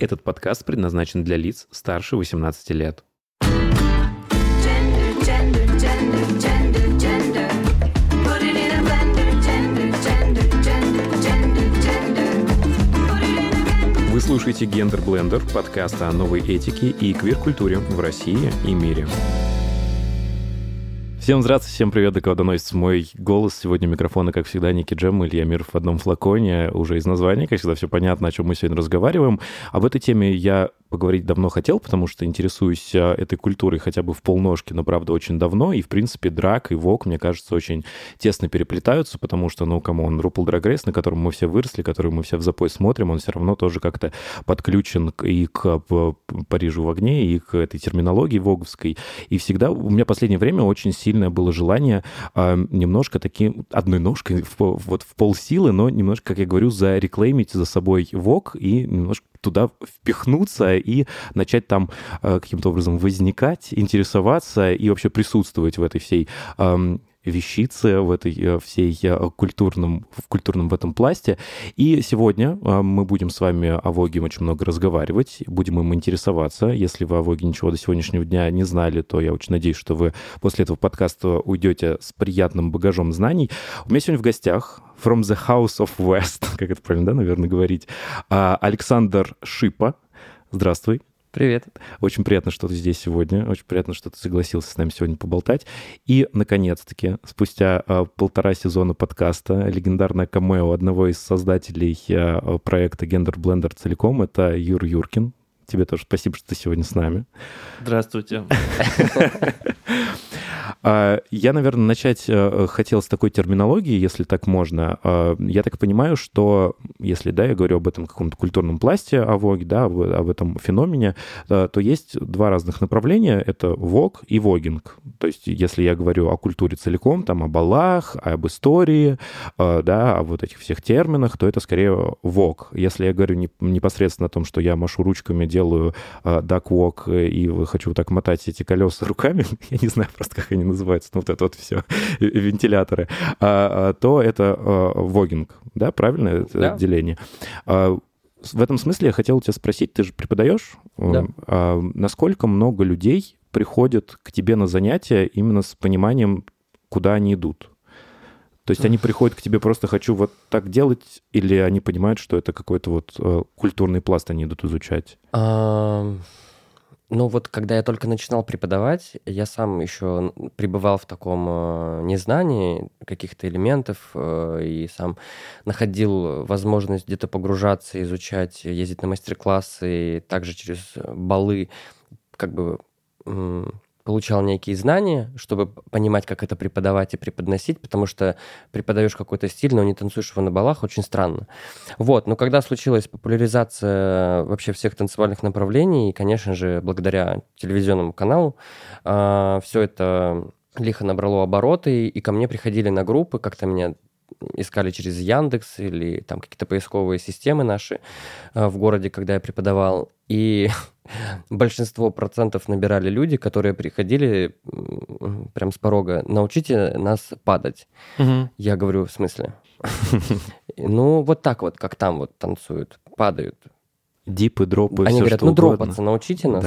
Этот подкаст предназначен для лиц старше 18 лет. Gender, gender, gender. Вы слушаете «Гендер Блендер» — подкаст о новой этике и квир-культуре в России и мире. Всем здравствуйте, всем привет, до кого доносится мой голос. Сегодня микрофоны, как всегда, Ники Джем, Илья Миров в одном флаконе. Уже из названия, как всегда, все понятно, о чем мы сегодня разговариваем. Об этой теме я поговорить давно хотел, потому что интересуюсь а, этой культурой хотя бы в полножки, но, правда, очень давно. И, в принципе, драк и вок, мне кажется, очень тесно переплетаются, потому что, ну, кому он, Рупл Драг Рейс, на котором мы все выросли, который мы все в запой смотрим, он все равно тоже как-то подключен и к п- Парижу в огне, и к этой терминологии воговской. И всегда у меня в последнее время очень сильное было желание а, немножко таким, одной ножкой, в, вот в полсилы, но немножко, как я говорю, зареклеймить за собой вок и немножко туда впихнуться и начать там э, каким-то образом возникать, интересоваться и вообще присутствовать в этой всей ам, вещице, в этой э, всей э, культурном, в культурном в этом пласте. И сегодня э, мы будем с вами о Воге очень много разговаривать, будем им интересоваться. Если вы о Воге ничего до сегодняшнего дня не знали, то я очень надеюсь, что вы после этого подкаста уйдете с приятным багажом знаний. У меня сегодня в гостях From the House of West, как это правильно, да, наверное, говорить, а, Александр Шипа. Здравствуй. Привет. Очень приятно, что ты здесь сегодня. Очень приятно, что ты согласился с нами сегодня поболтать. И, наконец-таки, спустя а, полтора сезона подкаста, легендарное камео одного из создателей а, проекта Gender Blender целиком, это Юр Юркин. Тебе тоже спасибо, что ты сегодня с нами. Здравствуйте. А, Я, наверное, начать э, хотел с такой терминологии, если так можно. А, Я так понимаю, что если, да, я говорю об этом каком-то культурном пласте, о Воге, да, об, об этом феномене, э, то есть два разных направления. Это Вог и Вогинг. То есть если я говорю о культуре целиком, там, о балах, об истории, э, да, о вот этих всех терминах, то это скорее Вог. Если я говорю не- непосредственно о том, что я машу ручками, делаю walk и хочу так мотать эти колеса руками, я не знаю просто, как они называются, ну вот это вот все, вентиляторы, а, а, то это а, вогинг, да, правильно это Да. отделение? В этом смысле я хотел тебя спросить, ты же преподаешь? Да. Насколько много людей приходят к тебе на занятия именно с пониманием, куда они идут? То есть они приходят к тебе просто «хочу вот так делать», или они понимают, что это какой-то вот э, культурный пласт они идут изучать? Ну вот, когда я только начинал преподавать, я сам еще пребывал в таком э, незнании каких-то элементов э, и сам находил возможность где-то погружаться, изучать, ездить на мастер-классы, также через балы как бы получал некие знания, чтобы понимать, как это преподавать и преподносить, потому что преподаешь какой-то стиль, но не танцуешь его на балах, очень странно. Вот, но когда случилась популяризация вообще всех танцевальных направлений, и, конечно же, благодаря телевизионному каналу, все это лихо набрало обороты, и ко мне приходили на группы, как-то меня искали через Яндекс или там какие-то поисковые системы наши э, в городе, когда я преподавал. И большинство процентов набирали люди, которые приходили прям с порога, научите нас падать. Я говорю, в смысле? Ну, вот так вот, как там вот танцуют, падают. Дипы, дропы, Они говорят, ну, дропаться, научите нас.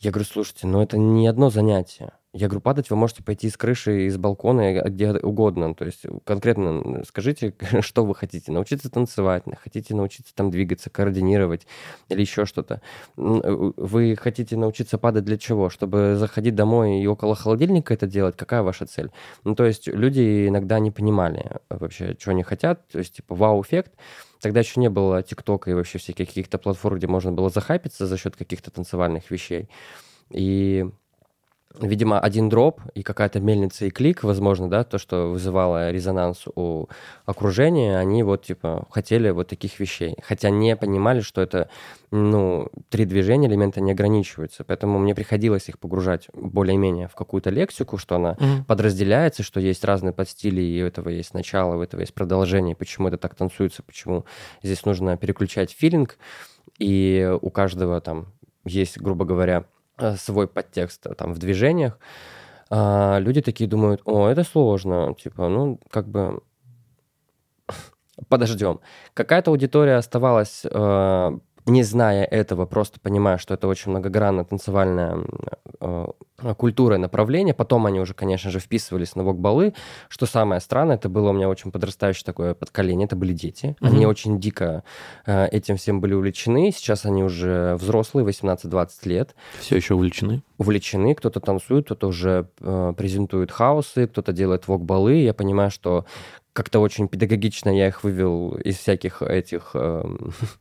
Я говорю, слушайте, ну это не одно занятие. Я говорю, падать вы можете пойти с крыши, из балкона, и где угодно. То есть конкретно скажите, что вы хотите. Научиться танцевать, хотите научиться там двигаться, координировать или еще что-то. Э, Вы хотите научиться падать для чего? Чтобы заходить домой и около холодильника это делать? Какая ваша цель? Ну, то есть люди иногда не понимали вообще, что они хотят. То есть типа вау-эффект. Тогда еще не было ТикТока и вообще всяких каких-то платформ, где можно было захайпиться за счет каких-то танцевальных вещей. И видимо, один дроп и какая-то мельница и клик, возможно, да, то, что вызывало резонанс у окружения, они вот, типа, хотели вот таких вещей. Хотя не понимали, что это, ну, три движения элемента не ограничиваются. Поэтому мне приходилось их погружать более-менее в какую-то лексику, что она подразделяется, что есть разные подстили, и у этого есть начало, у этого есть продолжение, почему это так танцуется, почему здесь нужно переключать филинг, и у каждого там есть, грубо говоря, свой подтекст э, там в движениях. А люди такие думают, о, это сложно, типа, ну, как бы подождем. Какая-то аудитория оставалась э, не зная этого, просто понимая, что это очень многогранная танцевальная э, культура и направление. Потом они уже, конечно же, вписывались на вок-балы. Что самое странное, это было у меня очень подрастающее такое подколение. Это были дети. Они Мгм. очень дико э, этим всем были увлечены. Сейчас они уже взрослые, 18-20 лет Все еще увлечены? увлечены, кто-то танцует, кто-то уже э, презентует хаосы, кто-то делает вок-балы. Я понимаю, что как-то очень педагогично я их вывел из всяких этих эм,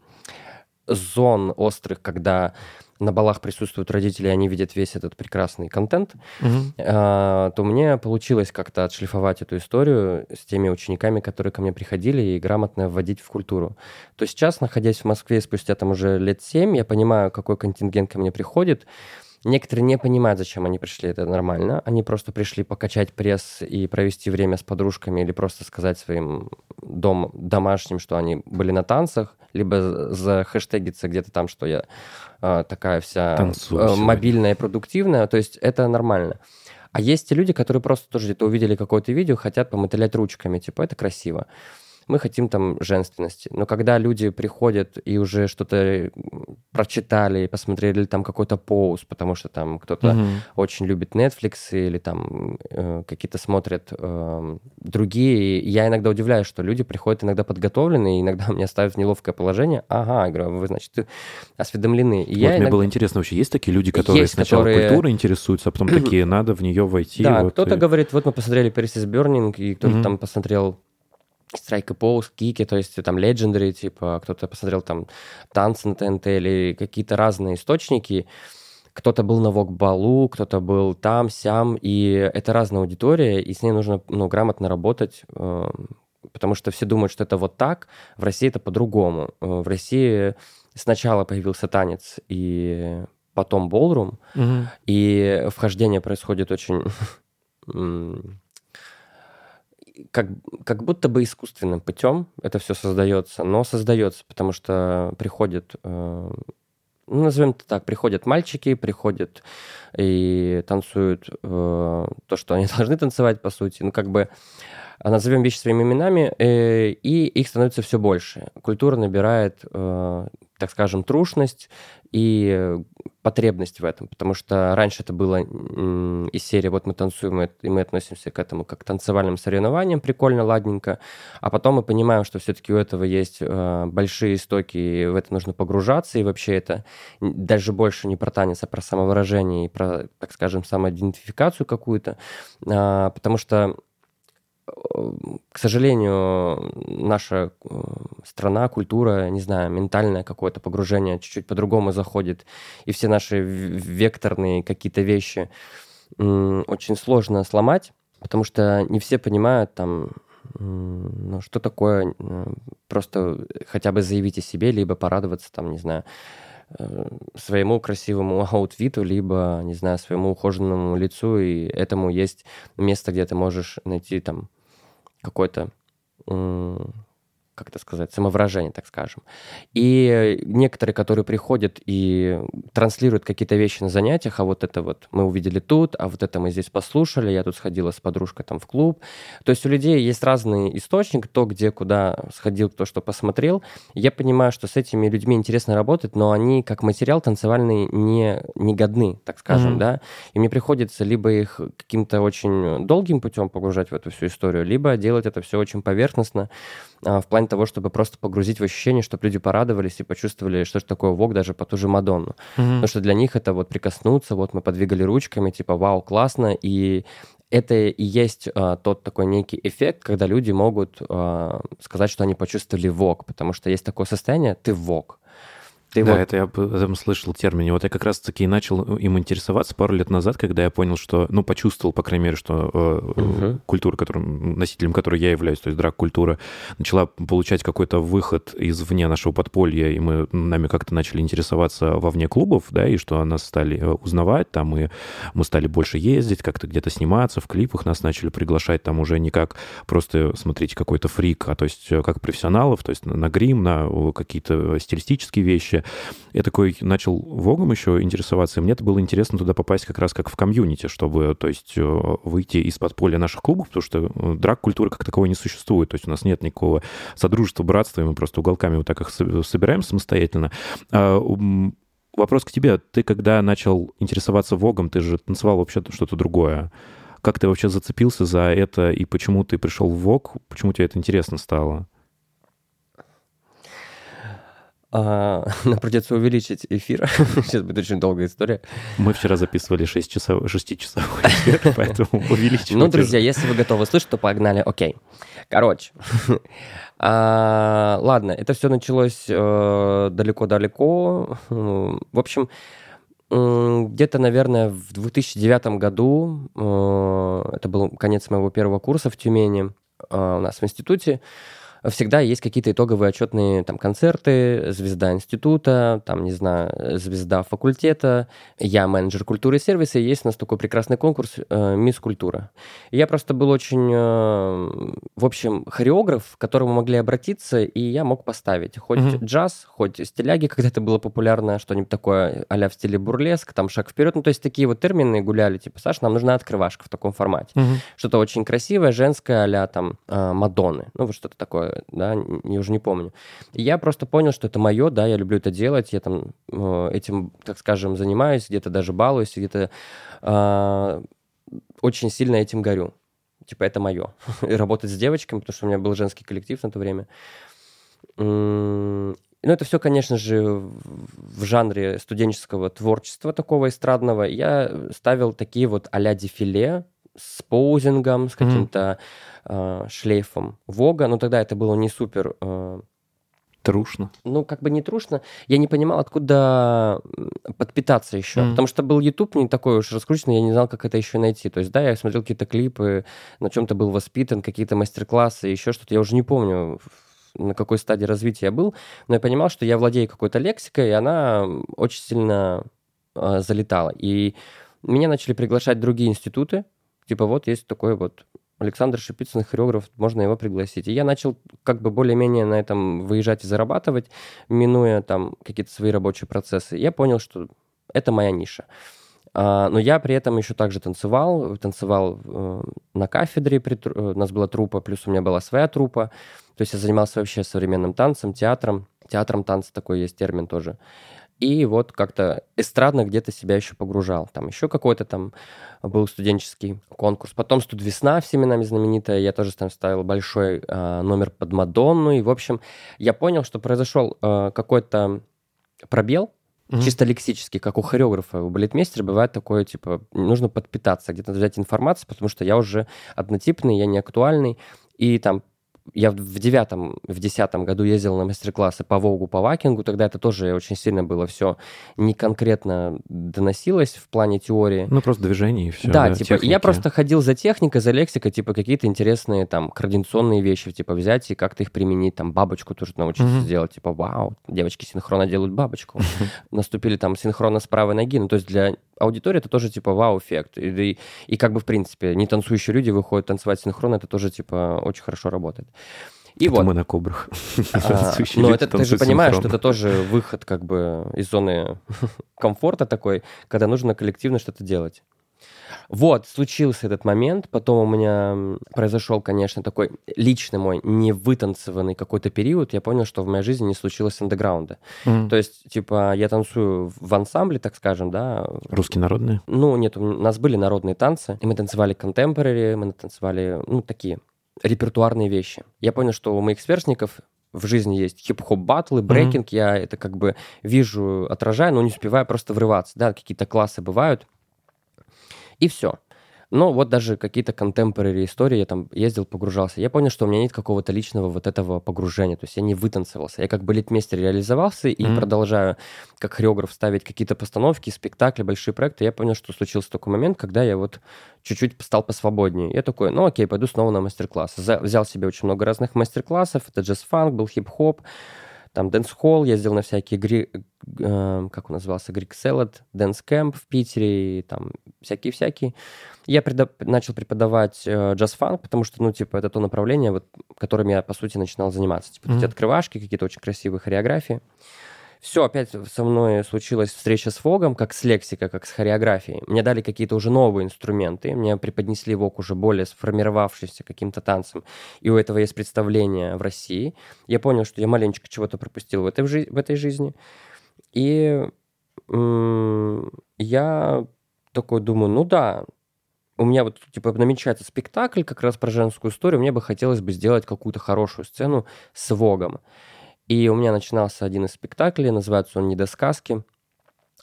зон острых, когда на балах присутствуют родители, и они видят весь этот прекрасный контент, Мгм. а, то мне получилось как-то отшлифовать эту историю с теми учениками, которые ко мне приходили, и грамотно вводить в культуру. То сейчас, находясь в Москве спустя там уже лет семь, я понимаю, какой контингент ко мне приходит. Некоторые не понимают, зачем они пришли, это нормально. Они просто пришли покачать пресс и провести время с подружками или просто сказать своим дом, домашним, что они были на танцах, либо за хэштегиться где-то там, что я а, такая вся Танцую э, мобильная и продуктивная. То есть это нормально. А есть те люди, которые просто тоже где-то увидели какое-то видео, хотят помотылять ручками, типа, это красиво. Мы хотим там женственности. Но когда люди приходят и уже что-то э, прочитали, посмотрели там какой-то пост, потому что там кто-то Мгм. очень любит Netflix или там э, какие-то смотрят э, другие. И я иногда удивляюсь, что люди приходят иногда подготовленные, иногда меня ставят в неловкое положение. Ага, я говорю, вы, значит, осведомлены. И Вот я мне иногда- было интересно вообще, есть такие люди, которые Есть, сначала которые- культурой интересуются, а потом такие, надо в нее войти. Да, вот кто-то и- говорит, вот мы посмотрели Paris is Burning, и кто-то Мгм. там посмотрел Strike a Pose, Кики, то есть там Legendary, типа, кто-то посмотрел там танцы на ТНТ или какие-то разные источники. Кто-то был на Вок-балу, кто-то был там, сям, и это разная аудитория, и с ней нужно ну, грамотно работать, э, потому что все думают, что это вот так, в России это по-другому. Э, В России сначала появился танец, и потом болрум, Мгм. и вхождение происходит очень как, как будто бы искусственным путем это все создается, но создается, потому что приходят, э, ну, назовем это так, приходят мальчики, приходят и танцуют э, то, что они должны танцевать, по сути. Ну, как бы а назовем вещи своими именами, э, и их становится все больше. Культура набирает, э, так скажем, трушность и э, потребность в этом, потому что раньше это было из серии «Вот мы танцуем, и мы относимся к этому как к танцевальным соревнованиям, прикольно, ладненько», а потом мы понимаем, что все-таки у этого есть э, большие истоки, и в это нужно погружаться, и вообще это даже больше не про танец, а про самовыражение и про, так скажем, самоидентификацию какую-то, А, потому что к сожалению, наша э, страна, культура, не знаю, ментальное какое-то погружение чуть-чуть по-другому заходит, и все наши векторные какие-то вещи очень сложно сломать, потому что не все понимают там, ну, что такое э, просто хотя бы заявить о себе, либо порадоваться там, не знаю, э, своему красивому аутфиту, либо, не знаю, своему ухоженному лицу, и этому есть место, где ты можешь найти там какой-то, как это сказать, самовыражение, так скажем. И некоторые, которые приходят и транслируют какие-то вещи на занятиях, а вот это вот мы увидели тут, а вот это мы здесь послушали, я тут сходила с подружкой там в клуб. То есть у людей есть разный источник, то, где, куда сходил, кто что посмотрел. Я понимаю, что с этими людьми интересно работать, но они как материал танцевальный не, не годны, так скажем, Мгм. да. И мне приходится либо их каким-то очень долгим путем погружать в эту всю историю, либо делать это все очень поверхностно, а, в плане того, чтобы просто погрузить в ощущение, чтобы люди порадовались и почувствовали, что же такое вок даже по ту же Мадонну. Мгм. Потому что для них это вот прикоснуться, вот мы подвигали ручками, типа, вау, классно, и это и есть а, тот такой некий эффект, когда люди могут а, сказать, что они почувствовали вок, потому что есть такое состояние, ты вок. Ты да, вот это я об этом слышал термин. И Вот я как раз-таки и начал им интересоваться пару лет назад, когда я понял, что, ну, почувствовал, по крайней мере, что э, Мгм. культура, которым, носителем которой я являюсь, то есть драг-культура, начала получать какой-то выход извне нашего подполья, и мы нами как-то начали интересоваться вовне клубов, да, и что нас стали э, узнавать, там, и мы стали больше ездить, как-то где-то сниматься, в клипах нас начали приглашать там уже не как просто, смотрите, какой-то фрик, а то есть как профессионалов, то есть на, грим, на какие-то стилистические вещи. ВОГе. Я такой начал ВОГом еще интересоваться, и мне это было интересно туда попасть как раз как в комьюнити, чтобы, то есть, э, выйти из подполья наших клубов, потому что э, драг-культуры как таковой не существует, то есть у нас нет никакого содружества, братства, и мы просто уголками вот так их со- собираем самостоятельно. А, Вопрос к тебе. Ты когда начал интересоваться ВОГом, ты же танцевал вообще что-то другое. Как ты вообще зацепился за это, и почему ты пришел в ВОГ? Почему тебе это интересно стало? А, Нам придется увеличить эфир. Сейчас будет очень долгая история. Мы вчера записывали 6 часов, 6 часов эфир, поэтому увеличивайте. Ну, друзья, если вы готовы слышать, то погнали. Окей. Короче. А, Ладно, это все началось э, далеко-далеко. В общем, где-то, наверное, в 2009 году, э, это был конец моего первого курса в Тюмени, э, у нас в институте, всегда есть какие-то итоговые отчетные там концерты, звезда института, там, не знаю, звезда факультета, я менеджер культуры и сервиса, и есть у нас такой прекрасный конкурс э, «Мисс Культура». И я просто был очень, э, в общем, хореограф, к которому могли обратиться, и я мог поставить хоть Мгм. джаз, хоть стиляги, когда это было популярно, что-нибудь такое а в стиле бурлеск, там шаг вперед, ну то есть такие вот термины гуляли, типа, Саш, нам нужна открывашка в таком формате Мгм. что-то очень красивое, женское, а там э, Мадонны. Ну, вот что-то такое, да, н- я уже не помню. И я просто понял, что это мое, да, я люблю это делать, я там э, этим, так скажем, занимаюсь, где-то даже балуюсь, где-то э, очень сильно этим горю. Типа, это мое. И работать с девочками, потому что у меня был женский коллектив на то время. Ну, это все, конечно же, в жанре студенческого творчества такого эстрадного. Я ставил такие вот а-ля дефиле с поузингом, с каким-то э, шлейфом Вога. Но тогда это было не супер э, Трушно. ну, как бы не трушно. Я не понимал, откуда подпитаться еще. Мгм. Потому что был YouTube не такой уж раскрученный, я не знал, как это еще найти. То есть, да, я смотрел какие-то клипы, на чем-то был воспитан, какие-то мастер-классы, еще что-то. Я уже не помню, на какой стадии развития я был, но я понимал, что я владею какой-то лексикой, и она очень сильно э, залетала. И меня начали приглашать другие институты. Типа, вот есть такой вот Александр Шипицын, хореограф, можно его пригласить. И я начал как бы более-менее на этом выезжать и зарабатывать, минуя там какие-то свои рабочие процессы. Я понял, что это моя ниша. А, но я при этом еще также танцевал, танцевал э, на кафедре, при э, у нас была трупа, плюс у меня была своя трупа. То есть я занимался вообще современным танцем, театром. Театром танца такой есть термин тоже. И вот как-то эстрадно где-то себя еще погружал. Там еще какой-то там был студенческий конкурс. Потом «Студ весна» всеми нами знаменитая. Я тоже там ставил большой э, номер под Мадонну. И, в общем, я понял, что произошел э, какой-то пробел, Мгм. чисто лексический, как у хореографа, у балетмейстера бывает такое, типа, нужно подпитаться, где-то взять информацию, потому что я уже однотипный, я не актуальный. И там я в девятом, в десятом году ездил на мастер-классы по Волгу, по Вакингу, тогда это тоже очень сильно было все не конкретно доносилось в плане теории. Ну, просто движение и все. Да, типа, и я просто ходил за техникой, за лексикой, типа, какие-то интересные там координационные вещи, типа, взять и как-то их применить, там, бабочку тоже научиться Мгм. сделать, типа, вау, девочки синхронно делают бабочку, наступили там синхронно с правой ноги, ну, то есть для аудитории это тоже, типа, вау-эффект, и, и, и как бы, в принципе, не танцующие люди выходят танцевать синхронно, это тоже, типа, очень хорошо работает. И Это вот. мы на кобрах. А, Но люди это ты же понимаешь, что это тоже выход как бы из зоны комфорта такой, когда нужно коллективно что-то делать. Вот, случился этот момент, потом у меня произошел, конечно, такой личный мой невытанцеванный какой-то период, я понял, что в моей жизни не случилось андеграунда. Мгм. То есть, типа, я танцую в ансамбле, так скажем, да, Русские народные? ну, нет, у нас были народные танцы, и мы танцевали контемпорари, мы танцевали, ну, такие репертуарные вещи. Я понял, что у моих сверстников в жизни есть хип-хоп батлы, брейкинг, я это как бы вижу, отражаю, но не успеваю просто врываться, да, какие-то классы бывают, и все. Но вот даже какие-то контемпорари истории, я там ездил, погружался. Я понял, что у меня нет какого-то личного вот этого погружения. То есть я не вытанцевался. Я как бы литмейстер реализовался и Мгм. продолжаю как хореограф ставить какие-то постановки, спектакли, большие проекты. Я понял, что случился такой момент, когда я вот чуть-чуть стал посвободнее. Я такой, ну окей, пойду снова на мастер-класс. Взял себе очень много разных мастер-классов. Это джаз-фанк, был хип-хоп, там дэнс-холл, ездил на всякие, гри... э, как он назывался, Greek Salad, Dance Camp в Питере, и там всякие-всякие. Я преда- начал преподавать э, джаз-фанк, потому что, ну, типа, это то направление, вот, которым я, по сути, начинал заниматься. Типа, вот эти открывашки, какие-то очень красивые хореографии. Все, опять со мной случилась встреча с Вогом, как с лексикой, как с хореографией. Мне дали какие-то уже новые инструменты, мне преподнесли Вог уже более сформировавшийся каким-то танцем, и у этого есть представление в России. Я понял, что я маленечко чего-то пропустил в этой, в этой жизни. И я такой думаю, ну да, у меня вот типа намечается спектакль как раз про женскую историю, мне бы хотелось бы сделать какую-то хорошую сцену с Вогом. И у меня начинался один из спектаклей, называется он «Недосказки».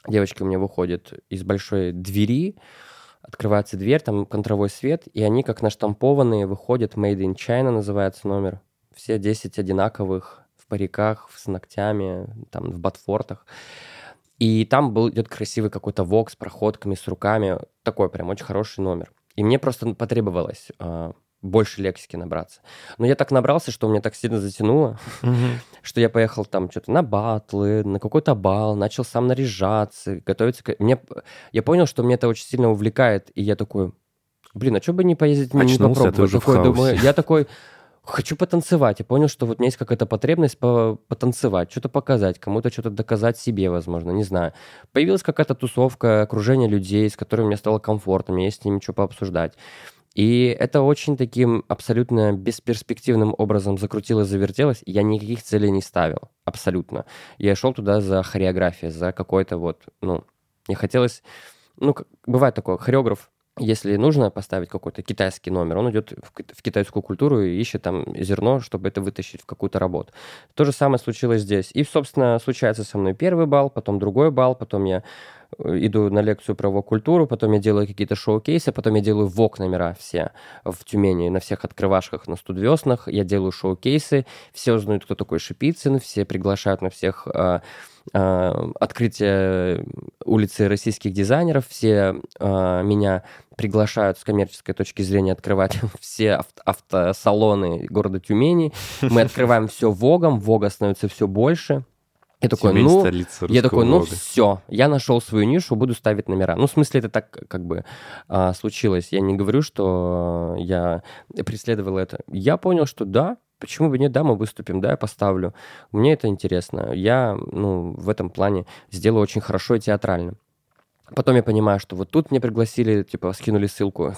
Девочка у меня выходит из большой двери, открывается дверь, там контровой свет, и они как наштампованные выходят, «Made in China» называется номер. Все 10 одинаковых в париках, с ногтями, там, в ботфортах. И там был, идет красивый какой-то вок с проходками, с руками. Такой прям очень хороший номер. И мне просто потребовалось а, больше лексики набраться. Но я так набрался, что меня так сильно затянуло, что я поехал там что-то на батлы, на какой-то бал, начал сам наряжаться, готовиться. к- Мне, я понял, что мне это очень сильно увлекает, и я такой, блин, а что бы не поездить, не а ты попробовать? уже в Такой думаю, хаосе. я такой, хочу потанцевать. Я понял, что вот у меня есть какая-то потребность по- потанцевать, что-то показать, кому-то что-то доказать себе, возможно, не знаю. Появилась какая-то тусовка, окружение людей, с которыми мне стало комфортно, мне есть с ними что пообсуждать. И это очень таким абсолютно бесперспективным образом закрутилось, завертелось. Я никаких целей не ставил. Абсолютно. Я шел туда за хореографией, за какой-то вот, ну, мне хотелось... Ну, бывает такое, хореограф, если нужно поставить какой-то китайский номер, он идет в, в китайскую культуру и ищет там зерно, чтобы это вытащить в какую-то работу. То же самое случилось здесь. И, собственно, случается со мной первый балл, потом другой балл, потом я иду на лекцию про вок-культуру, потом я делаю какие-то шоу-кейсы, потом я делаю вок-номера все в Тюмени на всех открывашках, на студвеснах, я делаю шоу-кейсы, все узнают, кто такой Шипицын, все приглашают на всех а, а, открытие улицы российских дизайнеров, все а, меня приглашают с коммерческой точки зрения открывать все авт- автосалоны города Тюмени. Мы открываем все Вогом, Вога становится все больше. Я такой, ну, я такой, ну Вога. все, я нашел свою нишу, буду ставить номера. Ну, в смысле, это так как бы а, случилось. Я не говорю, что я преследовал это. Я понял, что да, почему бы нет, да, мы выступим, да, я поставлю. Мне это интересно. Я, ну, в этом плане сделаю очень хорошо и театрально. Потом я понимаю, что вот тут мне пригласили, типа, скинули ссылку,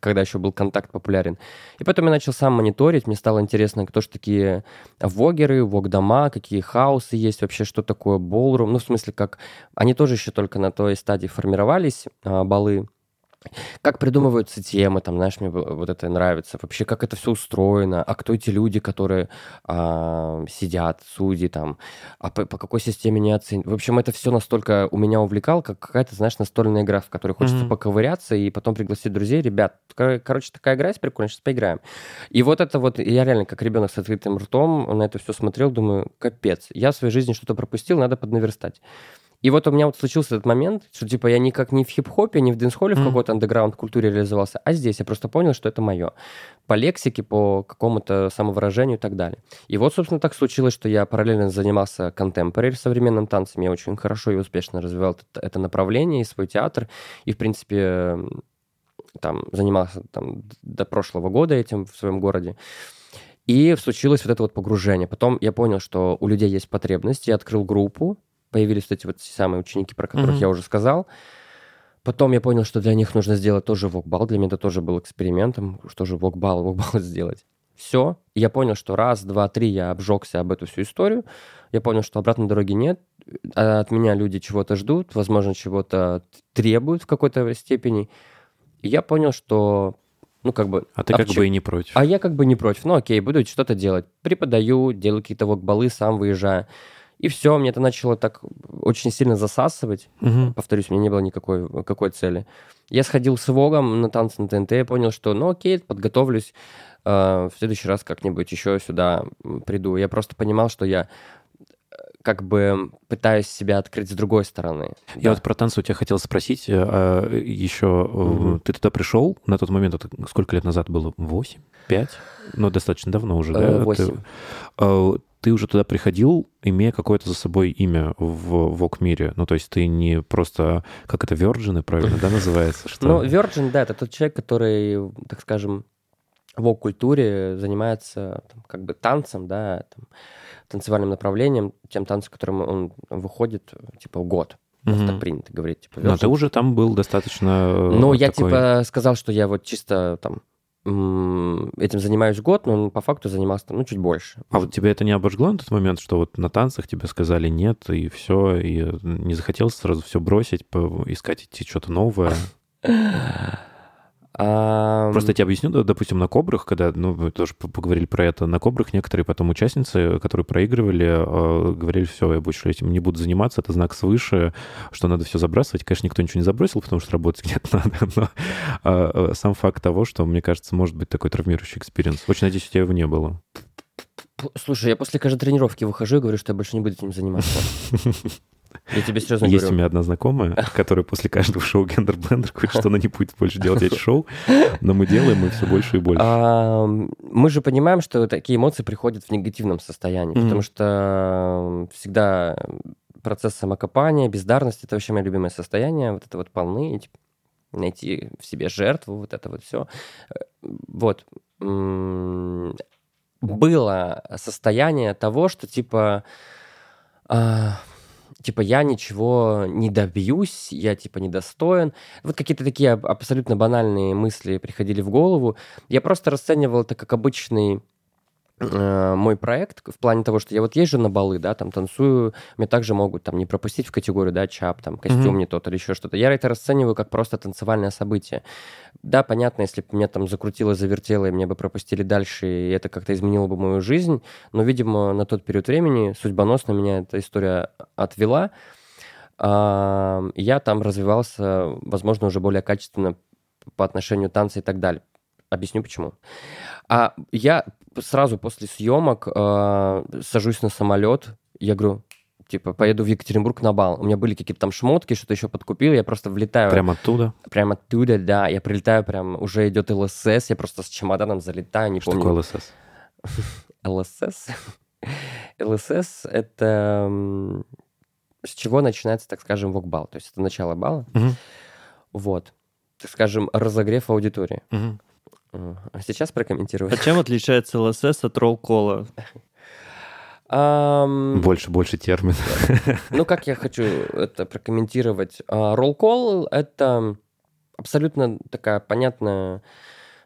когда еще был контакт популярен. И потом я начал сам мониторить, мне стало интересно, кто же такие вогеры, вог-дома, какие хаусы есть, вообще, что такое болрум. Ну, в смысле, как... Они тоже еще только на той стадии формировались, а, балы. Как придумываются темы, там, знаешь, мне вот это нравится. Вообще, как это все устроено, а кто эти люди, которые а, сидят, судьи там, а по, по какой системе не оценивают. В общем, это все настолько у меня увлекало, как какая-то, знаешь, настольная игра, в которой хочется Мгм. поковыряться и потом пригласить друзей. Ребят, кор- короче, такая игра есть прикольная, сейчас поиграем. И вот это вот, я реально как ребенок с открытым ртом на это все смотрел, думаю, капец, я в своей жизни что-то пропустил, надо поднаверстать. И вот у меня вот случился этот момент, что типа я никак не в хип-хопе, не в дэнс-холле, в Мгм. какой-то андеграунд-культуре реализовался, а здесь я просто понял, что это мое. По лексике, по какому-то самовыражению и так далее. И вот, собственно, так случилось, что я параллельно занимался контемпорари, современным танцем. Я очень хорошо и успешно развивал это, это направление и свой театр. И, в принципе, там занимался там, до прошлого года этим в своем городе. И случилось вот это вот погружение. Потом я понял, что у людей есть потребность. Я открыл группу. Появились вот эти вот самые ученики, про которых Мгм. я уже сказал. Потом я понял, что для них нужно сделать тоже вокбал. Для меня это тоже был экспериментом, что же вокбал, вокбал сделать. Все. Я понял, что раз, два, три я обжегся об эту всю историю. Я понял, что обратной дороги нет. А От меня люди чего-то ждут, возможно, чего-то требуют в какой-то степени. И я понял, что, ну, как бы... А ты как обч- бы и не против. а я как бы не против. Ну, окей, буду что-то делать. Преподаю, делаю какие-то вокбалы, сам выезжаю. И все, мне это начало так очень сильно засасывать. Мгм. Повторюсь, у меня не было никакой какой цели. Я сходил с Вогом на танцы на ТНТ, я понял, что, ну окей, подготовлюсь, э, в следующий раз как-нибудь еще сюда приду. Я просто понимал, что я э, как бы пытаюсь себя открыть с другой стороны. Я Да. вот про танцы у тебя хотел спросить. э, а, Еще э, Мгм. ты туда пришел, на тот момент, это сколько лет назад было? Восемь? Пять? Ну, достаточно давно уже, Э, да? Восемь. Ты уже туда приходил, имея какое-то за собой имя в вок-мире. Ну, то есть ты не просто, как это, Virgin, правильно, да, называется? Что... Ну, Virgin, да, это тот человек, который, так скажем, в культуре занимается там, как бы танцем, да, там, танцевальным направлением, тем танцем, которым он выходит, типа, год. Мгм. так принято говорить. Типа, Но ты workshop. уже там был достаточно... э, Ну, я такой- типа сказал, что я вот чисто там этим занимаюсь год, но по факту занимался ну, чуть больше. А вот тебя это не обожгло на тот момент, что вот на танцах тебе сказали нет, и все, и не захотелось сразу все бросить, искать идти что-то новое? Просто я тебе объясню, допустим, на кобрах, когда, ну, мы тоже поговорили про это, на кобрах некоторые потом участницы, которые проигрывали, э, говорили, все, я больше этим не буду заниматься, это знак свыше, что надо все забрасывать. Конечно, никто ничего не забросил, потому что работать нет надо, но а, э, сам факт того, что, мне кажется, может быть такой травмирующий experience. Очень надеюсь, у тебя его не было. Слушай, я после каждой тренировки выхожу и говорю, что я больше не буду этим заниматься. Я тебе серьезно Есть у говорю. меня одна знакомая, которая после каждого шоу Gender Blender говорит, что она не будет больше делать эти шоу, но мы делаем, и все больше и больше. А, Мы же понимаем, что такие эмоции приходят в негативном состоянии, Мгм. потому что всегда процесс самокопания, бездарность — это вообще мое любимое состояние, вот это вот полны, типа, найти в себе жертву, вот это вот все. Вот. Было состояние того, что типа... а, Типа, я ничего не добьюсь, я, типа, недостоин. Вот какие-то такие аб- абсолютно банальные мысли приходили в голову. Я просто расценивал это как обычный э, мой проект в плане того, что я вот езжу на балы, да, там танцую, меня также могут там не пропустить в категорию, да, чап, там, костюм Мгм. не тот или еще что-то. Я это расцениваю как просто танцевальное событие. Да, понятно, если бы меня там закрутило, завертело, и меня бы пропустили дальше, и это как-то изменило бы мою жизнь, но, видимо, на тот период времени судьбоносно меня эта история отвела. Я там развивался, возможно, уже более качественно по отношению танца и так далее. Объясню почему. А я сразу после съемок э, сажусь на самолет, я говорю, типа, поеду в Екатеринбург на бал. У меня были какие-то там шмотки, что-то еще подкупил, я просто влетаю. Прямо оттуда. Прям оттуда, да. Я прилетаю, прям уже идет ЛСС, я просто с чемоданом залетаю, не Что помню. такое ЛСС? ЛСС. ЛСС — это с чего начинается, так скажем, вокбал. То есть это начало бала. Вот. Так скажем, разогрев аудитории. Мгм. А сейчас прокомментирую. А чем отличается ЛСС от ролл-кола? Ам, Больше, больше терминов. Ну, как я хочу это прокомментировать? Ролл-кол — это абсолютно такая понятная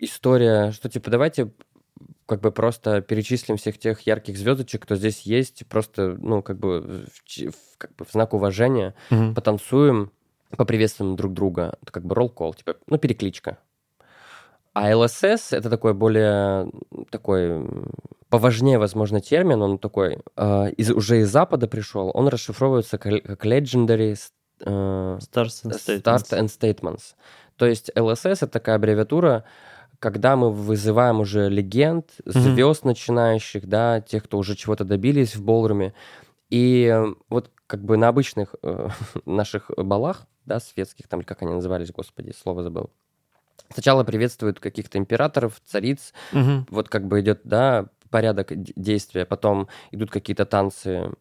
история, что, типа, давайте как бы просто перечислим всех тех ярких звездочек, кто здесь есть, просто, ну, как бы в, как бы в знак уважения Мгм. потанцуем, поприветствуем друг друга. Это как бы ролл-кол, типа, ну, перекличка. А ЛСС — это такой более, такой поважнее, возможно, термин, он такой, э, из, уже из Запада пришел, он расшифровывается как, как Legendary э, Stars and Start Statements. and Statements. То есть LSS — это такая аббревиатура, когда мы вызываем уже легенд, звезд начинающих, да, тех, кто уже чего-то добились в болруме. И э, вот как бы на обычных э, наших балах, да, светских, там, как они назывались, господи, слово забыл, сначала приветствуют каких-то императоров, цариц, Мгм. вот как бы идет, да, порядок действия, потом идут какие-то танцы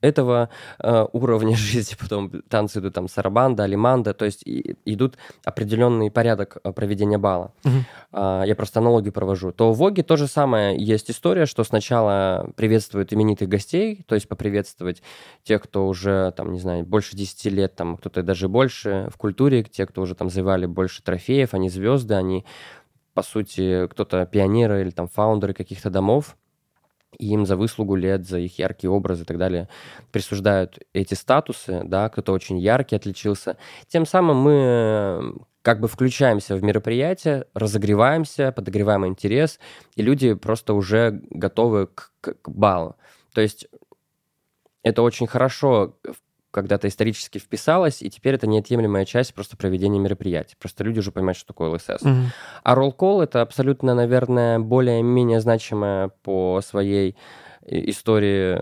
этого э, уровня жизни, потом танцы идут там сарабанда, алиманда, то есть и- идут определенный порядок э, проведения бала. Мгм. А, я просто аналогию провожу. То в Воге то же самое есть история, что сначала приветствуют именитых гостей, то есть поприветствовать тех, кто уже, там, не знаю, больше 10 лет, там, кто-то даже больше в культуре, те, кто уже там завоевали больше трофеев, они звезды, они, по сути, кто-то пионеры или там фаундеры каких-то домов, и им за выслугу лет, за их яркие образы и так далее присуждают эти статусы, да, кто-то очень яркий отличился. Тем самым мы э, как бы включаемся в мероприятие, разогреваемся, подогреваем интерес, и люди просто уже готовы к, к- к балу. То есть это очень хорошо когда-то исторически вписалось, и теперь это неотъемлемая часть просто проведения мероприятий. Просто люди уже понимают, что такое ЛСС. Мгм. А ролл-кол — это абсолютно, наверное, более-менее значимая по своей и- истории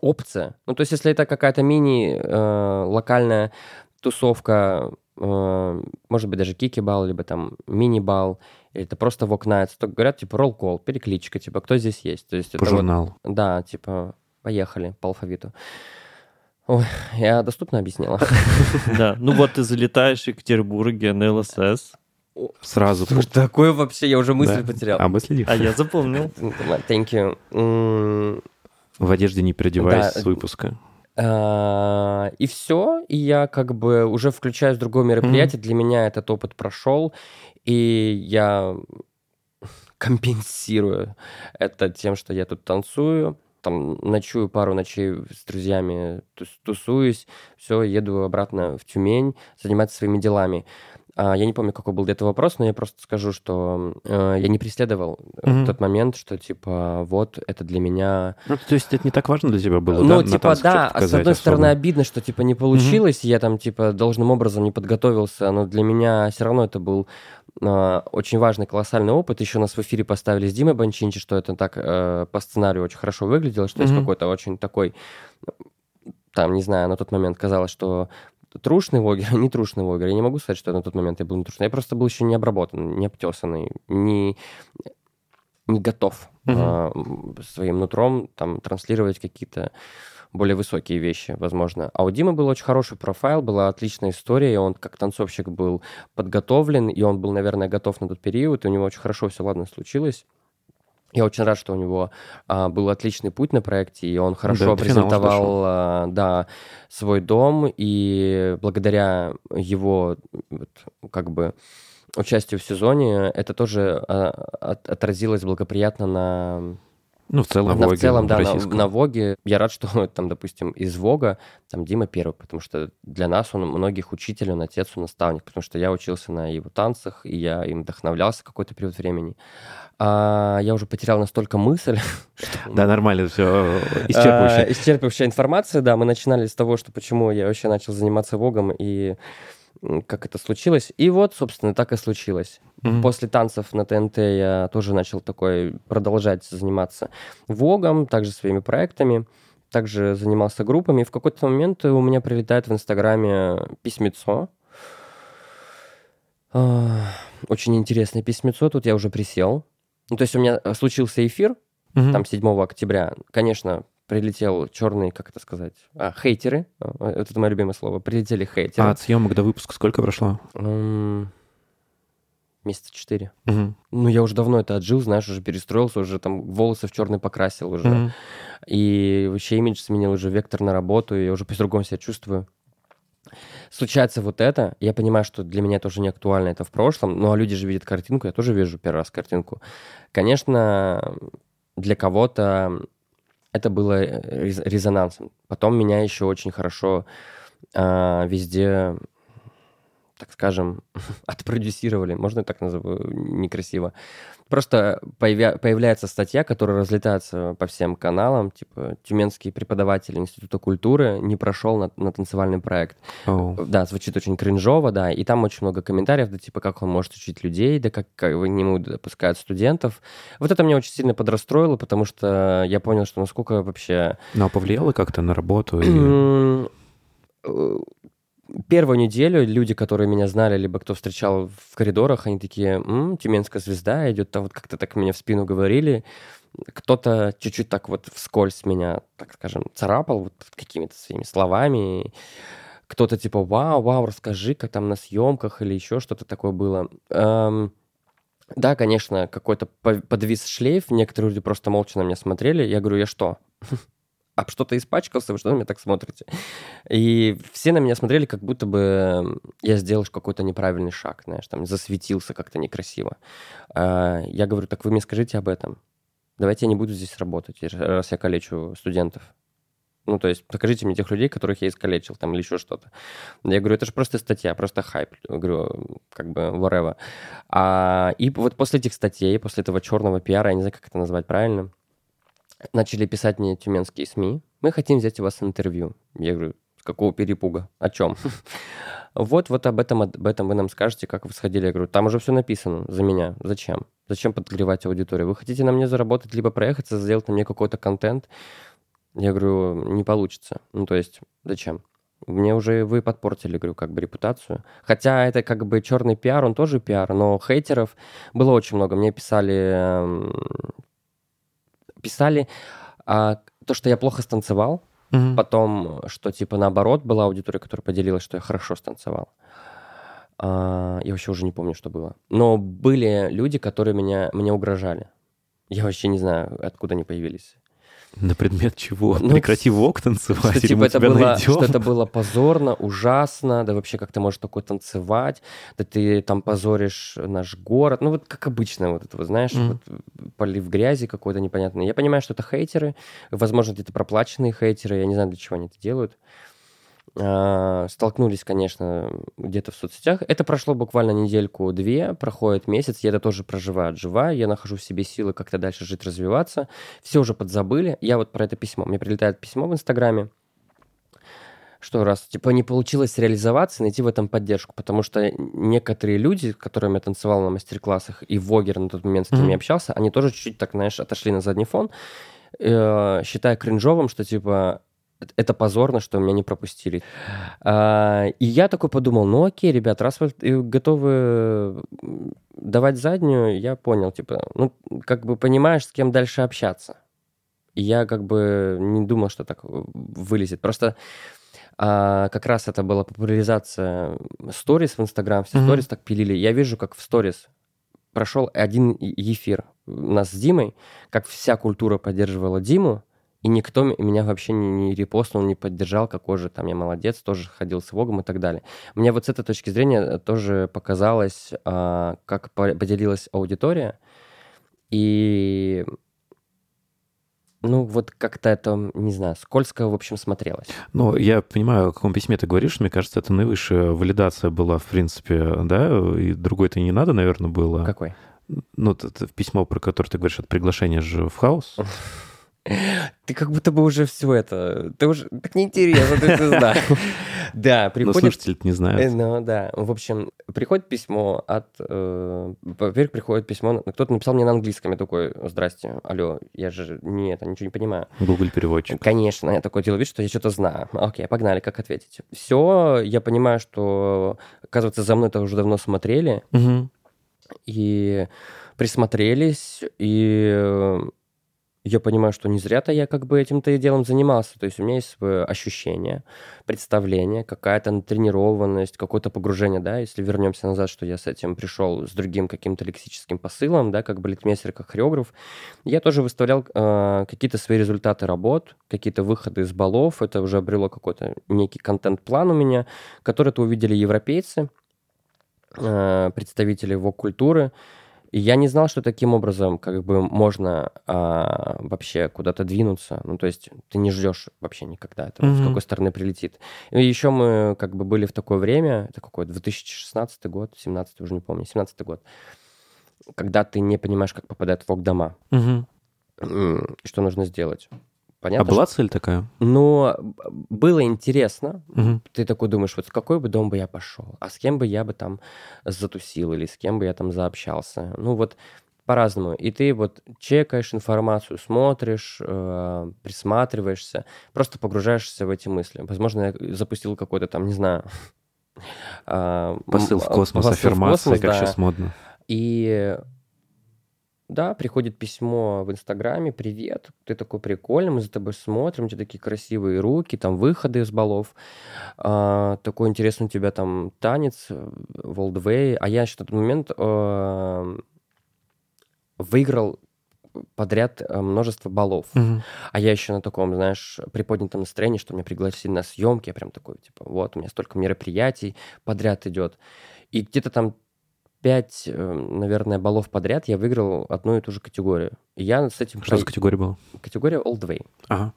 опция. Ну, то есть если это какая-то мини-локальная тусовка, э, может быть, даже кики-бал, либо там мини-бал, или это просто nights, то говорят, типа, ролл-кол, перекличка, типа, кто здесь есть? То есть По это вот- журналу. да, типа, поехали по алфавиту. Ой, я доступно объяснила. Да, ну вот ты залетаешь в Екатеринбурге на ЛСС, Сразу. Слушай, такое вообще, я уже мысль потерял. А мы следим. А я запомнил. Thank you. В одежде не переодеваясь с выпуска. а, И все, и я как бы уже включаюсь в другое мероприятие. Для меня этот опыт прошел, и я компенсирую это тем, что я тут танцую, там ночую пару ночей с друзьями, тус- тусуюсь, все, еду обратно в Тюмень, заниматься своими делами. А, я не помню, какой был до этого вопрос, но я просто скажу, что э, я не преследовал э, Мгм. тот момент, что типа вот это для меня Ну, то есть это не так важно для тебя было, да, ну, на типа, да, а с одной стороны особо? обидно, что, типа, не получилось, я там, типа, должным образом не подготовился, но для меня все равно это был а, очень важный, колоссальный опыт. Еще нас в эфире поставили с Димой Банчинчи, что это так э, по сценарию очень хорошо выглядело, что есть Мгм. какой-то очень такой, там, не знаю, на тот момент казалось, что трушный вогер, не трушный вогер. Я не могу сказать, что на тот момент я был не трушный. Я просто был еще не обработан, не обтесанный, не, не готов Мгм. а, своим нутром там транслировать какие-то более высокие вещи, возможно. А у Димы был очень хороший профайл, была отличная история, и он как танцовщик был подготовлен, и он был, наверное, готов на тот период, и у него очень хорошо все, ладно, случилось. Я очень рад, что у него а, был отличный путь на проекте, и он хорошо финала презентовал а, да, свой дом, и благодаря его вот, как бы участию в сезоне это тоже а, от- отразилось благоприятно на Ну, в целом, на- Воге, в целом, да, на, на Воге. Я рад, что там, допустим, из Вога, там Дима первый, потому что для нас он многих учитель, он отец, он наставник, потому что я учился на его танцах, и я им вдохновлялся какой-то период времени. А я уже потерял настолько мысль, что... Да, нормально, все А, исчерпывающе. исчерпывающая информация, да. Мы начинали с того, что почему я вообще начал заниматься Вогом и как это случилось. И вот, собственно, так и случилось. Мгм. После танцев на ТНТ я тоже начал такой продолжать заниматься Вогом, также своими проектами, также занимался группами. В какой-то момент у меня прилетает в Инстаграме письмецо. А, Очень интересное письмецо. Тут я уже присел. Ну, то есть у меня э, случился эфир, Мгм. там 7 октября, конечно, прилетел черный, как это сказать, а, хейтеры, а, это мое любимое слово, прилетели хейтеры. А от съемок до выпуска сколько прошло? М, Месяца четыре. Мгм. Ну, я уже давно это отжил, знаешь, уже перестроился, уже там волосы в черный покрасил уже. Мгм. И вообще имидж сменил уже вектор на работу, и я уже по-другому себя чувствую. Случается вот это, я понимаю, что для меня это уже не актуально, это в прошлом, ну а люди же видят картинку, я тоже вижу первый раз картинку. Конечно, для кого-то это было э, рез- резонансом. Потом меня еще очень хорошо а, везде, так скажем, отпродюсировали, можно так назову, некрасиво. Просто появя- появляется статья, которая разлетается по всем каналам, типа «Тюменский преподаватель Института культуры не прошел на, на танцевальный проект». Оу. Да, звучит очень кринжово, да, и там очень много комментариев, да, типа, как он может учить людей, да, как, как к нему допускают студентов. Вот это меня очень сильно подрастроило, потому что я понял, что насколько вообще... Ну, а повлияло как-то на работу? и- Первую неделю люди, которые меня знали, либо кто встречал в коридорах, они такие, «М, Тюменская звезда идет, а вот как-то так мне в спину говорили. Кто-то чуть-чуть так вот вскользь меня, так скажем, царапал вот какими-то своими словами. Кто-то типа, вау, вау, расскажи, как там на съемках или еще что-то такое было. Эм, да, конечно, какой-то по- подвис шлейф. Некоторые люди просто молча на меня смотрели. Я говорю, я что? А что-то испачкался? Вы что на меня так смотрите? И все на меня смотрели, как будто бы я сделал какой-то неправильный шаг, знаешь, там засветился как-то некрасиво. А, Я говорю, так вы мне скажите об этом. Давайте я не буду здесь работать, раз я калечу студентов. Ну, то есть покажите мне тех людей, которых я искалечил, там, или еще что-то. Я говорю, это же просто статья, просто хайп. Я говорю, как бы, whatever. А, и вот после этих статей, после этого черного пиара, я не знаю, как это назвать правильно, начали писать мне тюменские СМИ. Мы хотим взять у вас интервью. Я говорю, с какого перепуга? О чем? Вот, вот об этом, об этом вы нам скажете, как вы сходили. Я говорю, там уже все написано за меня. Зачем? Зачем подогревать аудиторию? Вы хотите на мне заработать, либо проехаться, сделать на мне какой-то контент? Я говорю, не получится. Ну, то есть, зачем? Мне уже вы подпортили, говорю, как бы репутацию. Хотя это как бы черный пиар, он тоже пиар, но хейтеров было очень много. Мне писали, эм, писали а, то, что я плохо станцевал, Мгм. Потом, что типа наоборот, была аудитория, которая поделилась, что я хорошо станцевал. А, я вообще уже не помню, что было. Но были люди, которые меня, мне угрожали. Я вообще не знаю, откуда они появились. На предмет чего? Ну, Прекрати вок танцевать, Что, или типа, это тебя было, найдем. что это было позорно, ужасно, да вообще как ты можешь такое танцевать, да ты там позоришь наш город. Ну вот как обычно, вот это, вот, знаешь, Мгм. вот, полив грязи какой-то непонятный. Я понимаю, что это хейтеры, возможно, где-то проплаченные хейтеры, я не знаю, для чего они это делают. А, Столкнулись, конечно, где-то в соцсетях. Это прошло буквально недельку-две, проходит месяц, я это тоже проживаю, отживаю, я нахожу в себе силы как-то дальше жить, развиваться. Все уже подзабыли. Я вот про это письмо. Мне прилетает письмо в Инстаграме, что раз, типа, не получилось реализоваться, найти в этом поддержку, потому что некоторые люди, с которыми я танцевал на мастер-классах, и Вогер на тот момент, с кем Мгм. я общался, они тоже чуть-чуть так, знаешь, отошли на задний фон, э, считая кринжовым, что, типа, «Это- это позорно, что меня не пропустили. А, и я такой подумал, ну окей, ребят, раз вы э, готовы давать заднюю, я понял, типа, ну, как бы понимаешь, с кем дальше общаться. И я как бы не думал, что так э, вылезет. Просто а, как раз это была популяризация сторис в Инстаграм, все сторис так пилили. Я вижу, как в сторис прошел один эфир у нас с Димой, как вся культура поддерживала Диму, и никто меня вообще не, не репостнул, не поддержал, какой же там я молодец, тоже ходил с Вогом и так далее. Мне вот с этой точки зрения э, тоже показалось, а, как по- поделилась аудитория, и ну вот как-то это, не знаю, скользко, в общем, смотрелось. Ну, я понимаю, о каком письме ты говоришь. Мне кажется, это наивысшая валидация была, в принципе, да, и другой-то не надо, наверное, было. Какой? Ну, это, это письмо, про которое ты говоришь, это приглашение же в хаос. Ты как будто бы уже все это... Ты уже... Так неинтересно, ты это знаешь. Да, Но приходит... слушатели не Э, знают. Ну да, в общем, приходит письмо от... э, Во-первых, приходит письмо... Кто-то написал мне на английском, я такой, здрасте, алло, я же не это, ничего не понимаю. Google переводчик. Конечно, я такой делаю вид, что я что-то знаю. Окей, погнали, как ответить? Все, я понимаю, что, оказывается, за мной это уже давно смотрели, и присмотрелись, и э, я понимаю, что не зря-то я как бы этим-то и делом занимался. То есть у меня есть свое ощущение, представление, какая-то натренированность, какое-то погружение, да, если вернемся назад, что я с этим пришел с другим каким-то лексическим посылом, да, как балетмейстер, как хореограф, я тоже выставлял э, какие-то свои результаты работ, какие-то выходы из балов, это уже обрело какой-то некий контент-план у меня, который это увидели европейцы, э, представители вок-культуры, и я не знал, что таким образом как бы можно а, вообще куда-то двинуться. Ну, то есть ты не ждешь вообще никогда этого, с Мгм. какой стороны прилетит. И еще мы как бы были в такое время, это какой 2016 год, 17 уже не помню, 17 год, когда ты не понимаешь, как попадают в. М, и что нужно сделать. А Понятно? была что- цель такая? Но б- было интересно, Мгм. ты такой думаешь, вот в какой бы дом бы я пошел, а с кем бы я бы там затусил или с кем бы я там заобщался. Ну вот по-разному. И ты вот чекаешь информацию, смотришь, э, присматриваешься, просто погружаешься в эти мысли. Возможно, я запустил какой-то там, не знаю... а, Посыл в космос, посыл в аффирмация, космос, как да. сейчас модно. И да, приходит письмо в Инстаграме, привет, ты такой прикольный, мы за тобой смотрим, у тебя такие красивые руки, там выходы из балов, а, такой интересный у тебя там танец, Волдвей, а я еще в тот момент а, выиграл подряд а, множество баллов. Мгм. А я еще на таком, знаешь, приподнятом настроении, что меня пригласили на съемки. Я прям такой, типа, вот, у меня столько мероприятий подряд идет. И где-то там пять, э, наверное, баллов подряд я выиграл одну и ту же категорию. И я с этим... Что за категория была? Категория Old Way. Ага.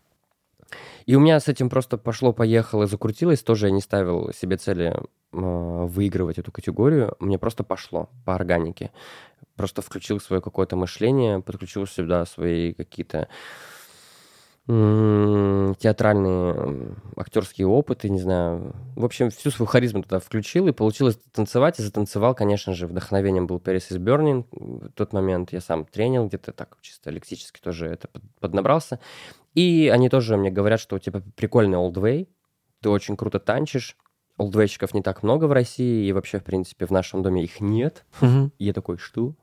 И у меня с этим просто пошло-поехало, закрутилось. Тоже я не ставил себе цели э, выигрывать эту категорию. Мне просто пошло по органике. Просто включил свое какое-то мышление, подключил сюда свои какие-то театральные актерские опыты, не знаю. В общем, всю свою харизму туда включил, и получилось танцевать. И затанцевал, конечно же, вдохновением был Paris is Burning. В тот момент я сам тренил где-то так, чисто лексически тоже это под- поднабрался. И они тоже мне говорят, что у тебя прикольный way, ты очень круто танчишь. Олдвейщиков не так много в России, и вообще, в принципе, в нашем доме их нет. И я такой, что?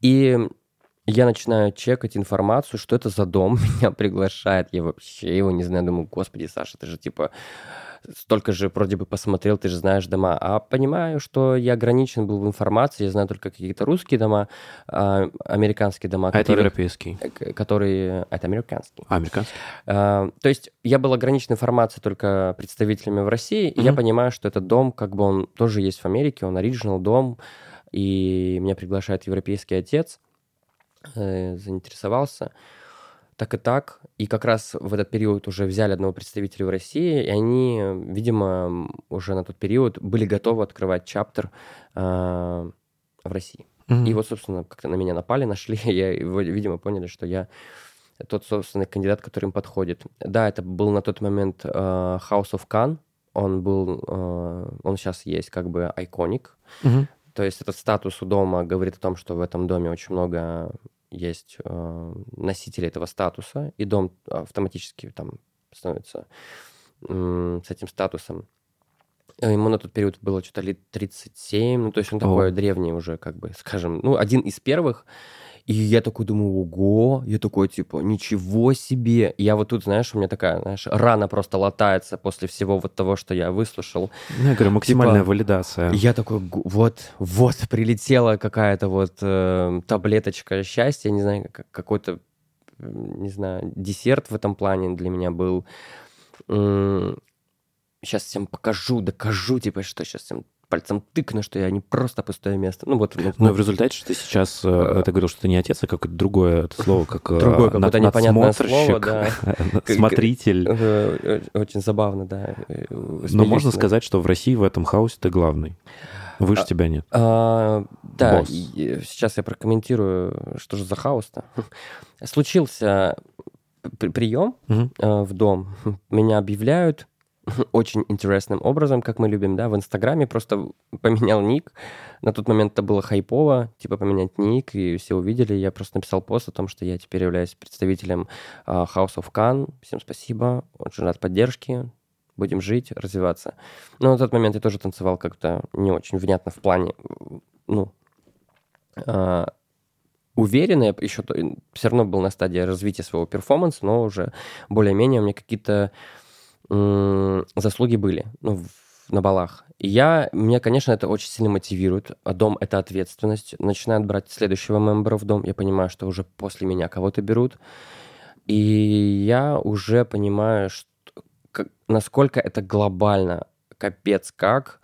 И Я начинаю чекать информацию, что это за дом меня приглашает. Я вообще его не знаю. Думаю, господи, Саша, ты же типа столько же вроде бы посмотрел, ты же знаешь дома. А понимаю, что я ограничен был в информации, я знаю только какие-то русские дома, а, американские дома, А это которые, европейский. э, к- которые... Это американские. А, американский. А, То есть я был ограничен информацией только представителями в России, и я понимаю, что этот дом, как бы он тоже есть в Америке, он оригинал дом, и меня приглашает европейский отец, э, заинтересовался. Так и так. И как раз в этот период уже взяли одного представителя в России, и они, видимо, уже на тот период были готовы открывать чаптер а, в России. Мгм. И вот, собственно, как-то на меня напали, нашли, я, видимо, поняли, что я тот, собственно, кандидат, который им подходит. Да, это был на тот момент э, House of Khan. Он был, э, он сейчас есть как бы айконик. Мгм. То есть этот статус у дома говорит о том, что в этом доме очень много есть э, носителей этого статуса, и дом автоматически там становится м, с этим статусом. Э, Ему на тот период было что-то лет 37, ну, то есть он такой О. древний уже, как бы, скажем, ну, один из первых. И я такой думаю, ого, я такой, типа, ничего себе. И я вот тут, знаешь, у меня такая, знаешь, рана просто латается после всего вот того, что я выслушал. Ну, я говорю, максимальная Типа, валидация. Я такой, вот, вот, прилетела какая-то вот э, таблеточка счастья, не знаю, как- какой-то, не знаю, десерт в этом плане для меня был. Сейчас всем покажу, докажу, типа, что сейчас всем пальцем тыкну, что я не просто пустое место. Ну вот, ну, Но в результате, что ты сейчас, э, ты говорил, что это не отец, а какое-то другое это слово, как э, Другое над- какое-то непонятное слово, да. смотритель. э, э, очень забавно, да. э, Но можно сказать, что в России в этом хаосе ты главный. Выше А, тебя нет. А, да, Босс. и сейчас я прокомментирую, что же за хаос-то. Случился при- прием Мгм. э, в дом. Меня объявляют очень интересным образом, как мы любим, да, в Инстаграме просто поменял ник. На тот момент это было хайпово, типа поменять ник, и все увидели. Я просто написал пост о том, что я теперь являюсь представителем а, House of Khan. Всем спасибо, очень рад поддержке. Будем жить, развиваться. Но на тот момент я тоже танцевал как-то не очень внятно в плане, ну, а, уверенно, я еще все равно был на стадии развития своего перформанса, но уже более-менее у меня какие-то заслуги были ну, в- на балах. И я, меня, конечно, это очень сильно мотивирует. А дом — это ответственность. Начинают брать следующего мембера в дом. Я понимаю, что уже после меня кого-то берут. И я уже понимаю, что, как- насколько это глобально, капец как.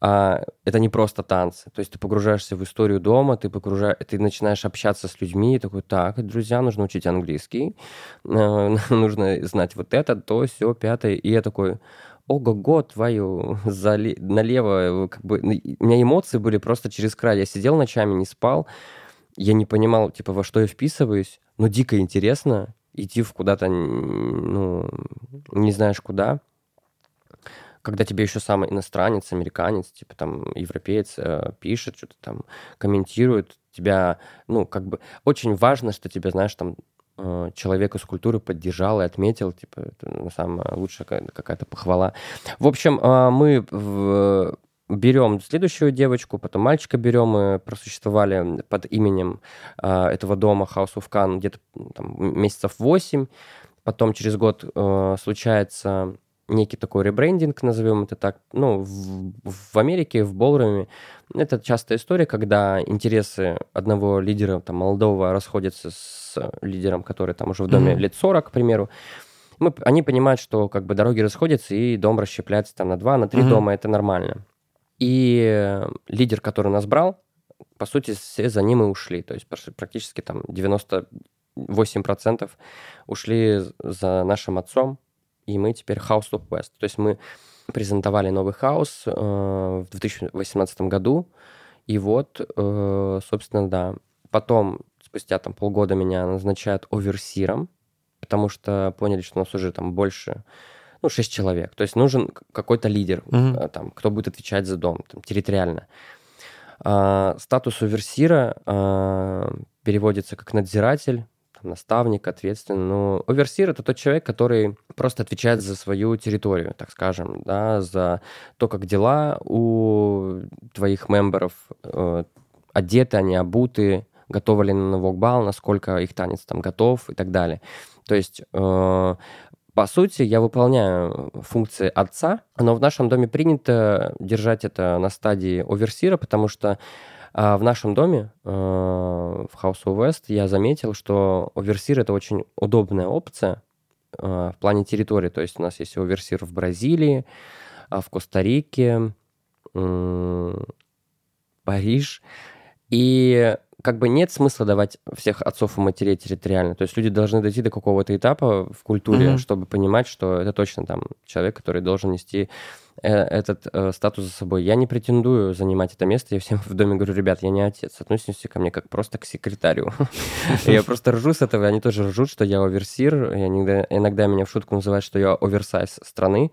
А, это не просто танцы. То есть ты погружаешься в историю дома, ты, погружа... ты начинаешь общаться с людьми, и такой, так, друзья, нужно учить английский, э, нужно знать вот это, то, все, пятое. И я такой, ого-го, твою, зале... налево, э, как бы, ну, у меня эмоции были просто через край. Я сидел ночами, не спал, я не понимал, типа, во что я вписываюсь, но дико интересно идти в куда-то, ну, не знаешь куда, когда тебе еще сам иностранец, американец, типа там европеец э, пишет, что-то там комментирует, тебя, ну, как бы очень важно, что тебя, знаешь, там э, человек из культуры поддержал и отметил, типа, это ну, самая лучшая какая- какая-то похвала. В общем, э, мы в- берем следующую девочку, потом мальчика берем, мы просуществовали под именем э, этого дома House of Khan где-то там, месяцев 8, потом через год э, случается некий такой ребрендинг, назовем это так. Ну, в, в Америке, в Болруме, это частая история, когда интересы одного лидера, там, молодого, расходятся с лидером, который там уже в доме Мгм. лет 40, к примеру. Мы, они понимают, что как бы дороги расходятся, и дом расщепляется там на два, на три Мгм. дома, это нормально. И лидер, который нас брал, по сути, все за ним и ушли. То есть пр- практически там 98% ушли за нашим отцом, и мы теперь House of West. То есть мы презентовали новый хаус э, в 2018 году, и вот, э, собственно, да. Потом, спустя там полгода меня назначают оверсиром, потому что поняли, что у нас уже там больше, ну, 6 человек. То есть нужен какой-то лидер, э, там, кто будет отвечать за дом там, территориально. А, статус оверсира а, переводится как надзиратель, там, наставник, ответственный. Но оверсир — это тот человек, который просто отвечает за свою территорию, так скажем, да, за то, как дела у твоих мемберов, э, одеты они, обуты, готовы ли на вокбал, насколько их танец там готов и так далее. То есть, э, по сути, я выполняю функции отца, но в нашем доме принято держать это на стадии оверсира, потому что а, в нашем доме, э, в House of West, я заметил, что оверсир — это очень удобная опция э, в плане территории. То есть у нас есть оверсир в Бразилии, а, в Коста-Рике, м, Париж. И как бы нет смысла давать всех отцов и матерей территориально. То есть люди должны дойти до какого-то этапа в культуре, Мгм. чтобы понимать, что это точно там человек, который должен нести э, этот э, статус за собой. Я не претендую занимать это место. Я всем в доме говорю, ребят, я не отец. Относитесь ко мне как просто к секретарю. Я просто ржу с этого, они тоже ржут, что я оверсир. Иногда меня в шутку называют, что я оверсайз страны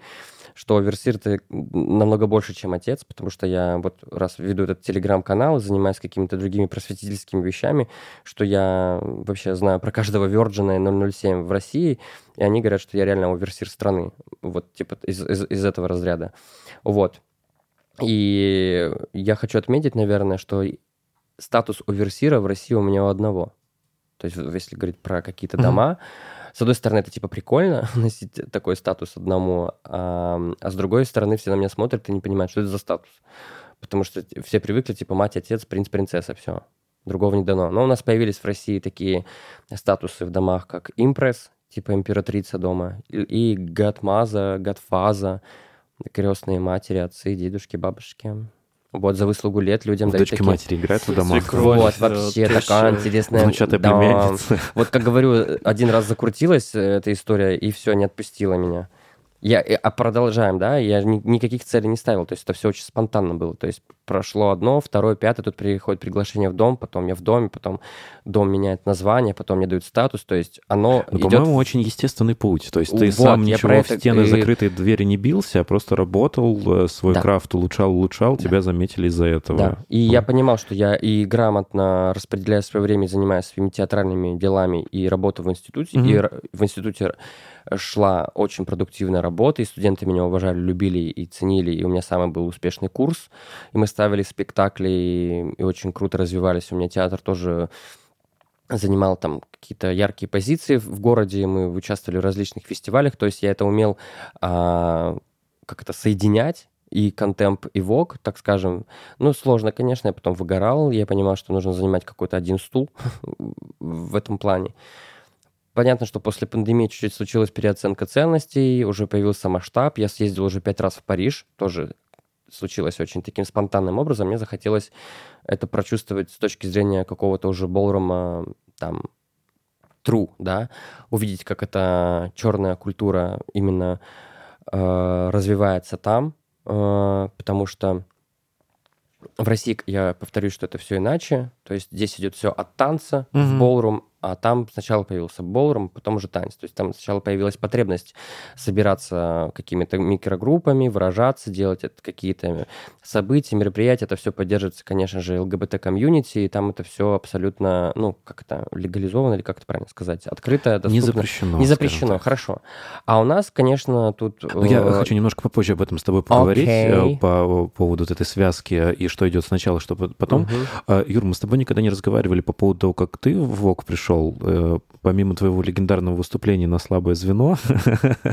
что оверсир ты намного больше, чем отец, потому что я вот раз веду этот телеграм-канал, занимаюсь какими-то другими просветительскими вещами, что я вообще знаю про каждого Virgin 007 в России, и они говорят, что я реально оверсир страны. Вот типа из, из, из этого разряда. Вот. И я хочу отметить, наверное, что статус оверсира в России у меня у одного. То есть, если говорить про какие-то дома, с одной стороны, это типа прикольно носить такой статус одному, а, а с другой стороны, все на меня смотрят и не понимают, что это за статус. Потому что все привыкли, типа, мать, отец, принц, принцесса, все. Другого не дано. Но у нас появились в России такие статусы в домах, как импресс, типа императрица дома, и гадмаза, гадфаза, крестные матери, отцы, дедушки, бабушки. Вот за выслугу лет людям дают такие... матери играют в домах. Вот, э, вообще такая интересная... Внучатая Да. племянница. Вот как говорю, один раз закрутилась э, эта история, и все, не отпустила меня. Я, э, а продолжаем, да, я ни- никаких целей не ставил, то есть это все очень спонтанно было. То есть прошло одно, второе, пятое, тут приходит приглашение в дом, потом я в доме, потом дом меняет название, потом мне дают статус, то есть оно Ну, идет... по-моему, очень естественный путь. То есть ты Вот, сам ничего про в это стены и- закрытые двери не бился, а просто работал, э, свой Да. крафт улучшал, улучшал, тебя заметили из-за этого. Да, и я понимал, что я и грамотно распределяю свое время, занимаюсь своими театральными делами и работаю в институте. Мгм. И в институте шла очень продуктивная работа, и студенты меня уважали, любили и ценили, и у меня самый был успешный курс. И мы ставили спектакли, и, очень круто развивались. У меня театр тоже занимал там какие-то яркие позиции в городе, мы участвовали в различных фестивалях, то есть я это умел а, как это соединять, и контемп, и вок, так скажем. Ну, сложно, конечно, я потом выгорал, я понимал, что нужно занимать какой-то один стул в этом плане. Понятно, что после пандемии чуть-чуть случилась переоценка ценностей, уже появился масштаб, я съездил уже пять раз в Париж, тоже случилось очень таким спонтанным образом, мне захотелось это прочувствовать с точки зрения какого-то уже болрума, там, true, да, увидеть, как эта черная культура именно э, развивается там, э, потому что в России, я повторюсь, что это все иначе, то есть здесь идет все от танца в Мгм. болрум, а там сначала появился болрум, потом уже танец. То есть там сначала появилась потребность собираться какими-то микрогруппами, выражаться, делать это какие-то события, мероприятия. Это все поддерживается, конечно же, ЛГБТ-комьюнити, и там это все абсолютно, ну, как это, легализовано или как это правильно сказать, открыто, доступно. Не запрещено. Не запрещено, хорошо. А у нас, конечно, тут... Ну, Я э, хочу немножко попозже об этом с тобой поговорить, Окей. э, по поводу вот этой связки и что идет сначала, что по- потом. А, Юр, мы с тобой никогда не разговаривали по поводу того, как ты в ВОК пришел. Э, Помимо твоего легендарного выступления на слабое звено,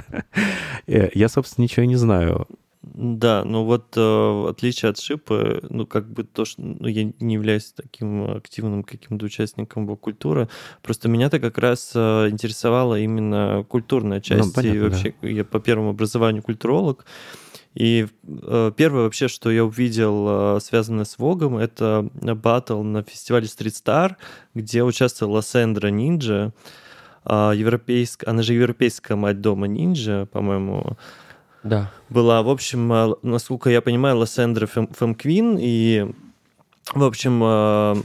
э, я, собственно, ничего и не знаю. Да, ну вот э, в отличие от Шипа, ну как бы то, что ну, я не являюсь таким активным каким-то участником культуры, просто меня-то как раз э, интересовала именно культурная часть. и понятно, да. вообще я по первому образованию культуролог. И э, первое вообще, что я увидел, э, связанное с Вогом, это батл на фестивале Street Star, где участвовала Сэндра Нинджа, а, европейск... она же европейская мать дома Нинджа, по-моему, Да. была, в общем, э, насколько я понимаю, Лассендра Фэм, Квин, и, в общем,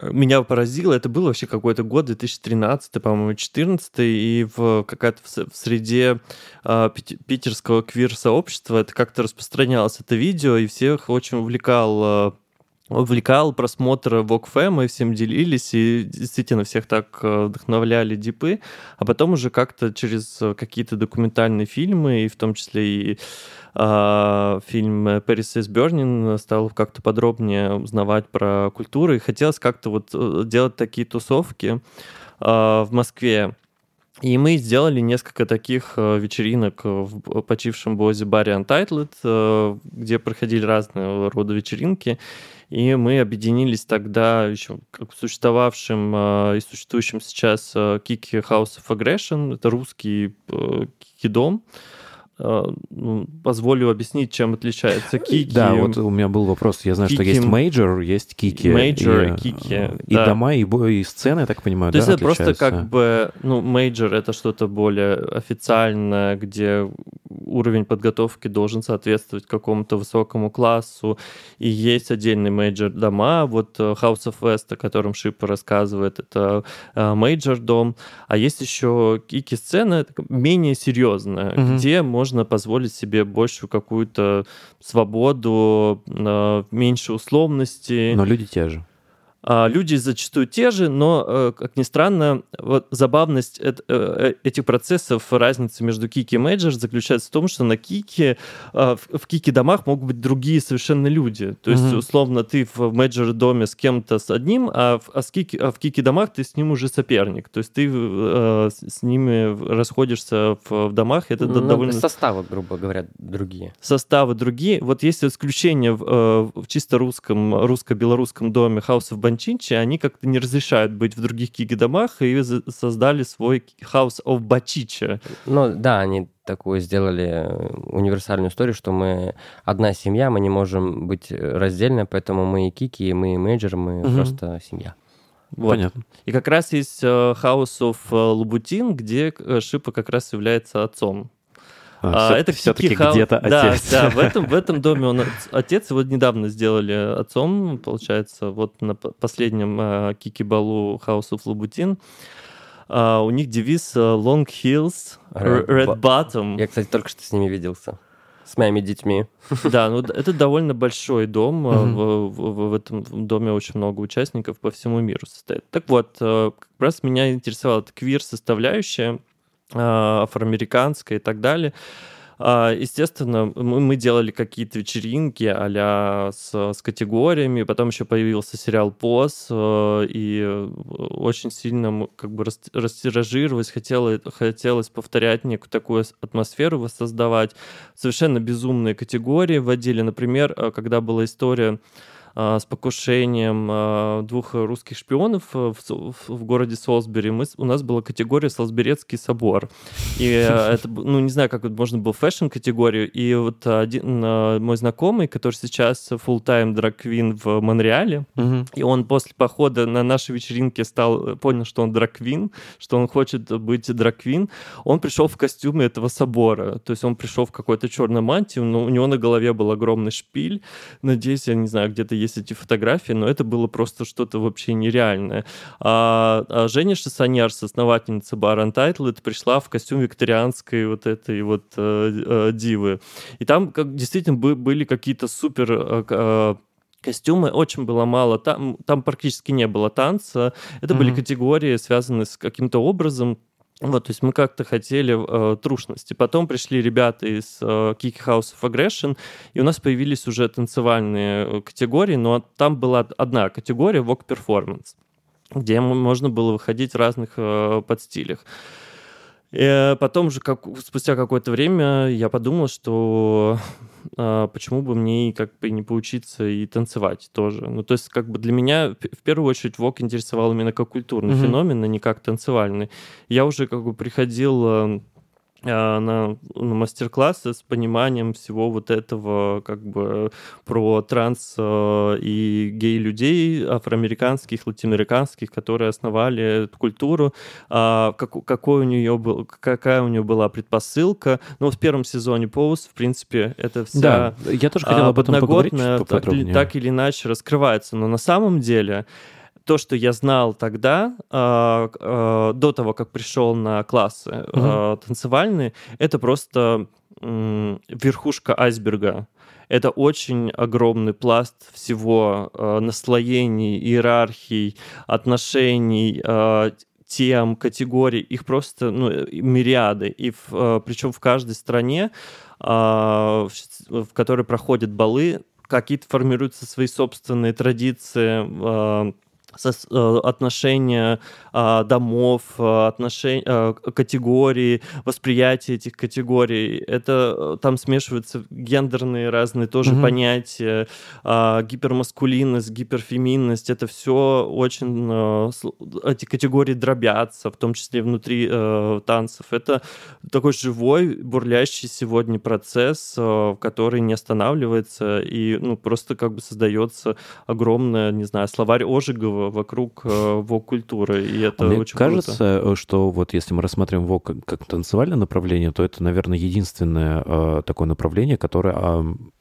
меня поразило, это был вообще какой-то год, 2013, по-моему, 2014, и в какая-то в среде э, пит- питерского квир-сообщества это как-то распространялось, это видео, и всех очень увлекал э, увлекал просмотр VogFM, мы всем делились, и действительно всех так э, вдохновляли дипы, а потом уже как-то через э, какие-то документальные фильмы, и в том числе и а, фильм Paris is Burning стал как-то подробнее узнавать про культуру, и хотелось как-то вот э, делать такие тусовки а, в Москве. И мы сделали несколько таких э, вечеринок в почившем бозе баре Untitled, э, где проходили разные рода вечеринки. И мы объединились тогда еще как в существовавшем э, и существующем сейчас э, Kiki House of Aggression. Это русский э, kiki-дом. Позволю объяснить, чем отличается Kiki. Да, вот у меня был вопрос. Я знаю, что Kiki- есть major, есть kiki. Major и, и kiki, И да. дома, и, бо- и сцены, я так понимаю, То да, есть это просто как бы, ну, major это что-то более официальное, где уровень подготовки должен соответствовать какому-то высокому классу, и есть отдельный major дома, вот э, House of West, о котором Шипа рассказывает, это major дом, а есть еще kiki-сцена, менее серьезная, Мгм. где можно позволить себе большую какую-то свободу, э, меньше условностей. Но люди те же. А, Люди зачастую те же, но, э, как ни странно, вот забавность э, э, этих процессов, разница между kiki и major заключается в том, что на кике, а, в в кики-домах могут быть другие совершенно люди. То есть, Мгм. условно, ты в мейджор-доме с кем-то с одним, а в, а с кики- а в кики-домах ты с ним уже соперник. То есть ты э, с ними расходишься в, в домах, это Ну, довольно Составы, грубо говоря, другие. составы другие. Вот есть исключение в, в чисто русском, русско-белорусском доме House of Банчинчи, они как-то не разрешают быть в других киги-домах и создали свой House of Бачича. Ну, да, они такую сделали э, универсальную историю, что мы одна семья, мы не можем быть э, раздельно, поэтому мы и kiki, и мы и major, мы Мгм. просто семья. Вот. Понятно. И как раз есть э, House of Louboutin, где Шипа как раз является отцом. А, А, всё- это все-таки Хау- где-то да, отец. Да, в этом, в этом доме он от- отец. Его недавно сделали отцом, получается, вот на последнем э, Kiki Балу House of Louboutin. А, у них девиз э, Long Hills, Red Red, Bo- Bottom. Я, кстати, только что с ними виделся. С моими детьми. Да, ну это довольно большой дом. Мгм. В, в- в этом доме очень много участников по всему миру состоит. Так вот, как раз меня интересовала эта квир-составляющая, афроамериканская и так далее. А, Естественно, мы делали какие-то вечеринки а с, с категориями, потом еще появился сериал «Поз», э, и э, очень сильно как бы рас- растиражировалось, хотелось, хотелось повторять некую такую атмосферу воссоздавать. Совершенно безумные категории вводили. Например, э, когда была история а, с покушением а, двух русских шпионов э, в, в- в городе Солсбери, мы, у нас была категория «Солсберецкий собор». И э, это, ну, не знаю, как это можно было фэшн-категорию. И вот один э, мой знакомый, который сейчас full-time драг-квин в Монреале, Мгм. и он после похода на нашей вечеринке стал, э, понял, что он драквин, что он хочет быть драквин. Он пришел в костюме этого собора. То есть он пришел в какой-то черной мантии, но у него на голове был огромный шпиль. Надеюсь, я не знаю, где-то есть эти фотографии, но это было просто что-то вообще нереальное. А, а Женя Шасаньяр, основательница бара Untitled, пришла в костюм викторианской вот этой вот э, э, дивы. И там как, действительно бы- были какие-то супер э, э, костюмы, очень было мало, там, там практически не было танца. Это были Мгм. категории, связанные с каким-то образом. Вот, то есть мы как-то хотели э, трушности. Потом пришли ребята из э, Kiki House of Aggression, и у нас появились уже танцевальные э, категории, но там была одна категория Performance, где можно было выходить в разных э, подстилях. Э, Потом же, как, спустя какое-то время, я подумал, что а, почему бы мне и как бы не поучиться и танцевать тоже. Ну, то есть, как бы для меня в первую очередь ВОК интересовал именно как культурный Мгм. феномен, а не как танцевальный. Я уже как бы приходил а, на, на мастер-классы с пониманием всего вот этого как бы про транс э, и гей-людей афроамериканских, латиноамериканских, которые основали эту культуру, а, как- какой у нее был, какая у нее была предпосылка. Ну, в первом сезоне Pose, в принципе, это вся Да, я тоже хотел а, об этом поговорить так, так или иначе раскрывается. Но на самом деле то, что я знал тогда, а, а, до того, как пришел на классы а, танцевальные, это просто верхушка айсберга. Это очень огромный пласт всего наслоений, иерархий, отношений, тем, категорий. Их просто ну, мириады. И в, причем в каждой стране, в которой проходят балы, какие-то формируются свои собственные традиции, э, отношения а, домов, а, отношения, к- категории, восприятие этих категорий. Это э, там смешиваются гендерные разные тоже Мгм. понятия, а, гипермаскулинность, гиперфеминность. Это все очень... э, Эти категории дробятся, в том числе внутри э, танцев. Это такой живой, бурлящий сегодня процесс, э, который не останавливается и ну, просто как бы создается огромное, не знаю, словарь Ожегова вокруг э, вог-культуры, и это Мне очень круто. кажется, э, что вот если мы рассматриваем ВОГ как, танцевальное направление, то это, наверное, единственное э, такое направление, которое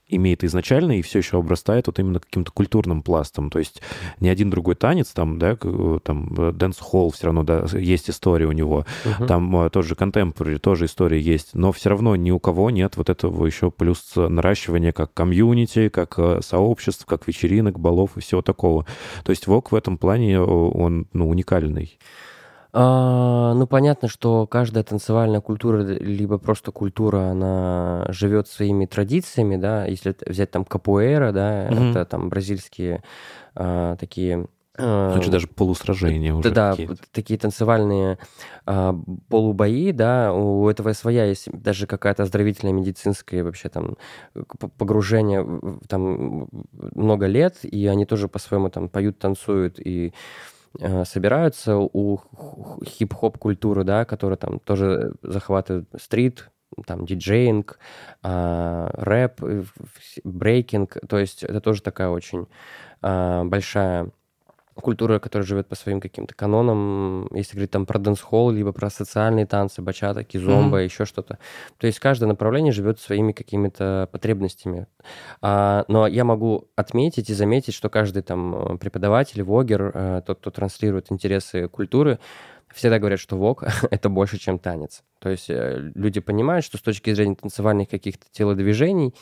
имеет изначально и все еще обрастает вот именно каким-то культурным пластом. То есть ни один другой танец, там, да, э, там, дэнс-холл все равно, да, есть история у него. Мгм. Там э, тот же contemporary, тоже история есть, но все равно ни у кого нет вот этого еще плюс наращивания как комьюнити, как э, сообществ, как вечеринок, балов и всего такого. То есть ВОК в этом плане, э, он ну, уникальный. А, ну, понятно, что каждая танцевальная культура, либо просто культура, она живет своими традициями, да, если взять там капуэра, да, Мгм. это там бразильские а, такие... а, Значит, даже полусражения уже Да, какие-то. такие танцевальные а, полубои, да, у этого своя есть даже какая-то оздоровительная медицинская вообще там погружение, там много лет, и они тоже по-своему там поют, танцуют и собираются у хип-хоп культуры, да, которая там тоже захватывает street, там диджеинг, а, рэп, э, брейкинг, то есть это тоже такая очень а, большая культура, которая живет по своим каким-то канонам, если говорить там про дэнс-холл, либо про социальные танцы, бачата, кизомба, еще что-то. То есть каждое направление живет своими какими-то потребностями. А, но я могу отметить и заметить, что каждый там э, преподаватель, вогер, э, тот, кто транслирует интересы культуры, всегда говорят, что вок — это больше, чем танец. То есть э, люди понимают, что с точки зрения танцевальных каких-то телодвижений,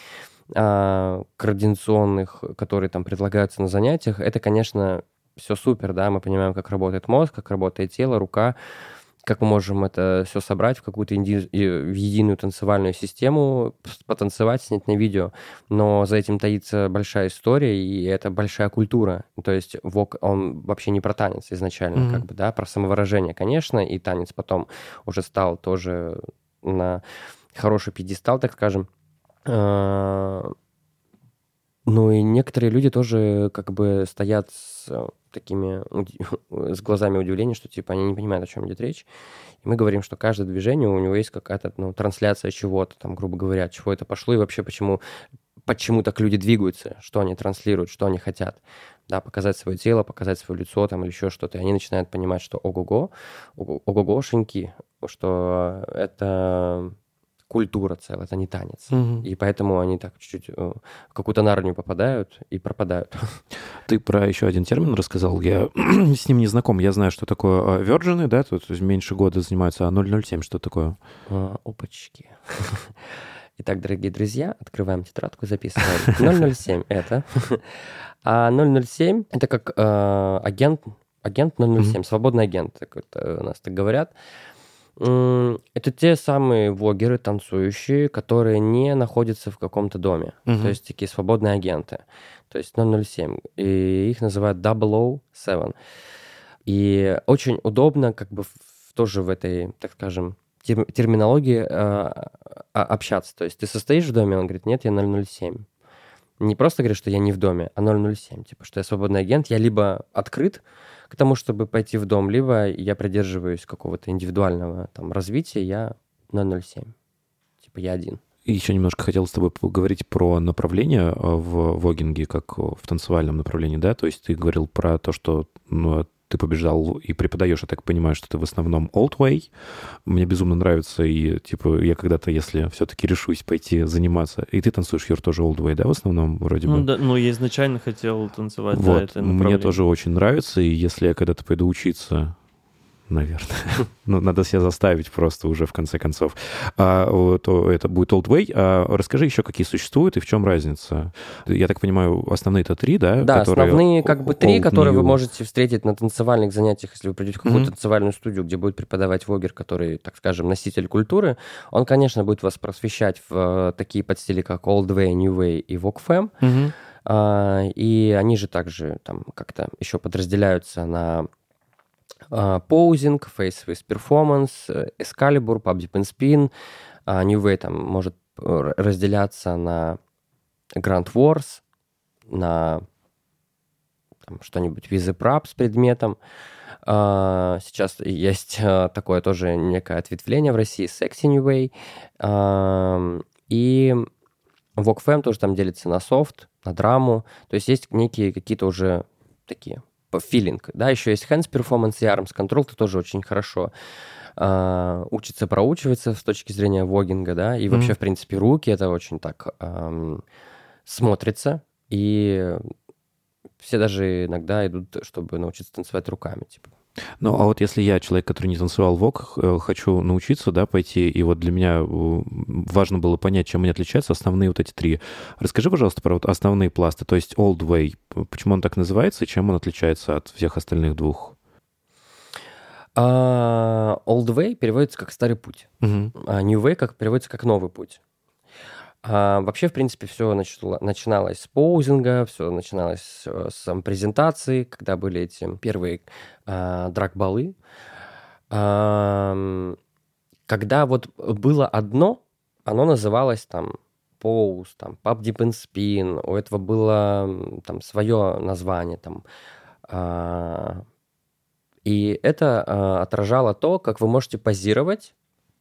а, координационных, которые там предлагаются на занятиях, это, конечно, все супер, да, мы понимаем, как работает мозг, как работает тело, рука, как мы можем это все собрать в какую-то инди- в единую танцевальную систему, потанцевать, снять на видео. Но за этим таится большая история, и это большая культура. То есть вок, он вообще не про танец изначально, Мгм. как бы, да, про самовыражение, конечно, и танец потом уже стал тоже на хороший пьедестал, так скажем. Ну и некоторые люди тоже как бы стоят с э, такими с глазами удивления, что типа они не понимают, о чем идет речь. И мы говорим, что каждое движение у него есть какая-то ну, трансляция чего-то, там, грубо говоря, чего это пошло и вообще почему, почему так люди двигаются, что они транслируют, что они хотят. Да, показать свое тело, показать свое лицо там или еще что-то. И они начинают понимать, что ого-го, ого- ого-гошеньки, что это культура целая, это не танец. Мгм. И поэтому они так чуть-чуть э, в какую-то нарнию попадают и пропадают. Ты про еще один термин рассказал. Я с ним не знаком. Я знаю, что такое э, virgin, да, есть меньше года занимаются, а 007 что такое? А, Опачки. Итак, дорогие друзья, открываем тетрадку, записываем. 007 это. А 007 это как э, агент, агент 007, свободный агент, так вот, у нас так говорят. Это те самые влогеры, танцующие, которые не находятся в каком-то доме. Мгм. То есть такие свободные агенты. То есть 007. И их называют 007. И очень удобно как бы в- тоже в этой, так скажем, тер- терминологии э, общаться. То есть ты состоишь в доме, он говорит, нет, я 007. Не просто говорит, что я не в доме, а 007. Типа, что я свободный агент, я либо открыт к тому, чтобы пойти в дом, либо я придерживаюсь какого-то индивидуального там развития, я 007. Типа, я один. И еще немножко хотел с тобой поговорить про направление э, в вогинге, как в танцевальном направлении, да? То есть ты говорил про то, что ну, ты побеждал и преподаешь, я так понимаю, что ты в основном old way. Мне безумно нравится, и, типа, я когда-то, если все-таки решусь пойти заниматься, и ты танцуешь, Юр, тоже old way, да, в основном, вроде бы? Ну, да, ну, я изначально хотел танцевать, да, Вот, это мне тоже очень нравится, и если я когда-то пойду учиться, наверное, ну, надо себя заставить просто уже в конце концов, а, то это будет Old Way. А расскажи еще, какие существуют и в чем разница? Я так понимаю, основные это три, да? Да, которые основные как бы три, old, которые вы new. можете встретить на танцевальных занятиях, если вы придете в какую-то Мгм. танцевальную студию, где будет преподавать вогер, который, так скажем, носитель культуры. Он, конечно, будет вас просвещать в э, такие подстили, как Old Way, New Way и Femme. Мгм. А, и они же также там как-то еще подразделяются на поузинг, face with performance, э, Excalibur, pub deep and spin. А, New Way там может э, разделяться на Grand Wars, на там, что-нибудь prop с предметом. А, Сейчас есть а, такое тоже некое ответвление в России, Sexy New Way. И Femme тоже там делится на софт, на драму. То есть есть некие какие-то уже такие филинг. Да, еще есть Hands Performance и Arms Control, это тоже очень хорошо а, учится, проучивается с точки зрения вогинга, да, и вообще, Мгм. в принципе, руки это очень так ам, смотрится, и все даже иногда идут, чтобы научиться танцевать руками, типа. Ну, а вот если я, человек, который не танцевал вок, э, хочу научиться, да, пойти, и вот для меня э, важно было понять, чем они отличаются, основные вот эти три. Расскажи, пожалуйста, про вот основные пласты, то есть Old Way, почему он так называется и чем он отличается от всех остальных двух? А, Old Way переводится как «старый путь», Мгм. а New Way как переводится как «новый путь». А, вообще, в принципе, все начиналось с поузинга, все начиналось с, э, с презентации, когда были эти первые а, драг-балы. Ам, когда вот было одно, оно называлось там pose, там pop, dip and spin, у этого было там свое название, там а, и это а, отражало то, как вы можете позировать,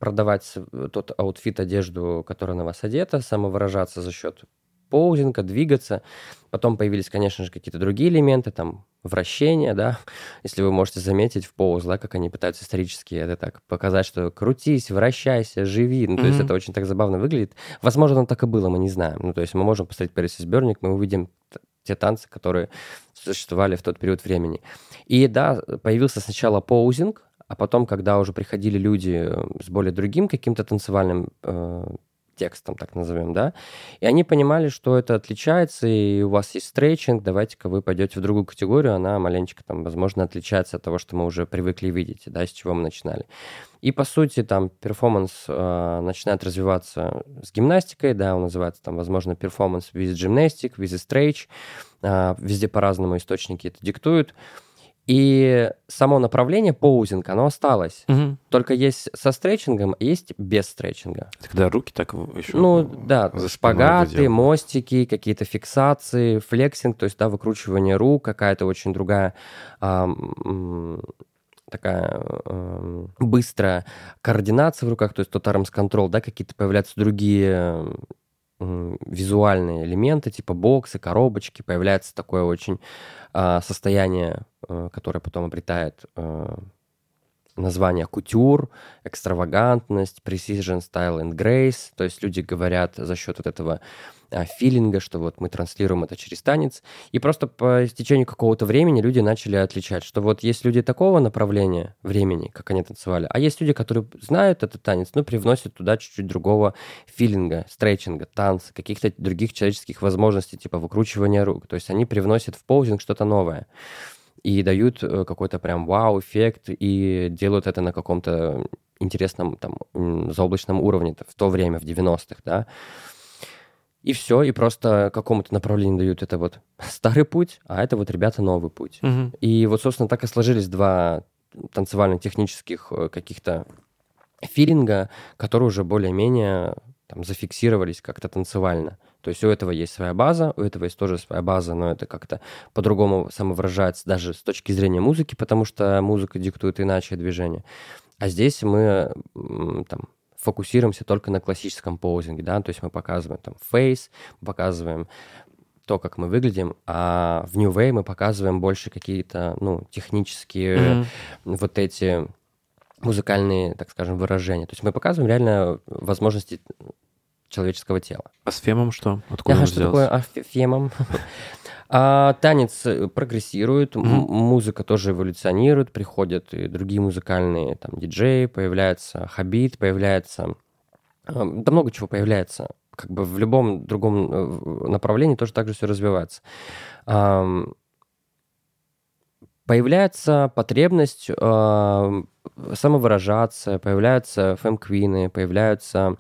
продавать с- тот outfit, одежду, которая на вас одета, самовыражаться за счет поузинга, двигаться. Потом появились, конечно же, какие-то другие элементы, там, вращения, да, если вы можете заметить в Pose, да, как они пытаются исторически это так показать, что крутись, вращайся, живи. Ну, то есть это очень так забавно выглядит. Возможно, оно так и было, мы не знаем. Ну, то есть мы можем посмотреть Paris is Burning, мы увидим те танцы, которые существовали в тот период времени. И да, появился сначала поузинг, а потом, когда уже приходили люди э, с более другим каким-то танцевальным э, текстом, так назовем, да, и они понимали, что это отличается, и у вас есть стрейчинг, давайте-ка вы пойдете в другую категорию, она маленечко там, возможно, отличается от того, что мы уже привыкли видеть, да, с чего мы начинали. И, по сути, там перформанс э, начинает развиваться с гимнастикой, да, он называется там, возможно, перформанс with gymnastic, with stretch, э, везде по-разному источники это диктуют. И само направление поузинг, оно осталось. Мгм. Только есть со стретчингом, есть без стретчинга. Когда руки так еще... Ну, да, шпагаты, мостики, какие-то фиксации, flexing, то есть, да, выкручивание рук, какая-то очень другая а, такая м, быстрая координация в руках, то есть тот arms control, да, какие-то появляются другие визуальные элементы, типа боксы, коробочки, появляется такое очень а, состояние, э, которое потом обретает э, название кутюр, экстравагантность, precision, style and grace. То есть люди говорят за счет вот этого а, филинга, что вот мы транслируем это через танец. И просто по истечению какого-то времени люди начали отличать, что вот есть люди такого направления времени, как они танцевали, а есть люди, которые знают этот танец, но привносят туда чуть-чуть другого филинга, стретчинга, танца, каких-то других человеческих возможностей, типа выкручивания рук. То есть они привносят в поузинг что-то новое и дают э, какой-то прям вау-эффект и делают это на каком-то интересном там заоблачном уровне в то время, в 90-х, да. И все, и просто какому-то направлению дают это вот старый путь, а это вот, ребята, новый путь. Мгм. И вот, собственно, так и сложились два танцевально-технических э, каких-то филинга, которые уже более-менее там зафиксировались как-то танцевально. То есть у этого есть своя база, у этого есть тоже своя база, но это как-то по-другому самовыражается даже с точки зрения музыки, потому что музыка диктует иначе движение. А здесь мы там фокусируемся только на классическом поузинге, да, то есть мы показываем там фейс, показываем то, как мы выглядим, а в New Way мы показываем больше какие-то, ну, технические Мгм. вот эти музыкальные, так скажем, выражения. То есть мы показываем реально возможности человеческого тела. А с фемом что? Откуда Ага, что взялся? такое а, фе- фемом? А, танец э, прогрессирует, Мгм. музыка тоже эволюционирует, приходят и другие музыкальные там диджеи, появляется хабит, появляется... э, Да много чего появляется. Как бы в любом другом э, направлении тоже так же все развивается. Ам, Появляется потребность а, самовыражаться, появляются фэм-квины, появляются а,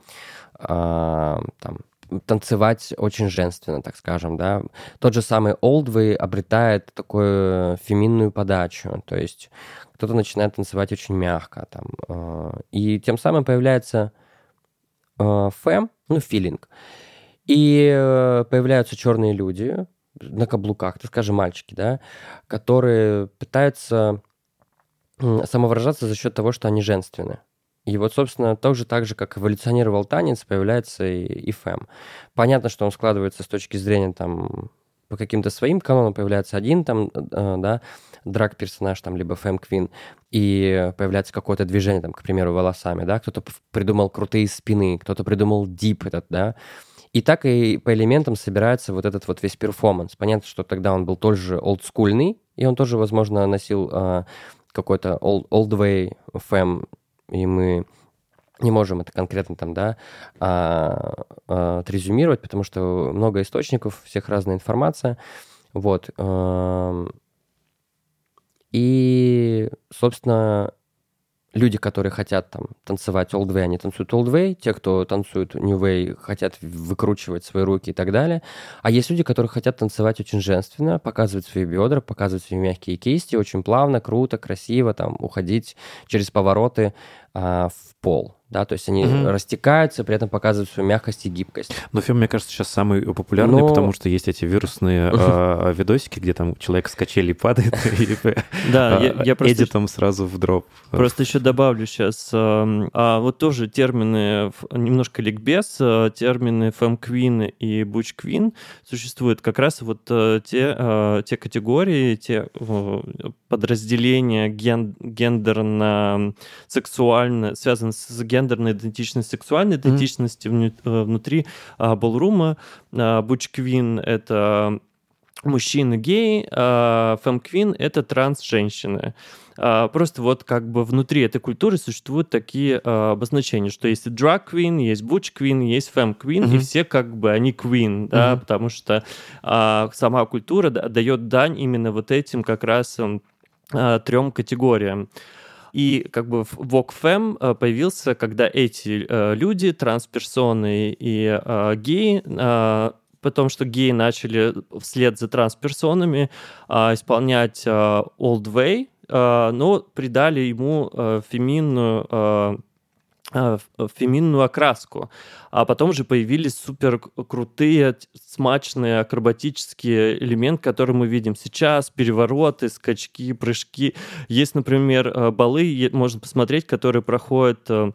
там, танцевать очень женственно, так скажем, да. Тот же самый Oldway обретает такую феминную подачу, то есть кто-то начинает танцевать очень мягко там, а, и тем самым появляется а, фэм, ну, филинг, и э, появляются черные люди на каблуках, так скажем, мальчики, да, которые пытаются самовыражаться за счет того, что они женственны. И вот, собственно, тоже так же, как эволюционировал танец, появляется и, и. Понятно, что он складывается с точки зрения там по каким-то своим канонам появляется один там, э, да, драг-персонаж, там, либо фэм-квин, и появляется какое-то движение, там, к примеру, волосами, да, кто-то придумал крутые спины, кто-то придумал дип этот, да, и так и по элементам собирается вот этот вот весь перформанс. Понятно, что тогда он был тоже олдскульный, и он тоже, возможно, носил а, какой-то old, old way фэм, и мы не можем это конкретно там, да, а, а, отрезюмировать, потому что много источников, всех разная информация. Вот. ам, И, собственно, люди, которые хотят там танцевать old они танцуют old те, кто танцуют new way, хотят выкручивать свои руки и так далее. А есть люди, которые хотят танцевать очень женственно, показывать свои бедра, показывать свои мягкие кисти, очень плавно, круто, красиво, там, уходить через повороты а, в пол. Да, то есть они Мгм. растекаются, при этом показывают свою мягкость и гибкость. Но фем, мне кажется, сейчас самый популярный, Но- потому что есть эти вирусные а, видосики, где там человек с качелей падает, и Да, а, эдитом сразу в дроп. Просто еще добавлю сейчас, вот тоже термины, немножко ликбез, термины фэм-квин и буч-квин существуют как раз вот э, те, те категории, те э, подразделения ген, гендерно-сексуально, связанные с гендерной идентичностью, сексуальной идентичностью э, внутри а, болрума. А, Буч-квин — это мужчины геи, а фэм-квин — это транс-женщины. А, Просто вот как бы внутри этой культуры существуют такие а, обозначения, что есть drag queen, есть butch queen, есть femme queen, и Мгм. все как бы они queen, да, Мгм. потому что а, сама культура да- дает дань именно вот этим как раз м, а, трем категориям. И как бы Femme э, появился, когда эти э, люди, трансперсоны и э, геи, э, потому что геи начали вслед за трансперсонами а, исполнять а, Old Way, а, но придали ему а, феминную ф- феминную окраску. А потом же появились супер крутые, смачные акробатические элементы, которые мы видим сейчас, перевороты, скачки, прыжки. Есть, например, э, балы, можно посмотреть, которые проходят э,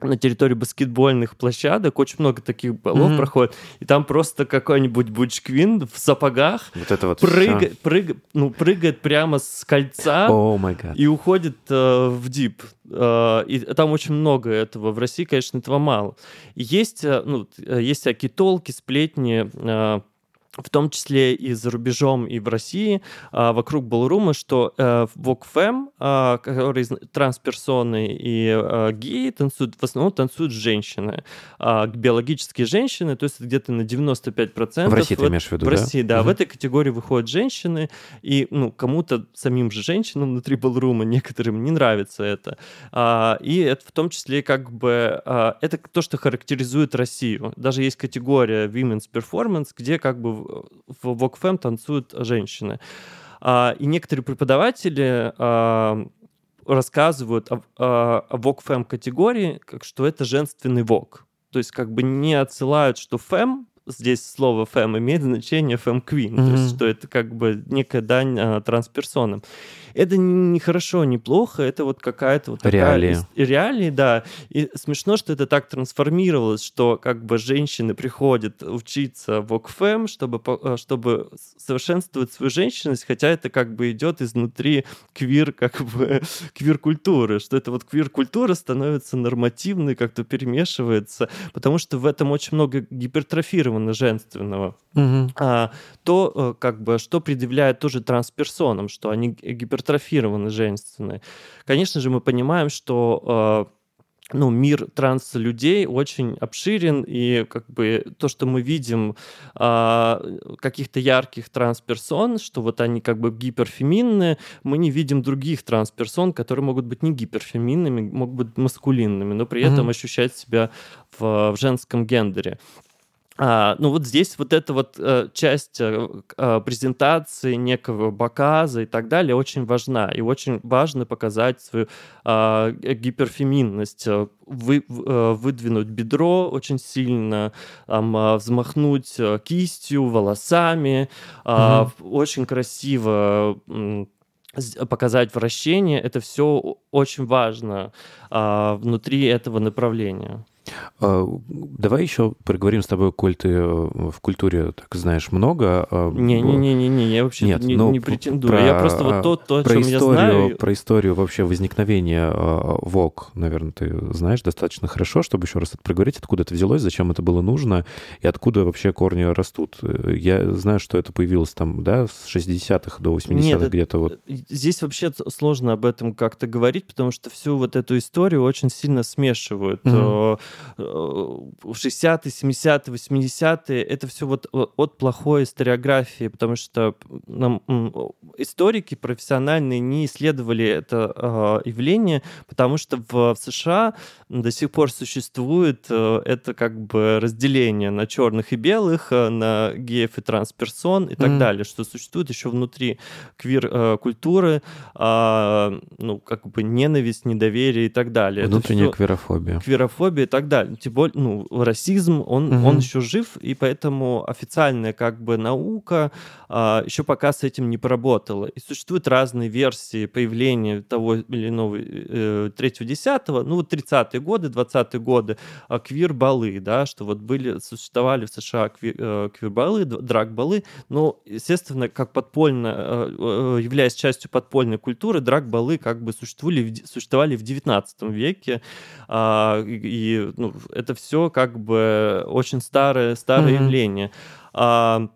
на территории баскетбольных площадок. Очень много таких балов Мгм. проходит. И там просто какой-нибудь бучквин в сапогах Вот это вот прыгает, прыгает, ну, прыгает прямо с кольца гад. и уходит э, в дип. Э, и там очень много этого. В России, конечно, этого мало. И есть, э, ну, э, есть всякие толки, сплетни, э, в том числе и за рубежом, и в России, а, вокруг Балрума, что Вокфем, а, которые трансперсоны и а, геи танцуют, в основном танцуют женщины. А, биологические женщины, то есть где-то на 95%. В России ты вот- имеешь в виду, В да? России, да. В Мгм. этой категории выходят женщины, и ну, кому-то, самим же женщинам внутри Балрума, некоторым не нравится это. И это в том числе как бы... это то, что характеризует Россию. Даже есть категория Women's Performance, где как бы в, в Вокфем танцуют женщины. А, и некоторые преподаватели а, рассказывают о, о, о вок-фэм категории, как что это женственный вок. То есть как бы не отсылают, что фэм, здесь слово фэм имеет значение фэм-квин, то есть что это как бы некая дань а, трансперсонам. Это не, хорошо, не плохо, это вот какая-то вот такая Реалии. реалии, да. И смешно, что это так трансформировалось, что как бы женщины приходят учиться в ОКФМ, чтобы, э, чтобы совершенствовать свою женщинность, хотя это как бы идет изнутри квир, как бы квир-культуры, что это вот квир-культура становится нормативной, как-то перемешивается, потому что в этом очень много гипертрофировано женственного Мгм. а, то э, как бы что предъявляет тоже трансперсонам, что они г- гипертрофированы женственные. Конечно же, мы понимаем, что э, ну, мир транс-людей очень обширен, и как бы то, что мы видим а, каких-то ярких трансперсон, что вот они как бы гиперфеминные, мы не видим других трансперсон, которые могут быть не гиперфеминными, могут быть маскулинными, но при этом Мгм. ощущать себя в, в женском гендере. А, ну вот здесь вот эта вот э, часть э, э, презентации некого показа и так далее очень важна. И очень важно показать свою а, г- гиперфеминность, э, вы, э, выдвинуть бедро очень сильно, там, а, взмахнуть э, кистью, волосами, в- очень красиво показать вращение. Это все очень важно а, внутри этого направления. А, Давай еще поговорим с тобой, коль ты э, в культуре так знаешь много. а, Не-не-не-не, я вообще Нет, не, ну, не претендую. про- я просто вот то, то о Про чем я историю, знаю. про историю вообще возникновения э, ВОК, наверное, ты знаешь достаточно хорошо, чтобы еще раз это проговорить, откуда это взялось, зачем это было нужно и откуда вообще корни растут. Э, Я знаю, что это появилось там, да, с 60-х до 80-х Нет, это- где-то вот. Здесь вообще сложно об этом как-то говорить, потому что всю вот эту историю очень сильно смешивают. Мгм. Э, э, 60-е, 70-е, 80-е, это все вот от плохой историографии, потому что нам, историки профессиональные не исследовали это э, явление, потому что в, США до сих пор существует э, это как бы разделение на черных и белых, э, на геев и трансперсон и так Мгм. далее, что существует еще внутри квир-культуры, ну, как бы ненависть, недоверие и так далее. Внутренняя кверофобия. квирофобия и так далее. Тем более, ну, расизм, он, Мгм. он еще жив, и поэтому официальная как бы наука а, еще пока с этим не поработала. И существуют разные версии появления того или иного э, третьего, десятого, ну, вот 30-е годы, 20-е годы, а, квир-балы, да, что вот были, существовали в США кви- э, квир-балы, д- драг-балы, но, естественно, как подпольно, э, э, являясь частью подпольной культуры, драг-балы как бы существовали, существовали в 19 веке, и, и, ну, это все как бы очень старое, старое Мгм. явление. А,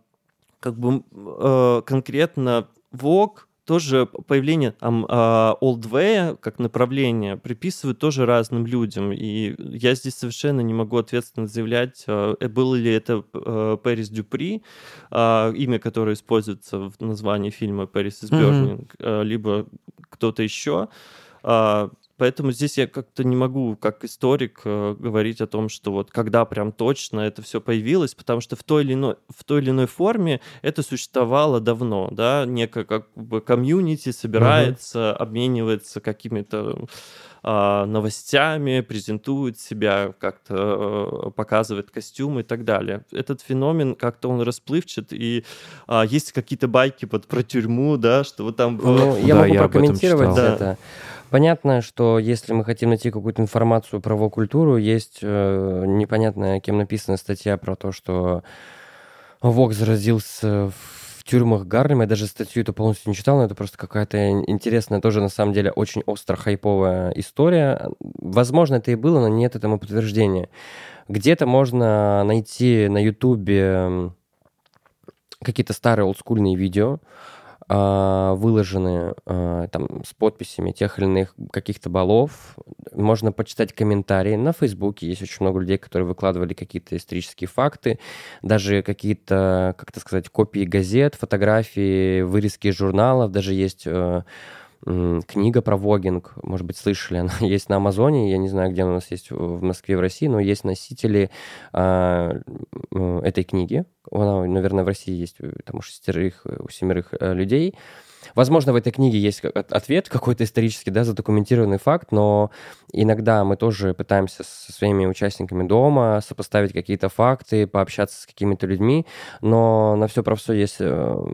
как бы э, конкретно ВОК тоже появление там а, Oldway как направление приписывают тоже разным людям. И я здесь совершенно не могу ответственно заявлять, э, было ли это Пэрис Дюпри, а, имя, которое используется в названии фильма «Пэрис из. Бёрнинг», э, либо кто-то еще. Поэтому здесь я как-то не могу, как историк, э, говорить о том, что вот когда прям точно это все появилось, потому что в той или иной, в той или иной форме это существовало давно, да, некое как бы комьюнити собирается, обменивается какими-то а, новостями, презентует себя, как-то э, показывает костюмы и так далее. Этот феномен как-то он расплывчат, и а, есть какие-то байки вот про тюрьму, да, что вот там... Ну, я Да, могу я об этом прокомментировать это. Понятно, что если мы хотим найти какую-то информацию про культуру, есть э, непонятная, кем написана статья про то, что Вок заразился в тюрьмах Гарлема. Я даже статью эту полностью не читал, но это просто какая-то интересная, тоже на самом деле очень остро хайповая история. Возможно, это и было, но нет этому подтверждения. Где-то можно найти на Ютубе какие-то старые олдскульные видео, а, выложенные а, там с подписями тех или иных каких-то баллов. Можно почитать комментарии. На Фейсбуке есть очень много людей, которые выкладывали какие-то исторические факты, даже какие-то, как это сказать, копии газет, фотографии, вырезки журналов. Даже есть э, книга про вогинг, может быть, слышали, она есть на Амазоне, я не знаю, где она у нас есть в Москве, в России, но есть носители м, этой книги. Она, наверное, в России есть э, там, у шестерых, э, у семерых э, людей. Возможно, в этой книге есть ответ какой-то исторический, да, задокументированный факт, но иногда мы тоже пытаемся со своими участниками дома сопоставить какие-то факты, пообщаться с какими-то людьми, но на все про все есть э,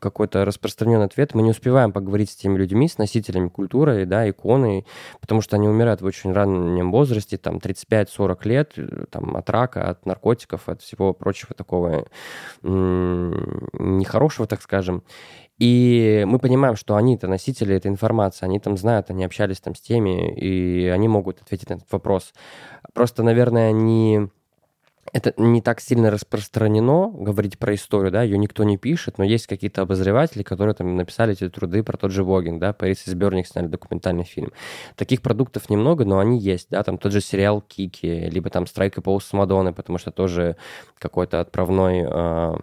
какой-то распространенный ответ. Мы не успеваем поговорить с теми людьми, с носителями культуры, да, иконы, потому что они умирают в очень раннем возрасте, там 35-40 лет, э, там от рака, от наркотиков, от всего прочего такого нехорошего, так скажем. И мы понимаем, что они-то носители этой информации, они там знают, они общались там с теми, и они могут ответить на этот вопрос. Просто, наверное, не это не так сильно распространено, говорить про историю, да, ее никто не пишет, но есть какие-то обозреватели, которые там написали эти труды про тот же Вогинг, да, Парис и Сберник сняли документальный фильм. Таких продуктов немного, но они есть, да, там тот же сериал Kiki, либо там Strike a Pose с Мадонной, потому что тоже какой-то отправной, э,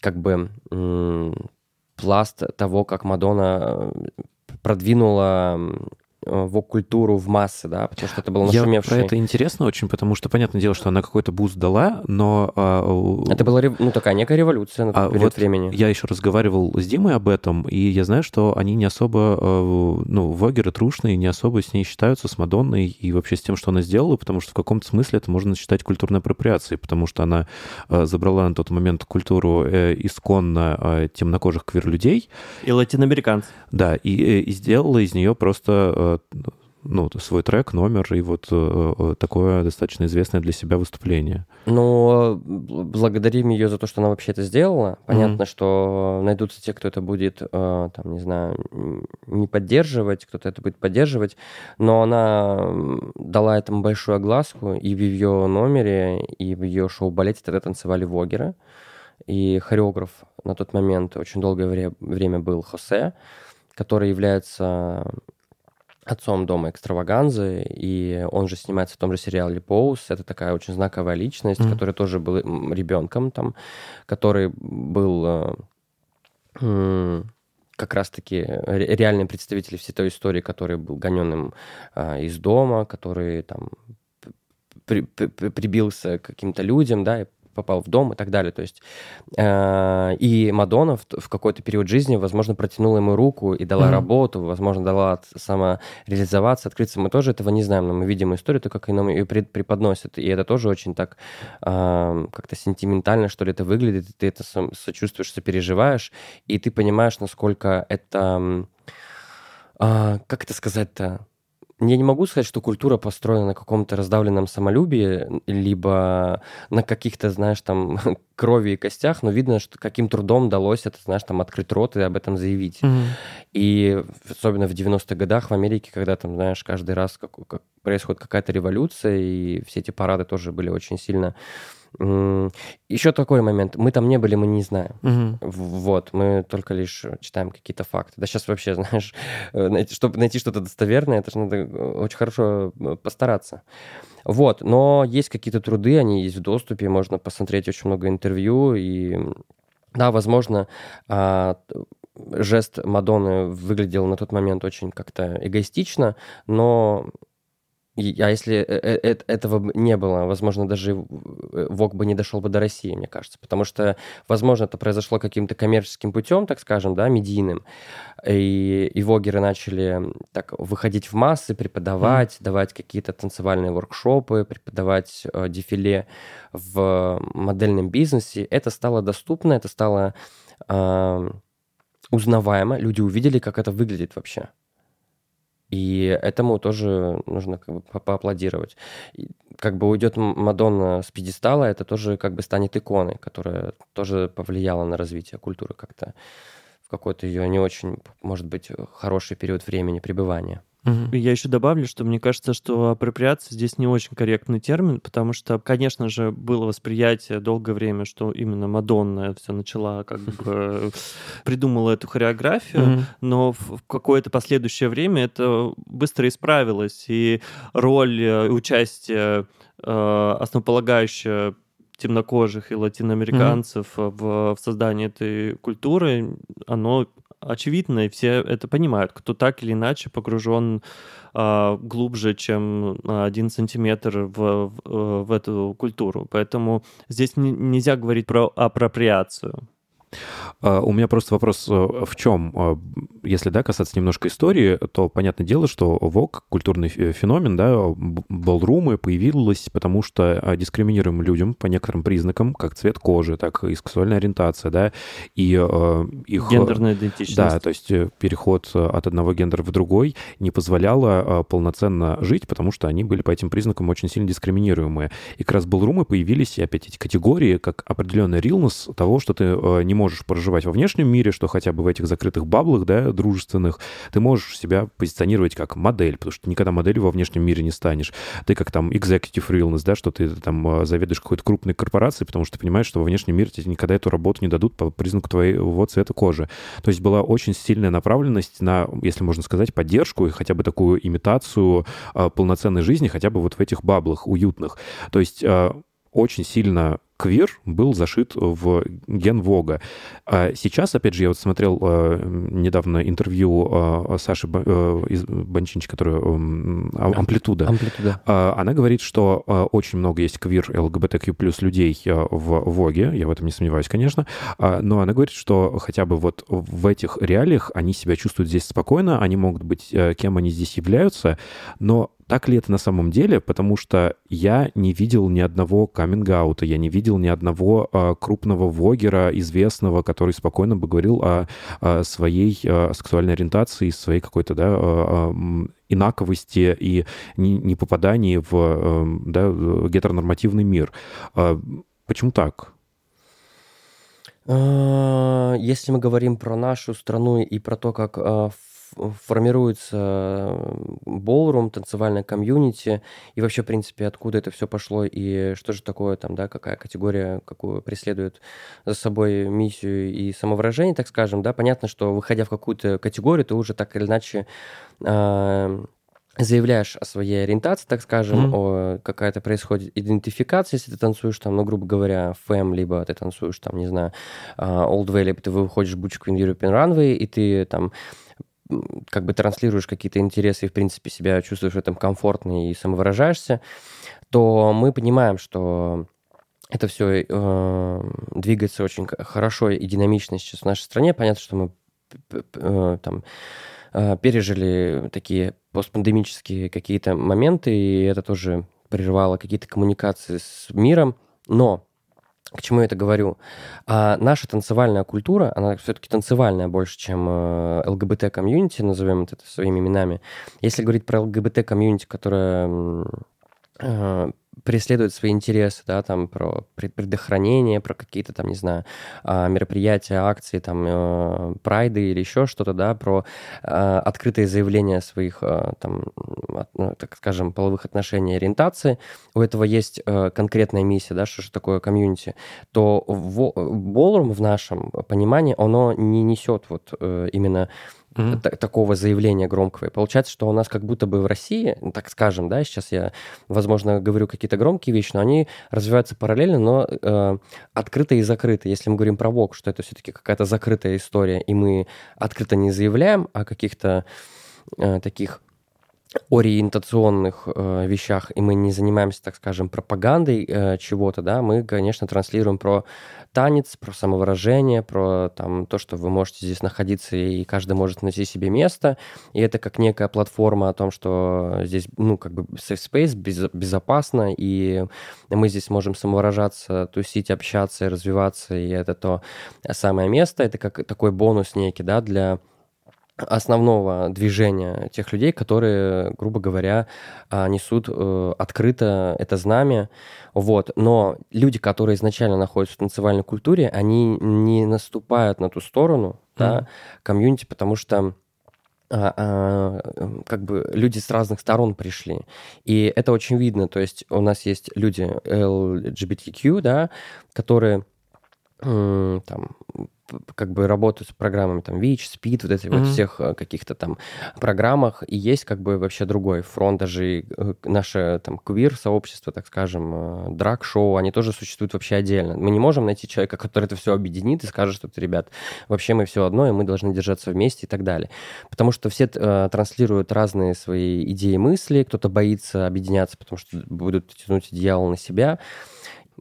как бы, м, пласт того, как Мадонна э, продвинула э, вог-культуру в массы, да, потому что это был Я нашумевший... про это интересно очень, потому что понятное дело, что она какой-то boost дала, но... а, Это была ну, такая некая революция на тот А период вот времени. Я еще разговаривал с Димой об этом, и я знаю, что они не особо, э, ну, вогеры трушные, не особо с ней считаются, с Мадонной и вообще с тем, что она сделала, потому что в каком-то смысле это можно считать культурной апроприацией, потому что она э, забрала на тот момент культуру э, исконно э, темнокожих квир-людей, И латиноамериканцы. да, и, э, и сделала из нее просто э, ну, свой трек, номер и вот э, э, такое достаточно известное для себя выступление. Но бл- благодарим ее за то, что она вообще это сделала. Понятно, что найдутся те, кто это будет, э, там, не знаю, не поддерживать, кто-то это будет поддерживать. Но она дала этому большую огласку, и в ее номере, и в ее шоу-балете тогда танцевали вогеры. И хореограф на тот момент очень долгое вре- время был Хосе, который является отцом дома экстраваганзы, и он же снимается в том же сериале Поус. Это такая очень знаковая личность, который тоже был ребенком там, который был э, как раз-таки ре- реальный представитель всей той истории, который был гоненным а, из дома, который там при- при- прибился к каким-то людям, да, и попал в дом и так далее. То есть э, и Мадонна в, в какой-то период жизни, возможно, протянула ему руку и дала Мгм. работу, возможно, дала самореализоваться, открыться. Мы тоже этого не знаем, но мы видим историю, то, как нам ее преподносят. И это тоже очень так э, как-то сентиментально, что ли, это выглядит. и Ты это сочувствуешь, сопереживаешь, и ты понимаешь, насколько это... а, как это сказать-то? Я не могу сказать, что культура построена на каком-то раздавленном самолюбии, либо на каких-то, знаешь, там, крови и костях, но видно, что каким трудом удалось это, знаешь, там, открыть рот и об этом заявить. И особенно в 90-х годах в Америке, когда там, знаешь, каждый раз как- как происходит какая-то революция, и все эти парады тоже были очень сильно... Еще такой момент. Мы там не были, мы не знаем. В- Вот, мы только лишь читаем какие-то факты. Да сейчас вообще, знаешь, э, найти- чтобы найти что-то достоверное, это же надо э, очень хорошо э, постараться. Вот, но есть какие-то труды, они есть в доступе, можно посмотреть очень много интервью, и да, возможно, а, жест Мадонны выглядел на тот момент очень как-то эгоистично, но и- а если э- э- э- этого не было, возможно, даже ВОК бы не дошел бы до России, мне кажется. Потому что, возможно, это произошло каким-то коммерческим путем, так скажем, да, медийным. И, и вогеры начали так выходить в массы, преподавать, давать какие-то танцевальные воркшопы, преподавать э, дефиле в модельном бизнесе. Это стало доступно, это стало э, узнаваемо. Люди увидели, как это выглядит вообще. И этому тоже нужно как бы по- поаплодировать. И как бы уйдет Мадонна с пьедестала, это тоже как бы станет иконой, которая тоже повлияла на развитие культуры как-то в какой-то ее не очень, может быть, хороший период времени пребывания. Мгм. Я еще добавлю, что мне кажется, что апроприация здесь не очень корректный термин, потому что, конечно же, было восприятие долгое время, что именно Мадонна все начала, как бы придумала эту хореографию, но в какое-то последующее время это быстро исправилось, и роль э, и участие э, основополагающее темнокожих и латиноамериканцев в, в создании этой культуры, оно очевидно, и все это понимают, кто так или иначе погружен а, глубже, чем один сантиметр в, в, э, в эту культуру. Поэтому здесь не- нельзя говорить про апроприацию. А, У меня просто вопрос э, в чем? А, Если, да, касаться немножко истории, то понятное дело, что ВОК, культурный фе- феномен, да, б- балрумы появилась, потому что а, дискриминируемым людям по некоторым признакам, как цвет кожи, так и сексуальная ориентация, да, и э, их... э, Гендерная идентичность. Да, то есть переход от одного гендера в другой не позволяло полноценно жить, потому что они были по этим признакам очень сильно дискриминируемые. И как раз балрумы появились, и опять эти категории, как определенный рилнес того, что ты не можешь проживать во внешнем мире, что хотя бы в этих закрытых баблах, да, дружественных, ты можешь себя позиционировать как модель, потому что ты никогда моделью во внешнем мире не станешь. Ты как там executive realness, да, что ты там э, заведуешь какой-то крупной корпорацией, потому что ты понимаешь, что во внешнем мире тебе никогда эту работу не дадут по признаку твоего цвета кожи. То есть была очень сильная направленность на, если можно сказать, поддержку и хотя бы такую имитацию э, полноценной жизни, хотя бы вот в этих баблах уютных. То есть э, очень сильно квир был зашит в ген Вога. А сейчас, опять же, я вот смотрел э, недавно интервью э, Саши э, из Банчинч, которая м, а- амплитуда. Амплитуда. А, Она говорит, что а, очень много есть квир ЛГБТК плюс людей а, в Воге, я в этом не сомневаюсь, конечно, А, но она говорит, что хотя бы вот в этих реалиях они себя чувствуют здесь спокойно, они могут быть э, кем они здесь являются, но так ли это на самом деле? Потому что я не видел ни одного каминг-аута, я не видел ни одного а, крупного вогера, известного, который спокойно бы говорил о, о своей а, сексуальной ориентации, своей какой-то, да, а, а, м, инаковости и не, попадании в эм, да, гетеронормативный мир. А, Почему так? А, Если мы говорим про нашу страну и про то, как а, формируется болрум, танцевальная комьюнити, и вообще, в принципе, откуда это все пошло, и что же такое там, да, какая категория, какую преследует за собой миссию и самовыражение, так скажем, да, понятно, что выходя в какую-то категорию, ты уже так или иначе а, заявляешь о своей ориентации, так скажем, Мгм. о какая-то происходит идентификация, если ты танцуешь там, ну, грубо говоря, фэм, либо ты танцуешь там, не знаю, а, Old Way, либо ты выходишь в Butch Queen European Runway, и ты там как бы транслируешь какие-то интересы и, в принципе, себя чувствуешь в этом комфортно и самовыражаешься, то мы понимаем, что это все двигается очень хорошо и динамично сейчас в нашей стране. Понятно, что мы э, там э, пережили такие постпандемические какие-то моменты, и это тоже прервало какие-то коммуникации с миром. Но к чему я это говорю? А наша танцевальная культура, она все-таки танцевальная больше, чем э, ЛГБТ-комьюнити, назовем это своими именами. Если говорить про ЛГБТ-комьюнити, которая м, преследует свои интересы, да, там про пред- предохранение, про какие-то там, не знаю, а, мероприятия, акции, там, э, прайды или еще что-то, да, про э, открытые заявления своих, э, там, ну, так скажем, половых отношений, ориентации, у этого есть конкретная миссия, да, что же такое комьюнити, то Болрум в нашем понимании, оно не несет вот именно Та- такого заявления громкого. И получается, что у нас как будто бы в России, ну, так скажем, да, сейчас я, возможно, говорю какие-то громкие вещи, но они развиваются параллельно, но э, открыто и закрыто. Если мы говорим про ВОК, что это все-таки какая-то закрытая история, и мы открыто не заявляем о каких-то э, таких ориентационных э, вещах, и мы не занимаемся, так скажем, пропагандой э, чего-то, да, мы, конечно, транслируем про танец, про самовыражение, про там то, что вы можете здесь находиться, и каждый может найти себе место, и это как некая платформа о том, что здесь, ну, как бы safe space, без- безопасно, и мы здесь можем самовыражаться, тусить, общаться, развиваться, и это то самое место, это как такой бонус некий, да, для основного движения тех людей, которые, грубо говоря, а, несут э, открыто это знамя. Вот. Но люди, которые изначально находятся в танцевальной культуре, они не наступают на ту сторону, да, комьюнити, потому что а, а, как бы люди с разных сторон пришли. И это очень видно. То есть у нас есть люди LGBTQ, да, которые там п- как бы работают с программами там ВИЧ, СПИД, вот этих вот Мгм. всех э, каких-то там программах, и есть как бы вообще другой фронт, даже и, э, наше там квир-сообщество, так скажем, э, драг-шоу, они тоже существуют вообще отдельно. Мы не можем найти человека, который это все объединит и скажет, что, ребят, вообще мы все одно, и мы должны держаться вместе и так далее. Потому что все э, транслируют разные свои идеи и мысли, кто-то боится объединяться, потому что будут тянуть одеяло на себя,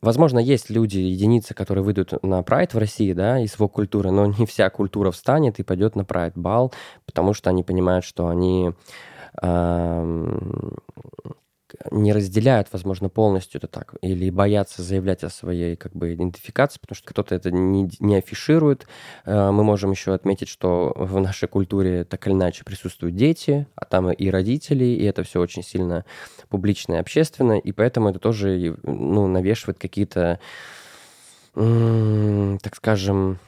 Возможно, есть люди, единицы, которые выйдут на прайд в России, да, из его культуры, но не вся культура встанет и пойдет на прайд бал, потому что они понимают, что они ам, не разделяют, возможно, полностью это так, или боятся заявлять о своей как бы идентификации, потому что кто-то это не, не афиширует. Э, Мы можем еще отметить, что в нашей культуре так или иначе присутствуют дети, а там и родители, и это все очень сильно публично и общественно, и поэтому это тоже ну, навешивает какие-то, так скажем,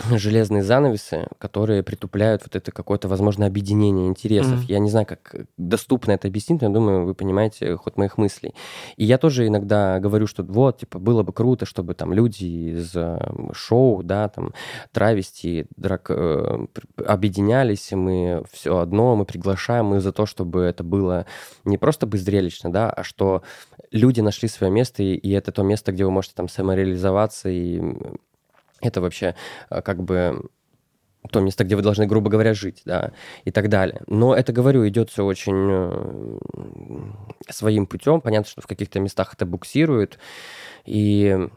железные занавесы, которые притупляют вот это какое-то, возможно, объединение интересов. Мгм. Я не знаю, как доступно это объяснить, но я думаю, вы понимаете ход моих мыслей. И я тоже иногда говорю, что вот, типа, было бы круто, чтобы там люди из э, шоу, да, там, травести, драк, э, объединялись, и мы все одно, мы приглашаем, мы за то, чтобы это было не просто бы зрелищно, да, а что люди нашли свое место, и, и это то место, где вы можете там самореализоваться, и это вообще э, как бы то место, где вы должны, грубо говоря, жить, да, и так далее. Но это, говорю, идет все очень э, своим путем. Понятно, что в каких-то местах это буксирует, и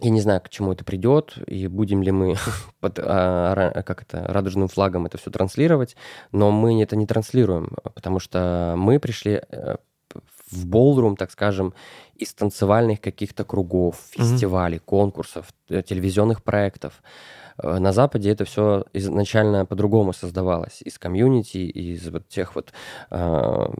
я не знаю, к чему это придет, и будем ли мы под а, как это, радужным флагом это все транслировать, но мы это не транслируем, потому что мы пришли э, в болрум, так скажем, из танцевальных каких-то кругов, фестивалей, конкурсов, э, телевизионных проектов. Э, На Западе это все изначально по-другому создавалось. Из комьюнити, из вот тех вот а,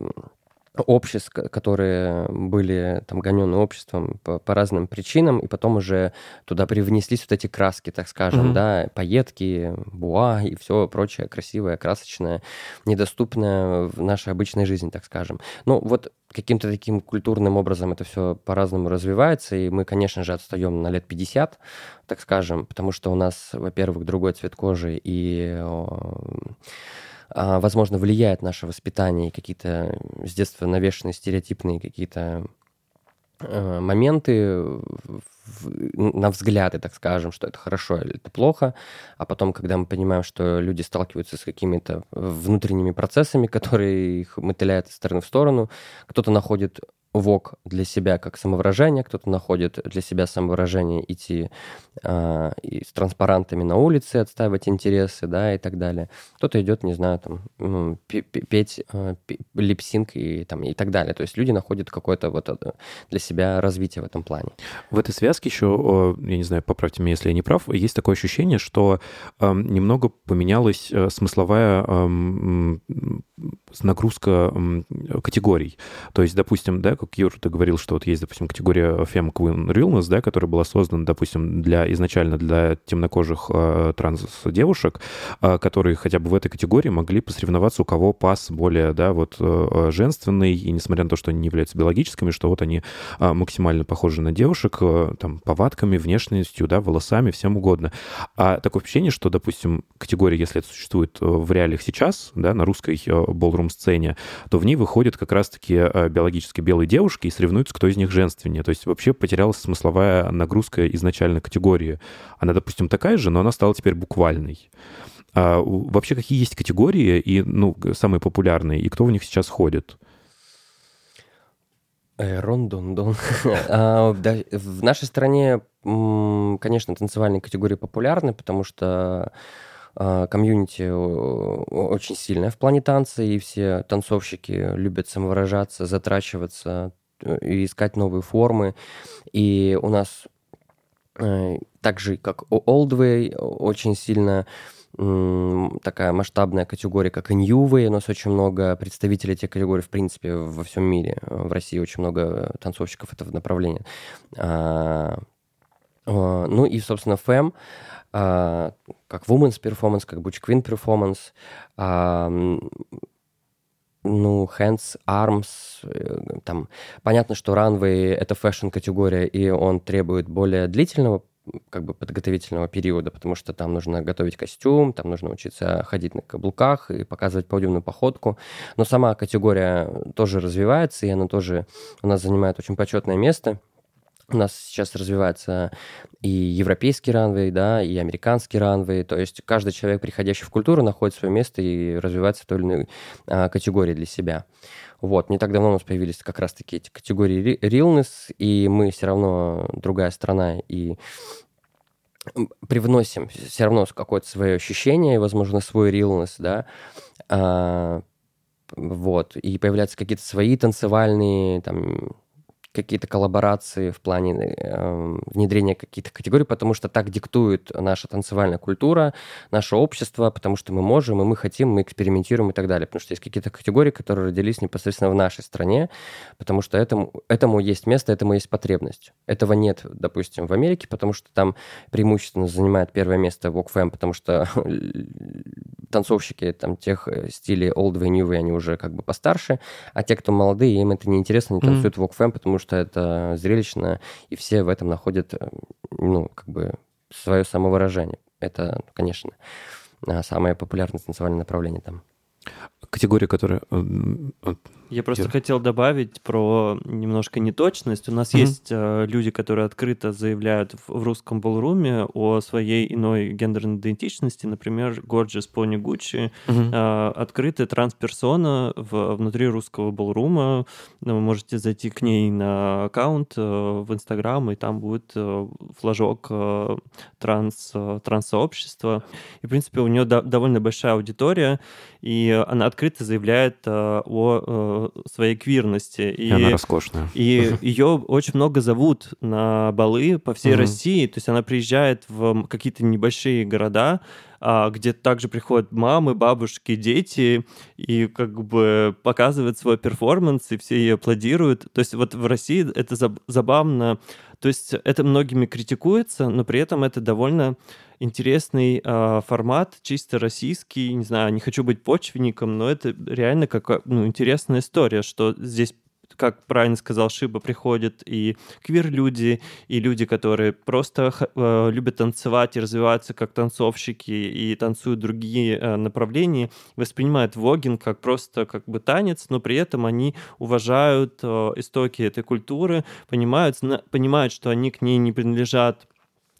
обществ, ко- которые были там гонены обществом по, по разным причинам, и потом уже туда привнеслись вот эти краски, так скажем, Мгм. да, пайетки, буа и все прочее красивое, красочное, недоступное в нашей обычной жизни, так скажем. Ну, вот каким-то таким культурным образом это все по-разному развивается, и мы, конечно же, отстаем на лет 50, так скажем, потому что у нас, во-первых, другой цвет кожи, и возможно, влияет наше воспитание и какие-то с детства навешенные стереотипные какие-то э, моменты на взгляды, так скажем, что это хорошо или это плохо, а потом, когда мы понимаем, что люди сталкиваются с какими-то внутренними процессами, которые их мотыляют из стороны в сторону, кто-то находит ВОК для себя как самовыражение, кто-то находит для себя самовыражение идти а, и с транспарантами на улице, отстаивать интересы, да, и так далее. Кто-то идет, не знаю, там, ну, пе- пе- петь пе- липсинг и, там, и так далее. То есть люди находят какое-то вот это для себя развитие в этом плане. В этой связке еще, я не знаю, поправьте меня, если я не прав, есть такое ощущение, что эм, немного поменялась э, смысловая м, нагрузка категорий. То есть, допустим, да, как Юр, ты говорил, что вот есть, допустим, категория Femme Queen Realness, да, которая была создана, допустим, для изначально для темнокожих э, транс-девушек, э, которые хотя бы в этой категории могли посоревноваться, у кого пас более, да, вот э, женственный, и несмотря на то, что они не являются биологическими, что вот они а, максимально похожи на девушек, э, там, повадками, внешностью, да, волосами, всем угодно. А такое впечатление, что, допустим, категория, если это существует э, в реалиях сейчас, да, на русской болрум-сцене, то в ней выходят как раз-таки э, биологически белые девушки и соревнуются, кто из них женственнее. То есть вообще потерялась смысловая нагрузка изначально категории. Она, допустим, такая же, но она стала теперь буквальной. А вообще какие есть категории и, ну, самые популярные, и кто в них сейчас ходит? Э. А, да, В нашей стране, конечно, танцевальные категории популярны, потому что а, комьюнити о- о- очень сильное в плане танца, и все танцовщики любят самовыражаться, затрачиваться э, и искать новые формы. И у нас э, так же, как у Old Way, очень сильно такая масштабная категория, как и Way. У нас очень много представителей этих категорий, в принципе, во всем мире. В России очень много танцовщиков этого направления. А, а, Ну и, собственно, а, как Women's Performance, как Butch Queen Performance, а, ну, hands, arms, э, там, понятно, что runway — это фэшн-категория, и он требует более длительного как бы подготовительного периода, потому что там нужно готовить костюм, там нужно учиться ходить на каблуках и показывать подиумную походку. Но сама категория тоже развивается, и она тоже у нас занимает очень почетное место. У нас сейчас развивается и европейский ранвей, да, и американский ранвей. То есть каждый человек, приходящий в культуру, находит свое место и развивается в той или иной а, категории для себя. Вот, не так давно у нас появились как раз-таки эти категории ри- realness, и мы все равно другая страна, и привносим все равно какое-то свое ощущение, возможно, свой realness, да, А, вот, и появляются какие-то свои танцевальные, там, какие-то коллаборации в плане э, внедрения каких-то категорий, потому что так диктует наша танцевальная культура, наше общество, потому что мы можем, и мы хотим, мы экспериментируем и так далее. Потому что есть какие-то категории, которые родились непосредственно в нашей стране, потому что этому, этому есть место, этому есть потребность. Этого нет, допустим, в Америке, потому что там преимущественно занимает первое место Walk потому что танцовщики там тех э, стилей old way, new они уже как бы постарше, а те, кто молодые, им это неинтересно, они Мгм. танцуют walk fam, потому что это зрелищно, и все в этом находят, э, ну, как бы свое самовыражение. Это, конечно, самое популярное танцевальное направление там. Категория, которая... э, м, э, Я просто Кир. хотел добавить про немножко неточность. У нас Мгм. есть э, люди, которые открыто заявляют в, в русском болруме о своей иной гендерной идентичности. Например, Gorgeous Pony Gucci мгм. э, открытая трансперсона в, внутри русского болрума. Вы можете зайти к ней на аккаунт э, в Инстаграм, и там будет э, флажок э, транс, э, транс-сообщества. И, в принципе, у нее до- довольно большая аудитория, и она открыто заявляет э, о э, своей квирности. И она роскошная. И ее очень много зовут на балы по всей. России. То есть она приезжает в какие-то небольшие города, где также приходят мамы, бабушки, дети, и как бы показывает свой перформанс, и все ее аплодируют. То есть вот в России это заб- забавно. То есть это многими критикуется, но при этом это довольно интересный а, формат, чисто российский. Не знаю, не хочу быть почвенником, но это реально как ну, интересная история, что здесь как правильно сказал Шиба, приходят и квир-люди, и люди, которые просто э, любят танцевать и развиваться как танцовщики и танцуют другие э, направления, воспринимают вогинг как просто как бы танец, но при этом они уважают э, истоки этой культуры, понимают, зна- понимают, что они к ней не принадлежат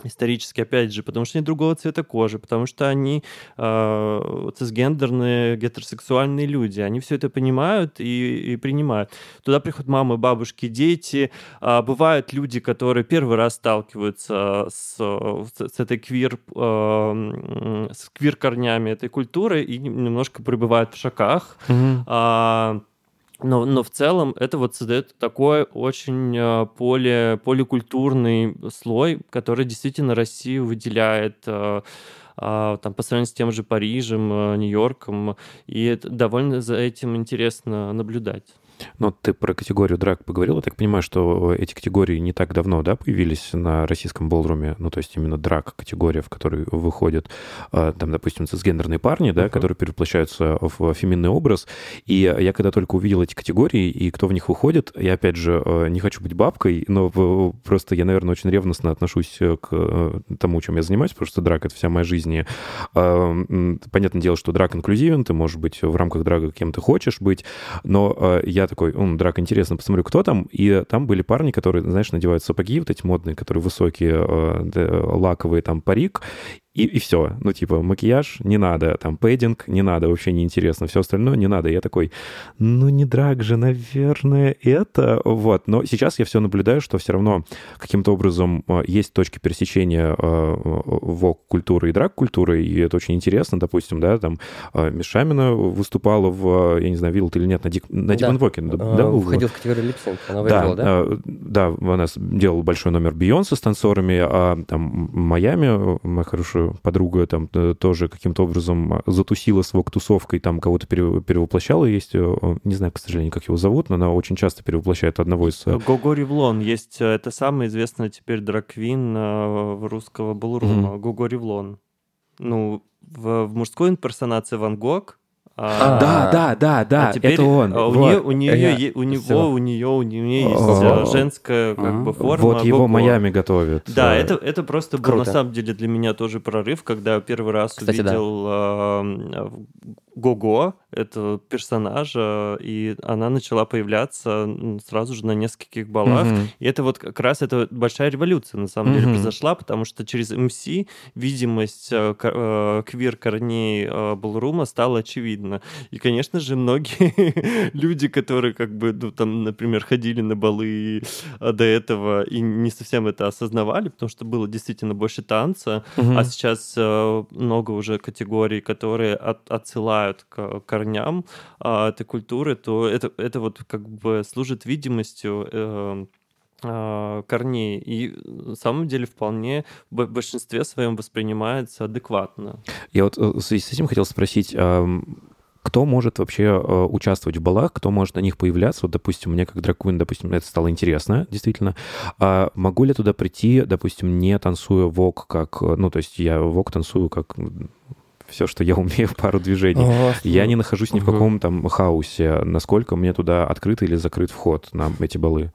исторически, опять же, потому что они другого цвета кожи, потому что они э, цисгендерные, гетеросексуальные люди. Они все это понимают и, и принимают. Туда приходят мамы, бабушки, дети. А, бывают люди, которые первый раз сталкиваются с, с, этой квир, э, с квир-корнями этой культуры и немножко пребывают в шоках. Мгм. А, но, но в целом это вот создает такой очень э, поле, поликультурный слой, который действительно Россию выделяет э, а, там, по сравнению с тем же Парижем, э, Нью-Йорком. И это довольно за этим интересно наблюдать. Ну, ты про категорию драк поговорил. Я так понимаю, что эти категории не так давно, да, появились на российском болдруме. Ну, то есть именно драк-категория, в которой выходят, э, там, допустим, цисгендерные парни, да, Мгм. которые перевоплощаются в феминный образ. И я когда только увидел эти категории и кто в них выходит, я, опять же, э, не хочу быть бабкой, но просто я, наверное, очень ревностно отношусь к э, тому, чем я занимаюсь, потому что драк — это вся моя жизнь. Понятное дело, что драк инклюзивен, ты можешь быть в рамках драга кем ты хочешь быть, но я такой, «М, драк, интересно, посмотрю, кто там. И там были парни, которые, знаешь, надевают сапоги вот эти модные, которые высокие, э, лаковые, там, парик, и, и все. Ну, типа, макияж не надо, там, пэддинг не надо, вообще не интересно, все остальное не надо. Я такой, ну, не драк же, наверное, это. Вот. Но сейчас я все наблюдаю, что все равно каким-то образом э, есть точки пересечения э, вок-культуры и драк-культуры, и это очень интересно. Допустим, да, там э, Мишамина выступала в, я не знаю, видел ты или нет, на, Дик, на Да. Воке, да, был? Входил в категорию липсинг, она Да, выиграла, да? э, да, она делала большой номер Бейонсе с танцорами, а там Майами, э, моя хорошая подруга, там э, тоже каким-то образом э, затусила с вок-тусовкой, там кого-то пере- перевоплощала, есть, э, не знаю, к сожалению, как его зовут, но она очень часто перевоплощает одного из... э, Гого Ревлон есть, это самый известный теперь драквин русского балрума, Гого Ревлон. Ну, в, в мужской имперсонации Ван Гог. А, Да, да, да, да, а теперь, это он. а, У, вот. нее, у, нее, Я- е- у него, у нее, у нее есть э, женская как бы форма. Вот его. Майами готовят. Да, это, это просто был на самом деле для меня тоже прорыв, когда я первый раз Кстати, да. увидел Гого, это персонажа, и она начала появляться сразу же на нескольких балах. Мгм. И это вот как раз это большая революция на самом деле Мгм. произошла, потому что через МС видимость э, ко- э, квир-корней э, Балрума стала очевидна. И, конечно же, многие люди, которые как бы, ну, там, например, ходили на балы э, до этого и не совсем это осознавали, потому что было действительно больше танца, Мгм. а сейчас э, много уже категорий, которые от- отсылают к корням а, этой культуры, то это, это вот как бы служит видимостью э, корней. И на самом деле вполне в большинстве своем воспринимается адекватно. Я вот э, в связи с этим хотел спросить, кто может вообще э, участвовать в балах, кто может на них появляться? Вот, допустим, мне как драквин, допустим, это стало интересно, действительно. А могу ли туда прийти, допустим, не танцуя вок, как... э, Ну, то есть я вок танцую как все, что я умею, пару движений. О, Я не нахожусь ни в каком там хаосе. Насколько мне туда открыт или закрыт вход на эти балы?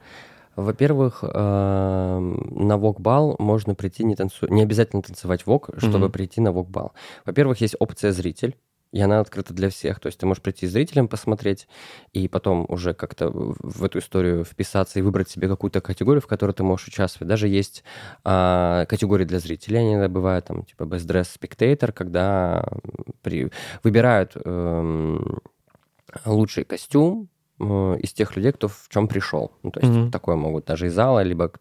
Во-первых, эм, на вок-бал можно прийти не танцуя. Не обязательно танцевать вок, чтобы Мгм. прийти на вок-бал. Во-первых, есть опция зритель. И она открыта для всех. То есть ты можешь прийти зрителем посмотреть, и потом уже как-то в эту историю вписаться и выбрать себе какую-то категорию, в которой ты можешь участвовать. Даже есть а, категории для зрителей. Они бывают там типа Best Dress Spectator, когда при... выбирают эм, лучший костюм, из тех людей, кто в чем пришел. Ну, то есть Мгм. такое могут даже из зала, либо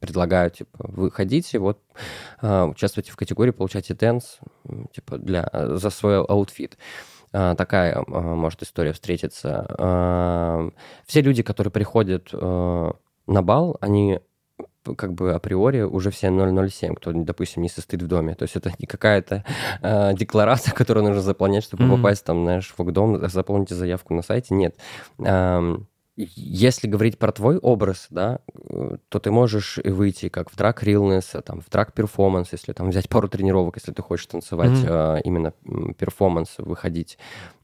предлагают, типа, выходите, вот, а, участвуйте в категории, получайте tens, типа, для, за свой outfit. А, Такая может история встретиться. Все люди, которые приходят э, на бал, они как бы априори уже все 007, кто, допустим, не состоит в доме. То есть это не какая-то э, декларация, которую нужно заполнять, чтобы Мгм. попасть там, знаешь, в дом, заполните заявку на сайте. Нет. Ам, если говорить про твой образ, да, то ты можешь выйти как в drag realness, там, в drag performance, если там взять пару тренировок, если ты хочешь танцевать Мгм. э, именно перформанс, выходить,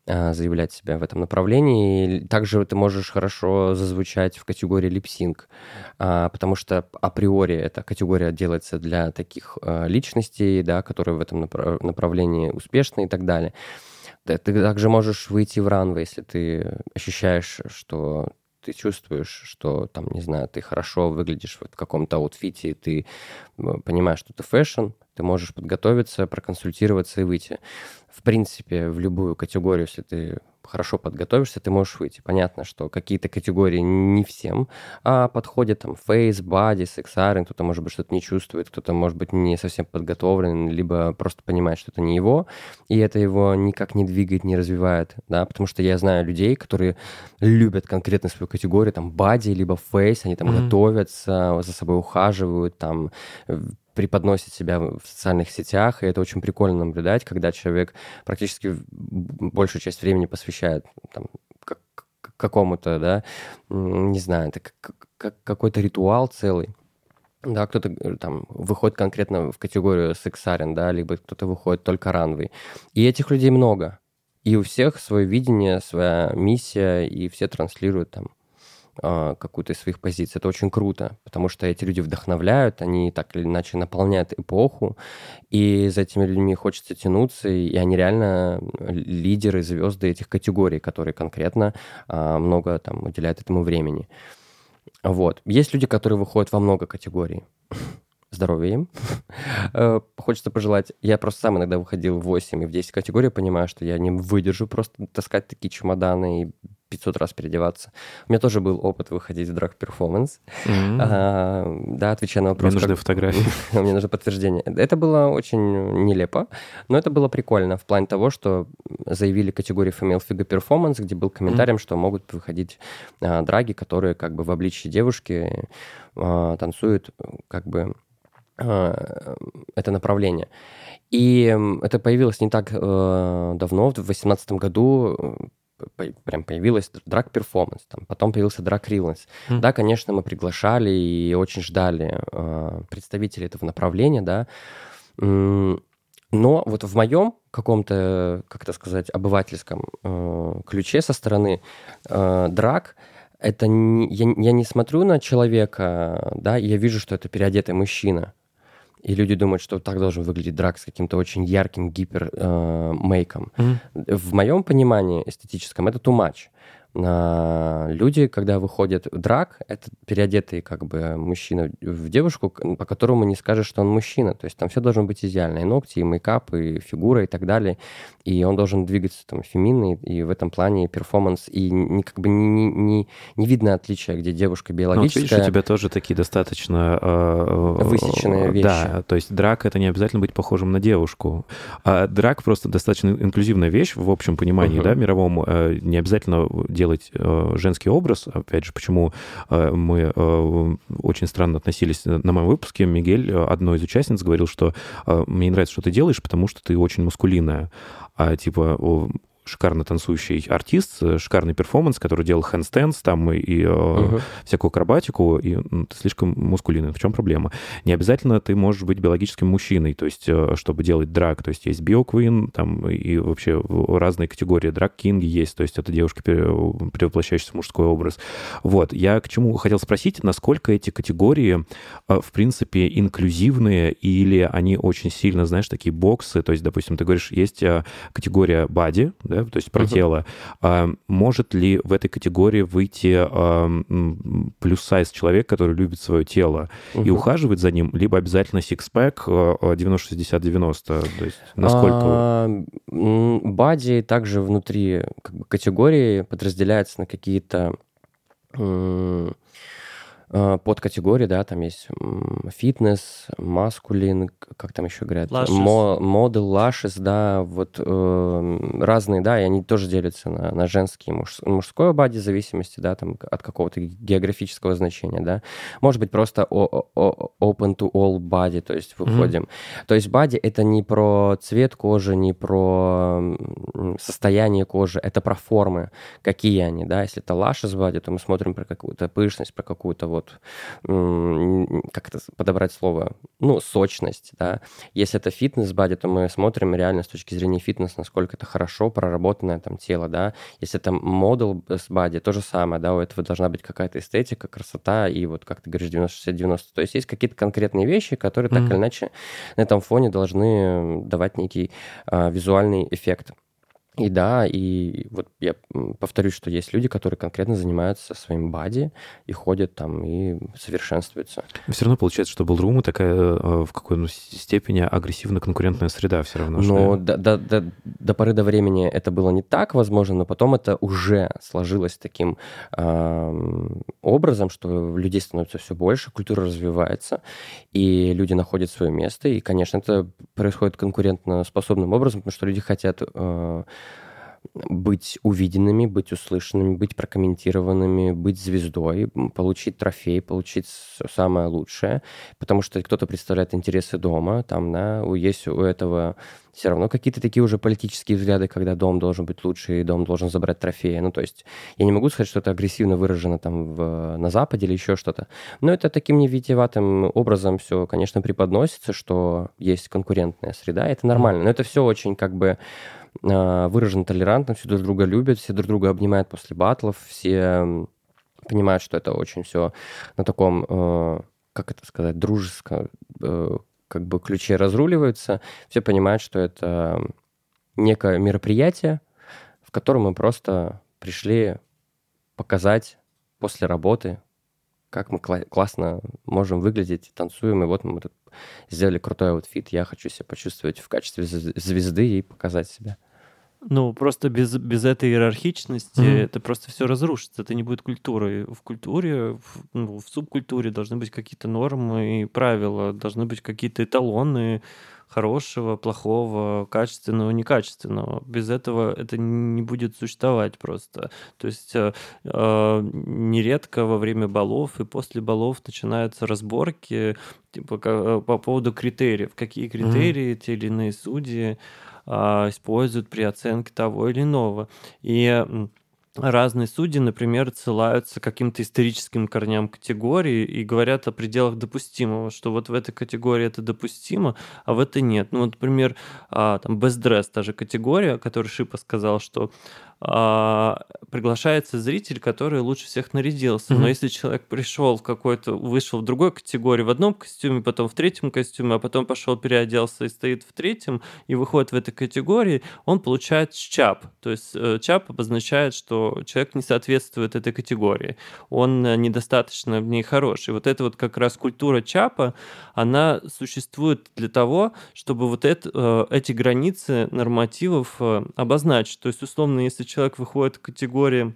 заявлять себя в этом направлении. И Также ты можешь хорошо зазвучать в категории lip sync, потому что априори эта категория делается для таких э, личностей, да, которые в этом напра- направлении успешны и так далее. Да, Ты также можешь выйти в runway, если ты ощущаешь, что ты чувствуешь, что там, не знаю, ты хорошо выглядишь в каком-то аутфите, ты понимаешь, что ты fashion, ты можешь подготовиться, проконсультироваться и выйти. В принципе, в любую категорию, если ты хорошо подготовишься, ты можешь выйти. Понятно, что какие-то категории не всем а, подходят, там, фейс, бади, сексарен, кто-то, может быть, что-то не чувствует, кто-то, может быть, не совсем подготовлен, либо просто понимает, что это не его, и это его никак не двигает, не развивает, да, потому что я знаю людей, которые любят конкретно свою категорию, там, бади, либо фейс, они там Мгм. готовятся, за собой ухаживают, там, преподносит себя в социальных сетях, и это очень прикольно наблюдать, когда человек практически большую часть времени посвящает там, как- какому-то, да, не знаю, это как- как- какой-то ритуал целый. Да, кто-то э, там выходит конкретно в категорию сексарен, да, либо кто-то выходит только ранвей. И этих людей много. И у всех свое видение, своя миссия, и все транслируют там какую-то из своих позиций. Это очень круто, потому что эти люди вдохновляют, они так или иначе наполняют эпоху, и за этими людьми хочется тянуться, и они реально лидеры, звезды этих категорий, которые конкретно а, много там уделяют этому времени. Вот. Есть люди, которые выходят во много категорий. Здоровья им. Э, Хочется пожелать. Я просто сам иногда выходил в 8 и в 10 категорий, понимаю, что я не выдержу просто таскать такие чемоданы и 500 раз переодеваться. У меня тоже был опыт выходить в драг-перформанс. А, Да, отвечая на Мне вопрос. нужны как- фотографии. Мне нужно подтверждение. Это было очень нелепо, но это было прикольно в плане того, что заявили категорию Female Figure Performance, где был комментарием, что могут выходить а, драги, которые как бы в обличии девушки а, танцуют как бы а, это направление. И это появилось не так э, давно, в 2018 году прям появилась драг-перформанс, там, потом появился драг-риланс. Мгм. Да, конечно, мы приглашали и очень ждали э, представителей этого направления, да. Но вот в моем каком-то, как это сказать, обывательском э, ключе со стороны э, драг, это не- я, я не смотрю на человека, да, и я вижу, что это переодетый мужчина. И люди думают, что так должен выглядеть драк с каким-то очень ярким гипер э. Мгм. В моем понимании эстетическом это too much. А, Люди, когда выходят в драк, это переодетый как бы мужчина в девушку, по которому не скажешь, что он мужчина. То есть там все должно быть идеально. И ногти, и мейкап, и фигура, и так далее. И он должен двигаться там феминный, и в этом плане перформанс. И не, как бы не, не, не- видно отличия, где девушка Ну, вот видишь, биологическая. у тебя тоже такие достаточно... э, э, Высеченные вещи. Да, то есть драк — это не обязательно быть похожим на девушку. А драк просто достаточно инклюзивная вещь в общем понимании, Мгм. да, мировом. Э, Не обязательно делать э, женский образ. Опять же, почему э, мы э, очень странно относились на моем выпуске. Мигель, одной из участниц, говорил, что мне не нравится, что ты делаешь, потому что ты очень маскулинная. А типа шикарно танцующий артист, э, шикарный перформанс, который делал handstands там и, и, э, Мгм. всякую акробатику, и м, ты слишком маскулинный. В чем проблема? Не обязательно ты можешь быть биологическим мужчиной, то есть, э, чтобы делать drag. То есть есть bio queen, там и вообще разные категории драг-кинги есть, то есть это девушки, пере- перевоплощающиеся в мужской образ. Вот, я к чему хотел спросить, насколько эти категории, в принципе, инклюзивные, или они очень сильно, знаешь, такие боксы, то есть, допустим, ты говоришь, есть категория бади, да, то есть про Мгм. тело. А может ли в этой категории выйти а, плюс-сайз человек, который любит свое тело и Мгм. ухаживает за ним, либо обязательно сикспэк э, э, 90-60-90? То есть насколько... А, Бади также внутри как бы, категории подразделяется на какие-то м, а, подкатегории, да, там есть фитнес, маскулин, как там еще говорят, модел, лашес, да, вот э, разные, да, и они тоже делятся на, на женский и муж- мужское бади в зависимости, да, там от какого-то географического значения, да. Может быть просто о- о- open to all body, то есть выходим. То есть бади это не про цвет кожи, не про состояние кожи, это про формы, какие они, да. Если это лашес бади, то мы смотрим про какую-то пышность, про какую-то вот, м, как это подобрать слово, ну, сочность, да. Если это фитнес бади, то мы смотрим реально с точки зрения фитнеса, насколько это хорошо проработанное там тело, да. Если это модел с бади, то же самое, да, у этого должна быть какая-то эстетика, красота и вот, как ты говоришь, 90-60-90. То есть есть какие-то конкретные вещи, которые так Мгм. или иначе на этом фоне должны давать некий а, визуальный эффект. И да, и вот я повторюсь, что есть люди, которые конкретно занимаются своим бади и ходят там и совершенствуются. Все равно получается, что Ballroom такая э, в какой-то степени агрессивно-конкурентная среда все равно. Но до, до, до, до поры до времени это было не так, возможно, но потом это уже сложилось таким ам, образом, что людей становится все больше, культура развивается, и люди находят свое место. И, конечно, это происходит конкурентно способным образом, потому что люди хотят э, быть увиденными, быть услышанными, быть прокомментированными, быть звездой, получить трофей, получить самое лучшее, потому что кто-то представляет интересы дома, там, да, есть у этого все равно какие-то такие уже политические взгляды, когда дом должен быть лучше, и дом должен забрать трофеи. Ну, то есть я не могу сказать, что это агрессивно выражено там в, на Западе или еще что-то, но это таким невитиеватым образом все, конечно, преподносится, что есть конкурентная среда, это нормально, но это все очень как бы а, выражено толерантно, все друг друга любят, все друг друга обнимают после батлов, все понимают, что это очень все на таком, э, как это сказать, дружеском э, как бы ключе разруливаются, все понимают, что это некое мероприятие, в котором мы просто пришли показать после работы, как мы кла- классно можем выглядеть, танцуем, и вот мы тут сделали крутой аутфит, я хочу себя почувствовать в качестве зв- звезды и показать себя. Ну, просто без, без этой иерархичности Мгм. это просто все разрушится. Это не будет культурой. В культуре, в, ну, в субкультуре должны быть какие-то нормы и правила, должны быть какие-то эталоны хорошего, плохого, качественного, некачественного. Без этого это не будет существовать просто. То есть э, э, нередко во время балов и после балов начинаются разборки типа, ка- по поводу критериев. Какие критерии те или иные судьи а, используют при оценке того или иного. И разные судьи, например, ссылаются каким-то историческим корням категории и говорят о пределах допустимого, что вот в этой категории это допустимо, а в этой нет. Ну, вот, например, а, там Dress, та же категория, о которой Шипа сказал, что а, приглашается зритель, который лучше всех нарядился. Мгм. Но если человек пришел в какой-то, вышел в другой категории, в одном костюме, потом в третьем костюме, а потом пошел переоделся и стоит в третьем, и выходит в этой категории, он получает ЧАП. То есть э, ЧАП обозначает, что человек не соответствует этой категории. Он э, недостаточно в ней хорош. И вот эта вот как раз культура ЧАПа, она существует для того, чтобы вот это, э, эти границы нормативов обозначить. То есть, условно, если человек выходит в категории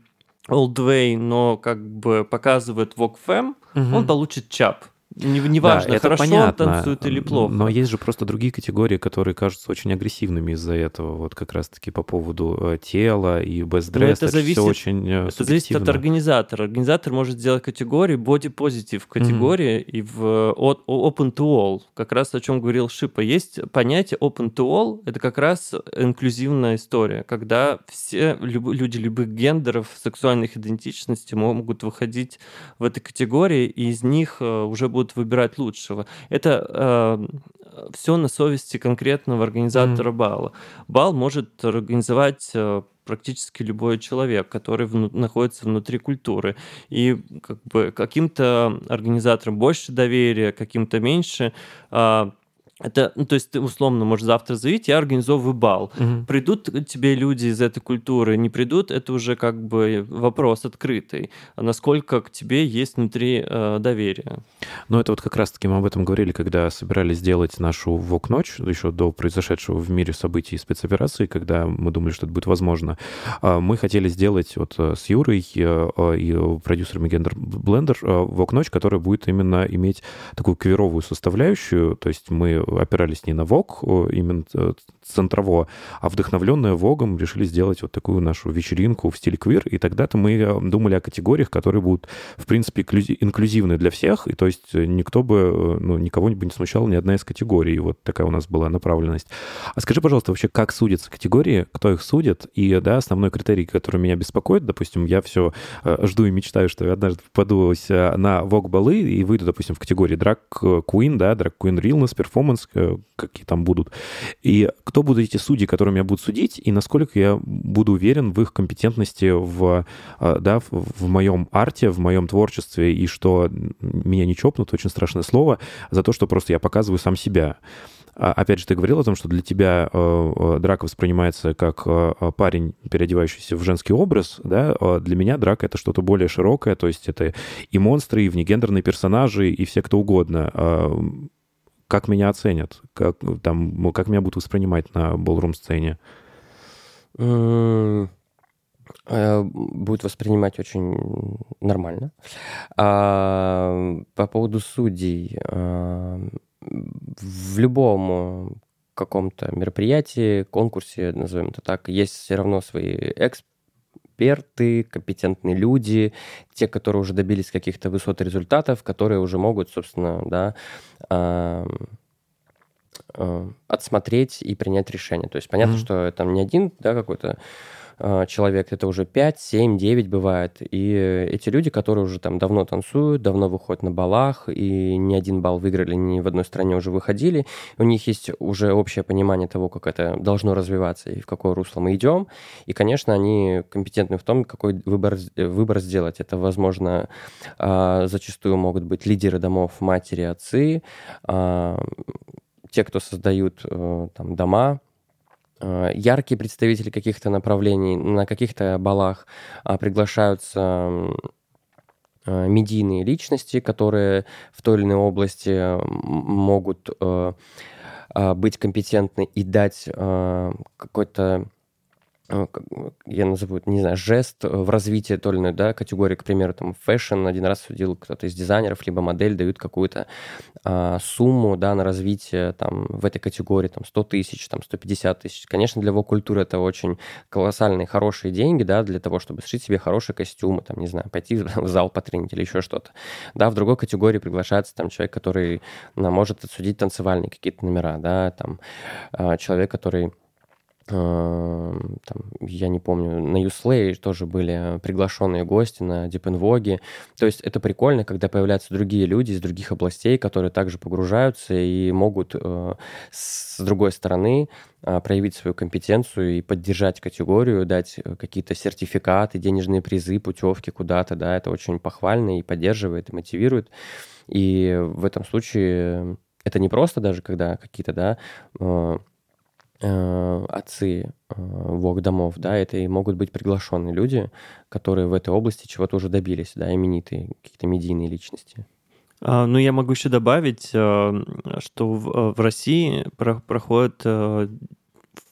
Old Way, но как бы показывает Vogue Femme, он получит ЧАП. Не- Неважно, Да, это хорошо он понятно, танцует или плохо. Но есть же просто другие категории, которые кажутся очень агрессивными из-за этого. Вот как раз-таки по поводу э, тела и best Ну, dress. это зависит- все очень э, Это зависит от организатора. Организатор может сделать категории body positive категории и в от- open to all. Как раз о чем говорил Шипа. Есть понятие open to all. Это как раз инклюзивная история, когда все люб- люди любых гендеров, сексуальных идентичностей могут выходить в этой категории, и из них э, уже будут выбирать лучшего. Это все на совести конкретного организатора бала. Бал может организовать э, практически любой человек, который вну- находится внутри культуры. И как бы каким-то организаторам больше доверия, каким-то меньше. А, Это, ну, то есть ты условно можешь завтра заявить, я организовываю бал. Мгм. Придут тебе люди из этой культуры, не придут, это уже как бы вопрос открытый. Насколько к тебе есть внутри э, доверия. Ну, это вот как раз-таки мы об этом говорили, когда собирались сделать нашу ВОК-ночь, еще до произошедшего в мире событий и спецоперации, когда мы думали, что это будет возможно. А, Мы хотели сделать вот э, с Юрой э, э, и продюсерами Gender Blender э, ВОК-ночь, которая будет именно иметь такую кверовую составляющую, то есть мы опирались не на ВОК, э, именно э, центрово, а вдохновленная ВОГом решили сделать вот такую нашу вечеринку в стиле квир, и тогда-то мы э, думали о категориях, которые будут, в принципе, инклюзи- инклюзивны для всех, и то есть э, никто бы, э, ну, никого бы не смущала ни одна из категорий, вот такая у нас была направленность. А скажи, пожалуйста, вообще, как судятся категории, кто их судит, и, да, основной критерий, который меня беспокоит, допустим, я все жду и мечтаю, что я однажды попаду э, на вок-балы и выйду, допустим, в категории драг queen, да, драг queen realness, performance, какие там будут. И кто будут эти судьи, которыми я буду судить, и насколько я буду уверен в их компетентности в, э, да, в, в моем арте, в моем творчестве, и что меня не чопнут, очень страшное слово, за то, что просто я показываю сам себя. А, Опять же, ты говорил о том, что для тебя э, э, драка воспринимается как э, парень, переодевающийся в женский образ, да, а для меня драка — это что-то более широкое, то есть это и монстры, и внегендерные персонажи, и все кто угодно. Как меня оценят? Как, там, как меня будут воспринимать на болрум-сцене? Э, Будет воспринимать очень нормально. А, По поводу судей. а, В любом каком-то мероприятии, конкурсе, назовем это так, есть все равно свои эксперты, компетентные люди, те, которые уже добились каких-то высот результатов, которые уже могут, собственно, да, а, а, отсмотреть и принять решение. То есть понятно, Мгм. что там не один, да, какой-то человек, это уже 5, 7, 9 бывает. И эти люди, которые уже там давно танцуют, давно выходят на балах, и ни один бал выиграли, ни в одной стране уже выходили, у них есть уже общее понимание того, как это должно развиваться и в какое русло мы идем. И, конечно, они компетентны в том, какой выбор, выбор сделать. Это, возможно, а, зачастую могут быть лидеры домов, матери, отцы, а, те, кто создают э, там дома, яркие представители каких-то направлений на каких-то балах а, приглашаются э, медийные личности, которые в той или иной области могут э, а, быть компетентны и дать э, какой-то э, как- я назову не знаю, жест в развитии той или иной да, категории, к примеру, там, fashion, один раз судил кто-то из дизайнеров, либо модель дают какую-то а, сумму, да, на развитие, там, в этой категории, там, 100 тысяч, там, 150 тысяч. Конечно, для культуры это очень колоссальные, хорошие деньги, да, для того, чтобы сшить себе хорошие костюмы, там, не знаю, пойти в зал потренить или еще что-то. Да, в другой категории приглашается там человек, который ну, может отсудить танцевальные какие-то номера, да, там, а, человек, который э, там, я не помню, на Юслей тоже были приглашенные гости на Дипенвоге. То есть это прикольно, когда появляются другие люди из других областей, которые также погружаются и могут э, с другой стороны э, проявить свою компетенцию и поддержать категорию, дать э, какие-то сертификаты, денежные призы, путевки куда-то, да, это очень похвально и поддерживает, и мотивирует. И в этом случае это не просто даже, когда какие-то, да, отцы э, вок-домов, да, это и могут быть приглашенные люди, которые в этой области чего-то уже добились, да, именитые, какие-то медийные личности. А, Ну, я могу еще добавить, э, что в э, России про- проходит э,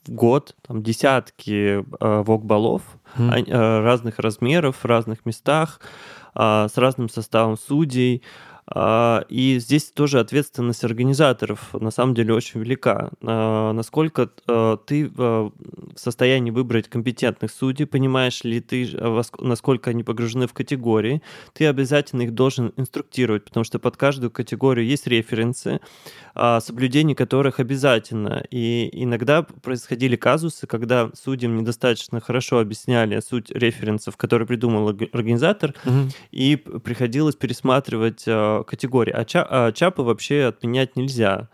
в год там, десятки э, вок-балов э, разных размеров, в разных местах, а, с разным составом судей. А, И здесь тоже ответственность организаторов на самом деле очень велика. А, Насколько э, ты в состоянии выбрать компетентных судей, понимаешь ли ты, насколько они погружены в категории, ты обязательно их должен инструктировать, потому что под каждую категорию есть референсы, а, соблюдение которых обязательно. И иногда происходили казусы, когда судьям недостаточно хорошо объясняли суть референсов, которые придумал орг- организатор, Мгм. и приходилось пересматривать категории. А, а чапы вообще отменять нельзя.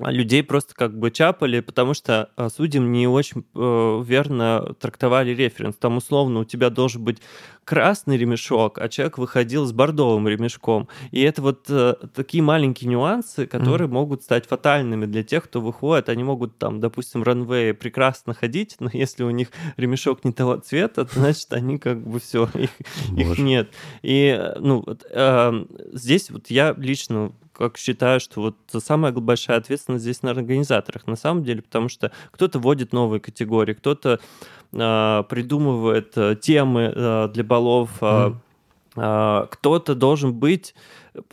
А, людей просто как бы чапали, потому что а, судьям не очень э, верно трактовали референс. Там условно у тебя должен быть красный ремешок, а человек выходил с бордовым ремешком. И это вот э, такие маленькие нюансы, которые могут стать фатальными для тех, кто выходит. Они могут там, допустим, в ранвее прекрасно ходить, но если у них ремешок не того цвета, то значит они как бы все, их, их нет. И э, ну вот, э, здесь вот я лично как считаю, что вот самая большая ответственность здесь на организаторах, на самом деле, потому что кто-то вводит новые категории, кто-то э, придумывает э, темы э, для балов, э, а, кто-то должен быть,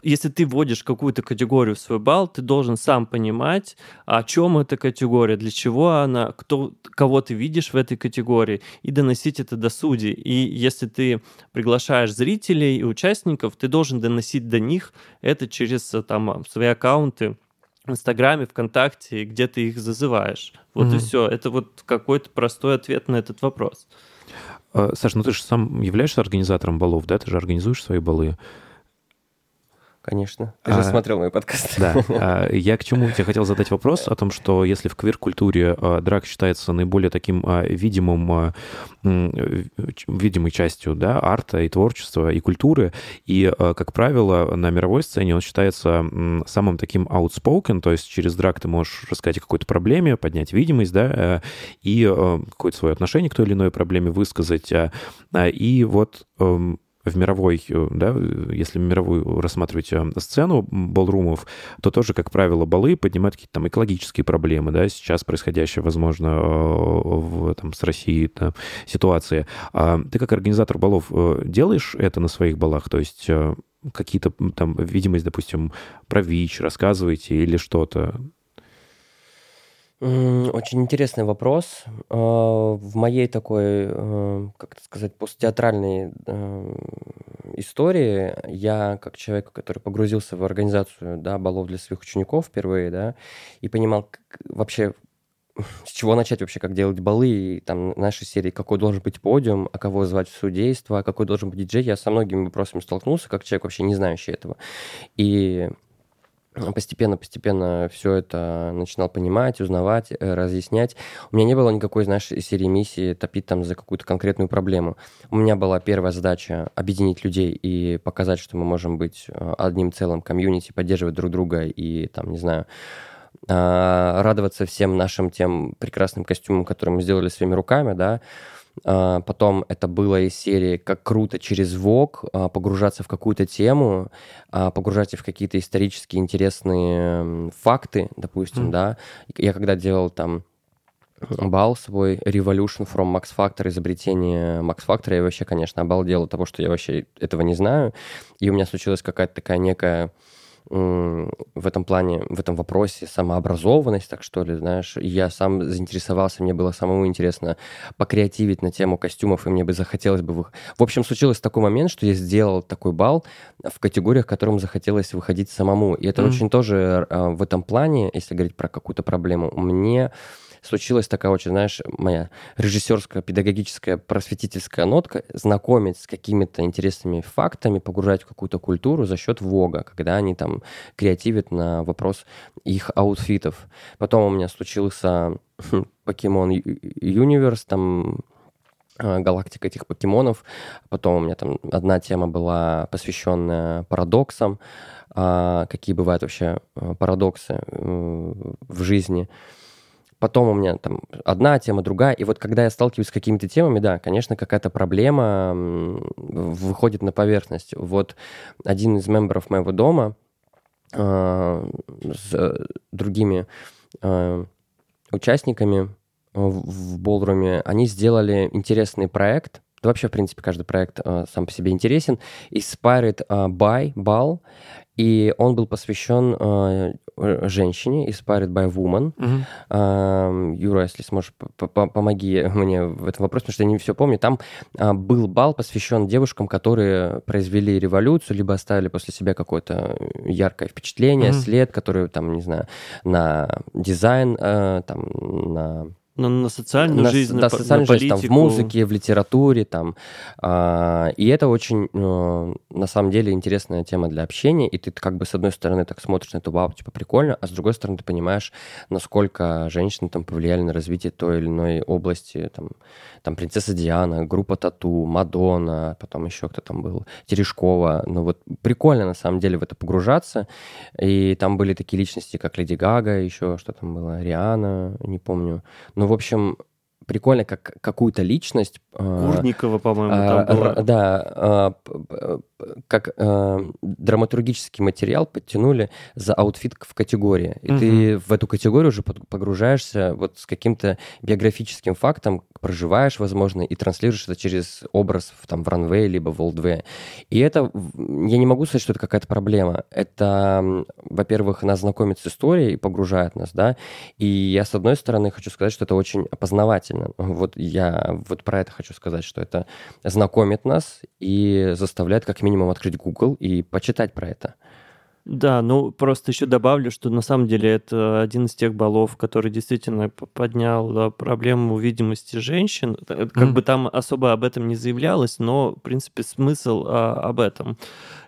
если ты вводишь какую-то категорию в свой балл, ты должен сам понимать, о чем эта категория, для чего она, кто, кого ты видишь в этой категории, и доносить это до судей. И если ты приглашаешь зрителей и участников, ты должен доносить до них это через э, там, свои аккаунты в Инстаграме, ВКонтакте, где ты их зазываешь. Вот и Мгм. все. Это вот какой-то простой ответ на этот вопрос. А, Саш, ну ты же сам являешься организатором балов, да? Ты же организуешь свои балы. Конечно. Ты А, же смотрел мой подкаст. Да. А, Я к чему тебе хотел задать вопрос о том, что если в квир-культуре а, драк считается наиболее таким а, видимым, а, видимой частью да, арта и творчества и культуры, и, а, как правило, на мировой сцене он считается самым таким outspoken, то есть через драк ты можешь рассказать о какой-то проблеме, поднять видимость, да, э, и э, какое-то свое отношение к той или иной проблеме высказать. а, а, И вот эм, в мировой, э, да, если мировую рассматривать э, сцену балрумов, то тоже, как правило, балы поднимают какие-то там экологические проблемы, да, сейчас происходящая, возможно, э, в, там, с Россией да, ситуация. А ты как организатор балов делаешь это на своих балах, то есть какие-то там видимость, допустим, про ВИЧ рассказываете или что-то? Очень интересный вопрос. Э, В моей такой, э, как это сказать, посттеатральной э, истории я, как человек, который погрузился в организацию да, балов для своих учеников впервые, да, и понимал как вообще, с чего начать вообще, как делать балы, и там нашей серии, какой должен быть подиум, а кого звать в судейство, а какой должен быть диджей, я со многими вопросами столкнулся, как человек вообще не знающий этого. И постепенно-постепенно все это начинал понимать, узнавать, э, разъяснять. У меня не было никакой, знаешь, серии миссии топить там за какую-то конкретную проблему. У меня была первая задача объединить людей и показать, что мы можем быть э, одним целым комьюнити, поддерживать друг друга и там, не знаю, а, радоваться всем нашим тем прекрасным костюмам, которые мы сделали своими руками, да, Потом это было из серии «Как круто через ВОК погружаться в какую-то тему, а, погружаться в какие-то исторически интересные факты, допустим, Мгм. да. Я когда делал там бал свой Revolution from Max Factor, изобретение Max Factor, я вообще, конечно, обалдел от того, что я вообще этого не знаю. И у меня случилась какая-то такая некая в этом плане, в этом вопросе самообразованность, так что ли, знаешь. Я сам заинтересовался, мне было самому интересно покреативить на тему костюмов, и мне бы захотелось бы... вы- В общем, случилось такой момент, что я сделал такой бал в категориях, которым захотелось выходить самому. И это Мгм. очень тоже э, в этом плане, если говорить про какую-то проблему, мне случилась такая очень, знаешь, моя режиссерская, педагогическая, просветительская нотка, знакомить с какими-то интересными фактами, погружать в какую-то культуру за счет Вога, когда они там креативят на вопрос их аутфитов. Потом у меня случился Покемон Universe, там э, галактика этих покемонов. Потом у меня там одна тема была посвященная парадоксам, а, какие бывают вообще э, парадоксы э, в жизни. Потом у меня там одна тема, другая. И вот когда я сталкиваюсь с какими-то темами, да, конечно, какая-то проблема выходит на поверхность. Вот один из мемберов моего дома э, с другими э, участниками в, Болруме, они сделали интересный проект. Да вообще, в принципе, каждый проект э, сам по себе интересен. Inspired э, by Ball. И он был посвящен э, женщине, Inspired by Woman. Ам, Юра, если сможешь, помоги мне в этом вопросе, потому что я не все помню. Там а, был бал, посвящен девушкам, которые произвели революцию, либо оставили после себя какое-то яркое впечатление, Мгм. след, который, там, не знаю, на дизайн, э, там, на На, на социальную на, жизнь, да, на, социальную на жизнь, там, в музыке, в литературе, там. А, и это очень, э, на самом деле, интересная тема для общения. И ты как бы с одной стороны так смотришь на это, вау, типа прикольно, а с другой стороны ты понимаешь, насколько женщины там повлияли на развитие той или иной области. Там, там принцесса Диана, группа Тату, Мадонна, потом еще кто там был, Терешкова. Ну вот прикольно на самом деле в это погружаться. И там были такие личности, как Леди Гага, еще что там было, Риана, не помню. Ну, в общем, прикольно, как какую-то личность... э, Курникова, по-моему, а, там была. р- да, а, как а, драматургический материал подтянули за аутфит в категории. И ты в эту категорию уже погружаешься вот с каким-то биографическим фактом, проживаешь, возможно, и транслируешь это через образ в, там, в runway либо в old way е. И это, я не могу сказать, что это какая-то проблема. Это, во-первых, нас знакомит с историей и погружает нас, да, и я, с одной стороны, хочу сказать, что это очень опознавательно. Вот я вот про это хочу сказать, что это знакомит нас и заставляет как минимум открыть Google и почитать про это. Да, ну просто еще добавлю, что на самом деле это один из тех баллов, который действительно поднял проблему видимости женщин. Э, Как Мгм. бы там особо об этом не заявлялось, но, в принципе, смысл а, об этом.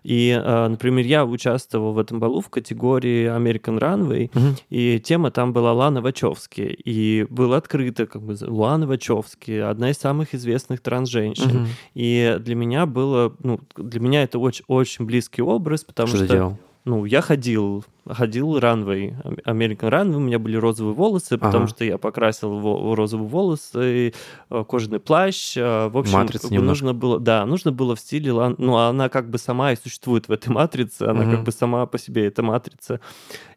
И, а, например, я участвовал в этом балу в категории American Runway, Мгм. и тема там была Лана Вачовски. И было открыто, как бы, Лана Вачовски, одна из самых известных трансженщин. Мгм. И для меня было, ну, для меня это очень, очень близкий образ, потому Что что, ты делал? Ну, я ходил, ходил ранвей, American Runway, у меня были розовые волосы, потому Ага. что я покрасил во- розовые волосы, э, кожаный плащ, э, в общем, Матрица как бы немножко. нужно было, да, нужно было в стиле, ну, она как бы сама и существует в этой матрице, она Мгм. как бы сама по себе эта матрица.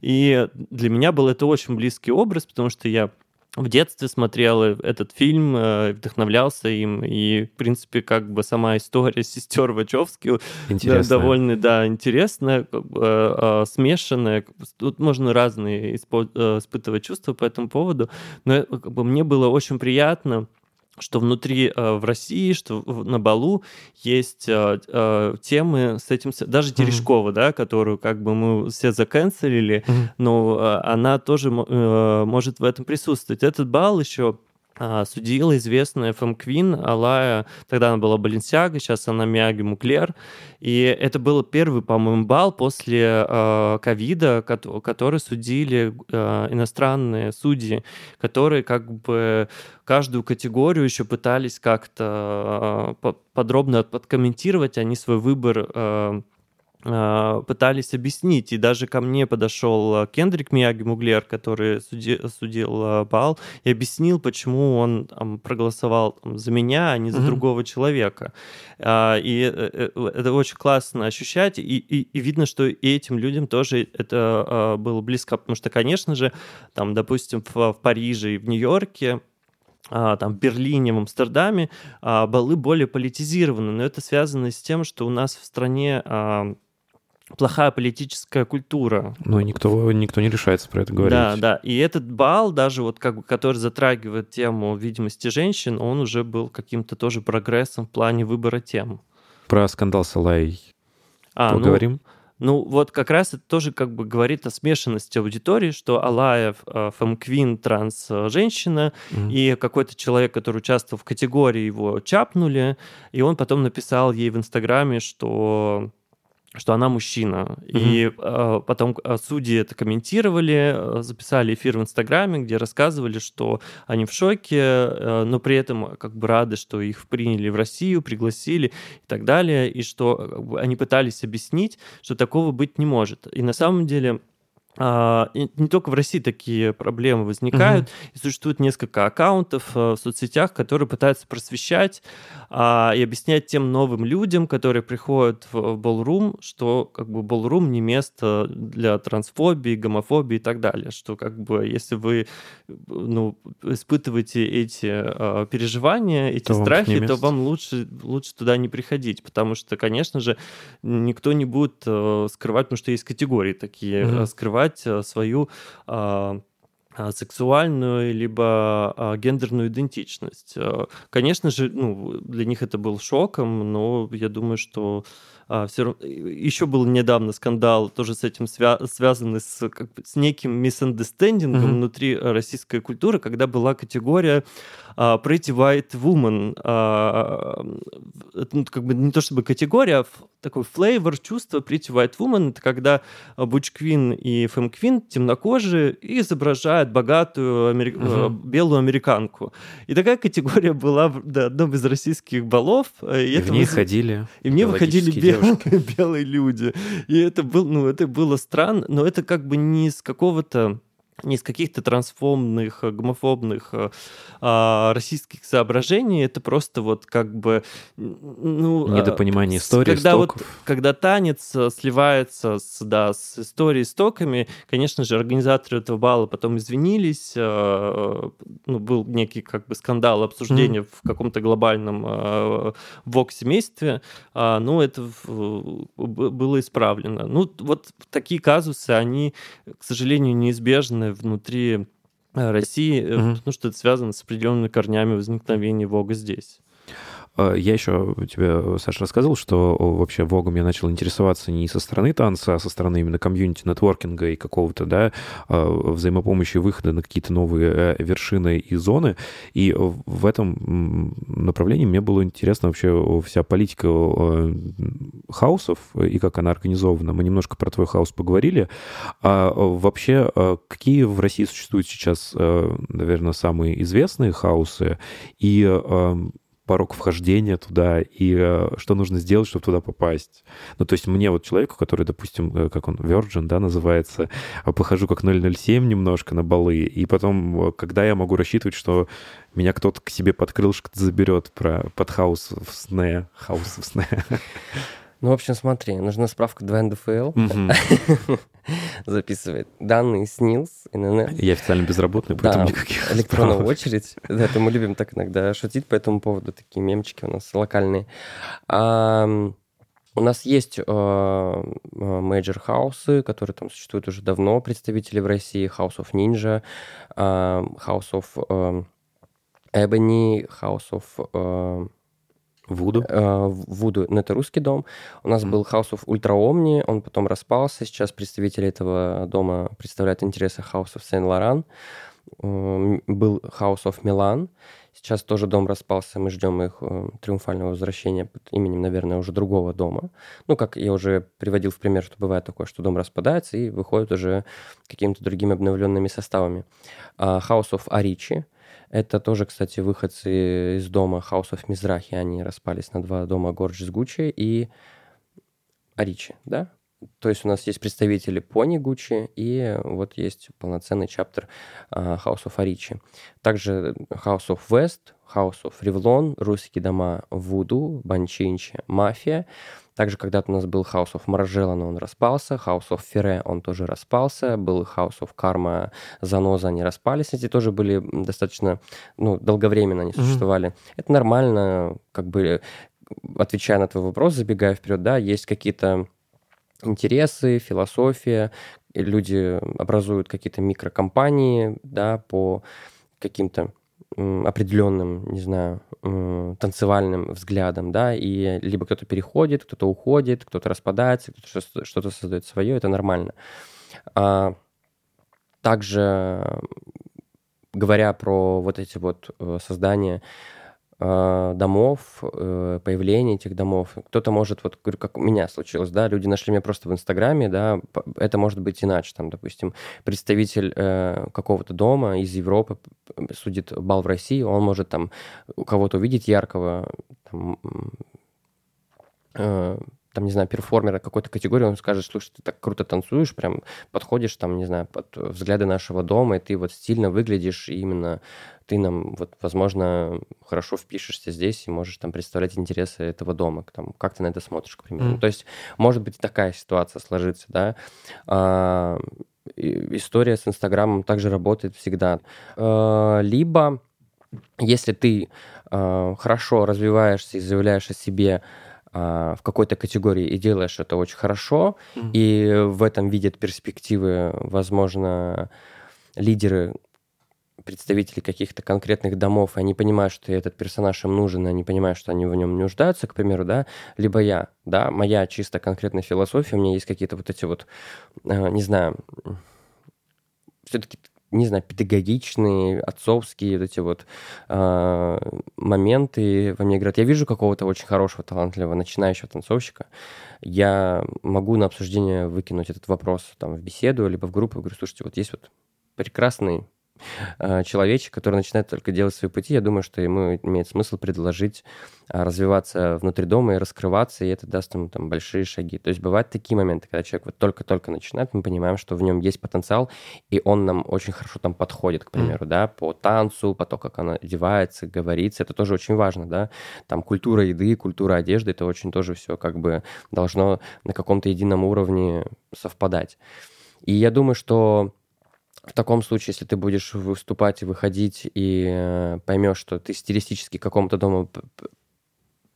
И для меня был это очень близкий образ, потому что я в детстве смотрел этот фильм, э, вдохновлялся им, и, в принципе, как бы сама история сестер Вачовски да, довольно, да, интересная, как бы, э, э, смешанная. Тут можно разные э, испытывать чувства по этому поводу, но э, как бы, мне было очень приятно, что внутри э, в России, что на балу есть э, э, темы с этим, даже Терешкова, да, которую как бы мы все заканцелили, Мгм. но э, она тоже мо- э, может в этом присутствовать. Этот бал еще судила известная FM Queen Алая, тогда она была Баленсиага, сейчас она Мияги Муклер, и это был первый, по-моему, бал после э, ковида, кото- который судили э, иностранные судьи, которые как бы каждую категорию еще пытались как-то э, по- подробно подкомментировать, они свой выбор э, э, пытались объяснить. И даже ко мне подошел э, Кендрик Мияги Муглер, который суди- судил э, бал, и объяснил, почему он там, проголосовал там, за меня, а не за Мгм. другого человека. А, И э, э, это очень классно ощущать, и, и- и видно, что и этим людям тоже это э, было близко, потому что, конечно же, там, допустим, в, в Париже и в Нью-Йорке а, там, в Берлине, в Амстердаме а, балы более политизированы, но это связано с тем, что у нас в стране а, плохая политическая культура. Ну, никто, никто не решается про это говорить. Да, да. И этот бал, даже вот как бы, который затрагивает тему видимости женщин, он уже был каким-то тоже прогрессом в плане выбора тем. Про скандал с Алай А, ну, Поговорим. Ну, вот как раз это тоже как бы говорит о смешанности аудитории, что Алая э, фэм-квин транс-женщина, Мгм. и какой-то человек, который участвовал в категории, его чапнули, и он потом написал ей в Инстаграме, что что она мужчина. И э, потом э, судьи это комментировали, э, записали эфир в Инстаграме, где рассказывали, что они в шоке, э, но при этом э, как бы рады, что их приняли в Россию, пригласили и так далее, и что как бы, они пытались объяснить, что такого быть не может. И на самом деле и не только в России такие проблемы возникают, и существует несколько аккаунтов э, в соцсетях, которые пытаются просвещать а, и объяснять тем новым людям, которые приходят в Ballroom, что как бы Ballroom не место для трансфобии, гомофобии и так далее, что как бы если вы ну, испытываете эти э, переживания, эти То вам страхи, не то вам лучше, лучше туда не приходить, потому что, конечно же, никто не будет э, скрывать, потому что есть категории такие, э, скрывать э, свою а, а, сексуальную либо а, гендерную идентичность. Э, Конечно же, ну, для них это был шоком, но я думаю, что все равно... Еще был недавно скандал, тоже с этим свя- связанный с, как бы, с неким misunderstanding Мгм. внутри э, российской культуры, когда была категория а, Pretty White Woman. а, это, ну, как бы не то чтобы категория, а такой флейвор, чувство Pretty White Woman. Это когда а, Butch Queen и Femme Queen темнокожие и изображают богатую амери- э, белую американку. И такая категория была в да, одном из российских балов. э, И, И в ней выз- ходили и мне выходили белые, девушки. белые люди. И это, был, ну, это было странно, но это как бы не из какого-то не из каких-то трансфобных, э, гомофобных э, а, российских соображений, это просто вот как бы... Ну, а, Недопонимание с- истории, когда вот, стоков. когда танец э, сливается с, да, с историей, стоками, конечно же, организаторы этого бала потом извинились, э, ну, был некий как бы скандал, обсуждение в каком-то глобальном э, ВОК-семействе, а, ну, это в- было исправлено. Ну, вот такие казусы, они, к сожалению, неизбежны внутри э, России, Мгм. потому что это связано с определенными корнями возникновения ВОГа здесь. А, Я еще тебе, Саша, рассказывал, что вообще Вогом я начал интересоваться не со стороны танца, а со стороны именно комьюнити, нетворкинга и какого-то, да, а, взаимопомощи, выхода на какие-то новые э, вершины и зоны. И в этом направлении мне было интересно вообще вся политика хаусов и как она организована. Мы немножко про твой хаус поговорили. А вообще, э, какие в России существуют сейчас, э, наверное, самые известные хаусы? И порог вхождения туда и э, что нужно сделать, чтобы туда попасть. Ну, то есть мне вот человеку, который, допустим, э, как он, Virgin, да, называется, э, похожу как 007 немножко на балы, и потом, когда я могу рассчитывать, что меня кто-то к себе под крылышко заберет про, под хаус в сне, хаус в сне. Ну, в общем, смотри, нужна справка 2 НДФЛ, записывает данные СНИЛС, ИНН, Я официально безработный, поэтому никаких электронная очередь. Да, это мы любим так иногда шутить по этому поводу, такие мемчики у нас локальные. У нас есть major хаусы, которые там существуют уже давно, представители в России, House of Ninja, ам, House of Ebony, House of Вуду. э, Вуду, ну, это русский дом. У нас Мгм. был House of Ultra Omni, он потом распался. Сейчас представители этого дома представляют интересы House of Saint-Laurent. М, Был House of Milan. Сейчас тоже дом распался, мы ждем их э, триумфального возвращения под именем, наверное, уже другого дома. Ну, как я уже приводил в пример, что бывает такое, что дом распадается и выходит уже какими-то другими обновленными составами. А, House of Arichi – это тоже, кстати, выходцы из дома House of Мизрахи. Они распались на два дома с Гуччи и Аричи, да? То есть у нас есть представители Пони Гуччи и вот есть полноценный чаптер а, House of Аричи. Также House of West, House of Revlon, русские дома Вуду, Банчинчи, Мафия. Также когда-то у нас был House of но он распался. House of Ферре, он тоже распался. Был House of Карма, Заноза, они распались. Эти тоже были достаточно, ну, долговременно они Мгм. существовали. Это нормально, как бы, отвечая на твой вопрос, забегая вперед, да, есть какие-то интересы, философия, люди образуют какие-то микрокомпании, да, по каким-то определенным, не знаю, танцевальным взглядом, да, и либо кто-то переходит, кто-то уходит, кто-то распадается, кто-то что- что-то создает свое, это нормально. А также, говоря про вот эти вот э, создания домов, э, появление этих домов. Кто-то может, вот как у меня случилось, да, люди нашли меня просто в Инстаграме, да, это может быть иначе, там, допустим, представитель э, какого-то дома из Европы судит бал в России, он может там у кого-то увидеть яркого, там, э, там, не знаю, перформера какой-то категории, он скажет, слушай, ты так круто танцуешь, прям подходишь там, не знаю, под взгляды нашего дома, и ты вот стильно выглядишь, и именно ты нам, вот, возможно, хорошо впишешься здесь и можешь там представлять интересы этого дома. Там, как ты на это смотришь, к примеру. Ну, То есть, может быть, такая ситуация сложится, да. А, история с Инстаграмом также работает всегда. А, Либо, если ты а, хорошо развиваешься и заявляешь о себе в какой-то категории и делаешь это очень хорошо, Мгм. и в этом видят перспективы, возможно, лидеры, представители каких-то конкретных домов, и они понимают, что этот персонаж им нужен, и они понимают, что они в нем не нуждаются, к примеру, да, либо я, да, моя чисто конкретная философия, у меня есть какие-то вот эти вот, э, не знаю, все-таки не знаю, педагогичные, отцовские вот эти вот э, моменты во мне играют. Я вижу какого-то очень хорошего, талантливого, начинающего танцовщика. Я могу на обсуждение выкинуть этот вопрос там в беседу, либо в группу. Говорю, слушайте, вот есть вот прекрасный человечек, который начинает только делать свои пути, я думаю, что ему имеет смысл предложить а, развиваться внутри дома и раскрываться, и это даст ему там большие шаги. То есть бывают такие моменты, когда человек вот только-только начинает, мы понимаем, что в нем есть потенциал, и он нам очень хорошо там подходит, к примеру, да, по танцу, по то, как она одевается, говорится, это тоже очень важно, да, там культура еды, культура одежды, это очень тоже все как бы должно на каком-то едином уровне совпадать. И я думаю, что в таком случае, если ты будешь выступать выходить, и э, поймешь, что ты стилистически к какому-то дому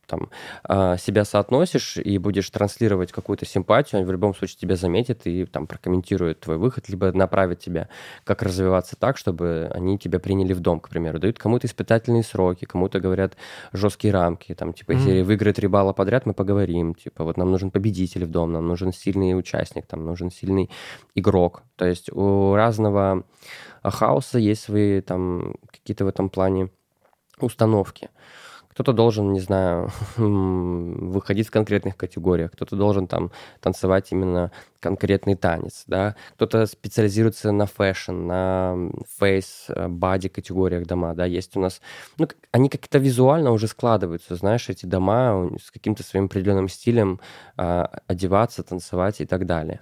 там, а, себя соотносишь и будешь транслировать какую-то симпатию, они в любом случае тебя заметят и там прокомментируют твой выход, либо направят тебя, как развиваться так, чтобы они тебя приняли в дом, к примеру. Дают кому-то испытательные сроки, кому-то говорят жесткие рамки, там, типа, Мгм. если выиграет три балла подряд, мы поговорим, типа, вот нам нужен победитель в дом, нам нужен сильный участник, там, нужен сильный игрок. То есть у разного хаоса есть свои там какие-то в этом плане установки. Кто-то должен, не знаю, выходить в конкретных категориях, кто-то должен там танцевать именно конкретный танец, да, кто-то специализируется на fashion, на face, body категориях дома, да, есть у нас, ну, они как-то визуально уже складываются, знаешь, эти дома с каким-то своим определенным стилем а, одеваться, танцевать и так далее.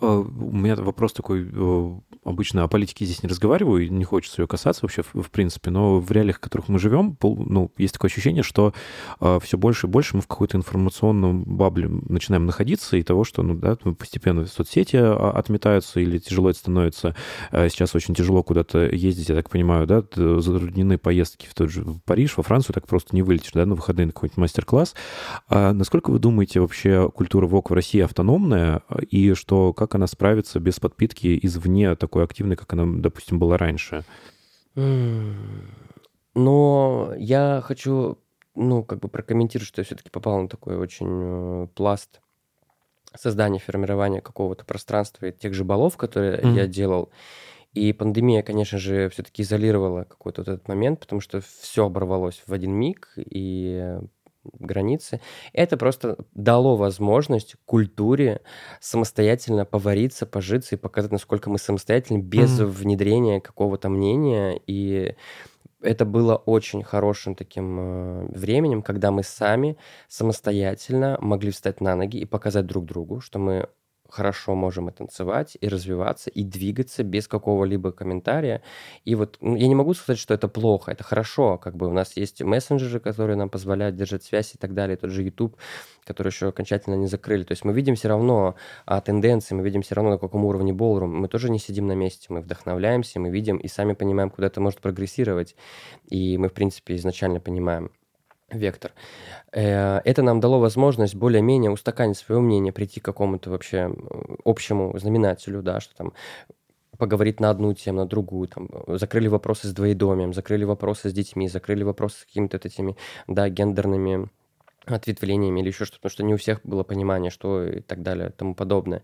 Э, У меня вопрос такой, э, обычно о политике здесь не разговариваю, и не хочется ее касаться вообще, в, в принципе, но в реалиях, в которых мы живем, ну, есть такое ощущение, что все больше и больше мы в какой-то информационном бабле начинаем находиться, и того, что, ну, да, постепенно соцсети а, отметаются, или тяжело это становится. Сейчас очень тяжело куда-то ездить, я так понимаю, да, затруднены поездки в тот же в Париж, во Францию, так просто не вылетишь, да, на выходные на какой-нибудь мастер-класс. А насколько вы думаете, вообще культура ВОК в России автономная, и что как она справится без подпитки извне такой активной, как она, допустим, была раньше? Но я хочу, ну, как бы прокомментировать, что я все-таки попал на такой очень э, пласт создания, формирования какого-то пространства и тех же балов, которые Мгм. я делал. И пандемия, конечно же, все-таки изолировала какой-то вот этот момент, потому что все оборвалось в один миг, и границы. Это просто дало возможность культуре самостоятельно повариться, пожиться и показать, насколько мы самостоятельны без Мгм. внедрения какого-то мнения. И это было очень хорошим таким э, временем, когда мы сами самостоятельно могли встать на ноги и показать друг другу, что мы хорошо можем и танцевать, и развиваться, и двигаться без какого-либо комментария. И вот ну, я не могу сказать, что это плохо, это хорошо. Как бы у нас есть мессенджеры, которые нам позволяют держать связь и так далее, тот же YouTube, который еще окончательно не закрыли. То есть мы видим все равно а, тенденции, мы видим все равно, на каком уровне болрум. Мы тоже не сидим на месте, мы вдохновляемся, мы видим и сами понимаем, куда это может прогрессировать. И мы, в принципе, изначально понимаем вектор. Э, Это нам дало возможность более-менее устаканить свое мнение, прийти к какому-то вообще общему знаменателю, да, что там поговорить на одну тему, на другую, там, закрыли вопросы с двоедомием, закрыли вопросы с детьми, закрыли вопросы с какими-то этими, да, гендерными ответвлениями или еще что-то, потому что не у всех было понимание, что и так далее, тому подобное.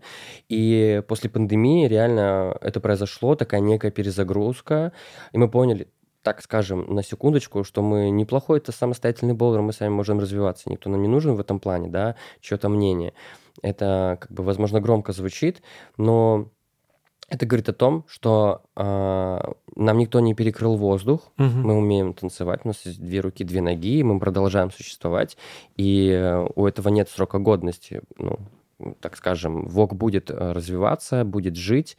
И после пандемии реально это произошло, такая некая перезагрузка, и мы поняли, так скажем, на секундочку, что мы неплохой это самостоятельный болдер, мы сами можем развиваться, никто нам не нужен в этом плане, да, чье-то мнение. Это, как бы, возможно, громко звучит, но это говорит о том, что а, нам никто не перекрыл воздух, Мгм. мы умеем танцевать, у нас есть две руки, две ноги, и мы продолжаем существовать, и э, у этого нет срока годности. Ну, так скажем, ВОК будет э, развиваться, будет жить,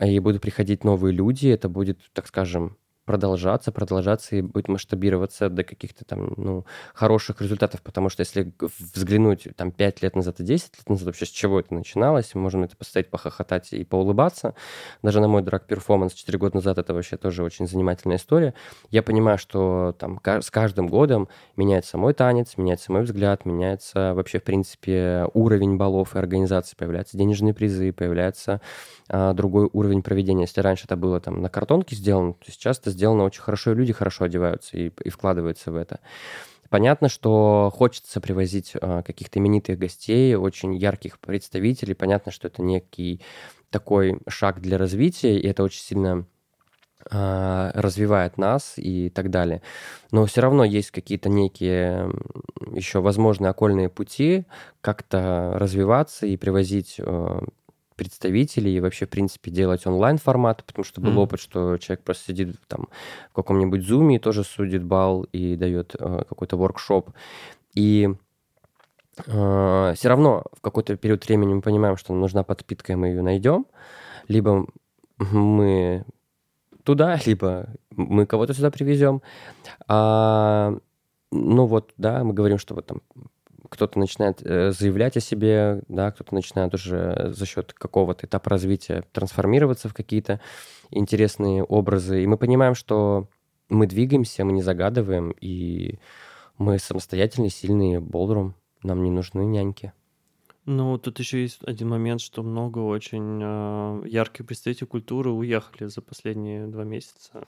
и будут приходить новые люди, это будет, так скажем, продолжаться, продолжаться и будет масштабироваться до каких-то там, ну, хороших результатов, потому что если взглянуть там 5 лет назад и 10 лет назад, вообще с чего это начиналось, мы можем это поставить, похохотать и поулыбаться. Даже на мой драг перформанс 4 года назад это вообще тоже очень занимательная история. Я понимаю, что там с каждым годом меняется мой танец, меняется мой взгляд, меняется вообще, в принципе, уровень баллов и организации, появляются денежные призы, появляется а, другой уровень проведения. Если раньше это было там на картонке сделано, то сейчас это сделано очень хорошо, и люди хорошо одеваются и, и вкладываются в это. Понятно, что хочется привозить а, каких-то именитых гостей, очень ярких представителей. Понятно, что это некий такой шаг для развития, и это очень сильно а, развивает нас и так далее. Но все равно есть какие-то некие еще возможные окольные пути как-то развиваться и привозить э, представителей и вообще, в принципе, делать онлайн-формат, потому что был Мгм. опыт, что человек просто сидит там в каком-нибудь зуме и тоже судит бал и дает э, какой-то воркшоп. И все равно в какой-то период времени мы понимаем, что нам нужна подпитка, и мы ее найдем. Либо мы туда, либо мы кого-то сюда привезем. А, ну вот, да, мы говорим, что вот там кто-то начинает э, заявлять о себе, да, кто-то начинает уже за счет какого-то этапа развития трансформироваться в какие-то интересные образы. И мы понимаем, что мы двигаемся, мы не загадываем, и мы самостоятельные, сильные болдрум. Нам не нужны няньки. Ну, тут еще есть один момент, что много очень э, ярких представителей культуры уехали за последние два месяца.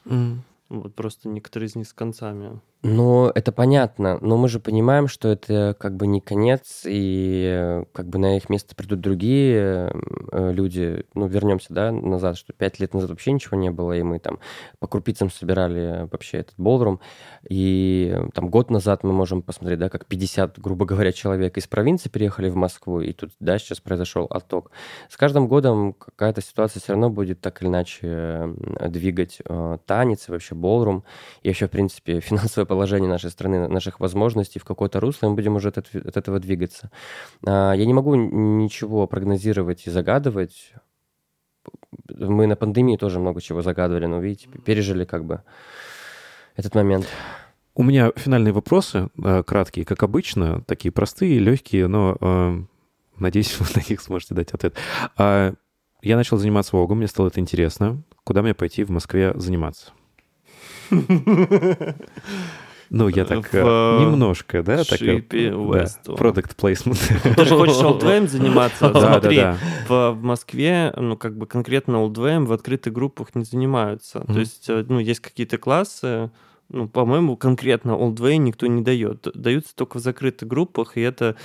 Вот просто некоторые из них с концами. Ну, это понятно, но мы же понимаем, что это как бы не конец, и как бы на их место придут другие э, люди. Ну, вернемся, да, назад, что пять лет назад вообще ничего не было, и мы там по крупицам собирали вообще этот болдрум. И э, там год назад мы можем посмотреть, да, как 50, грубо говоря, человек из провинции переехали в Москву, и тут, да, сейчас произошел отток. С каждым годом какая-то ситуация все равно будет так или иначе э, двигать танец вообще болрум, и вообще, в принципе, финансовое положение нашей страны, наших возможностей в какое-то русло, и мы будем уже от, от этого двигаться. А, Я не могу ничего прогнозировать и загадывать. Мы на пандемии тоже много чего загадывали, но, видите, пережили как бы этот момент. У меня финальные вопросы, э, краткие, как обычно, такие простые, легкие, но э, надеюсь, вы на них сможете дать ответ. А, Я начал заниматься вогом, мне стало это интересно. Куда мне пойти в Москве заниматься? Ну, я так э, В, немножко, да, так э, product placement. Ты же хочешь олдвейм заниматься? Да, да, Смотри, да. в, в Москве, ну, как бы конкретно олдвейм в открытых группах не занимаются. Мгм. То есть, э, ну, есть какие-то классы, ну, по-моему, конкретно олдвей никто не дает. Даются только в закрытых группах, и это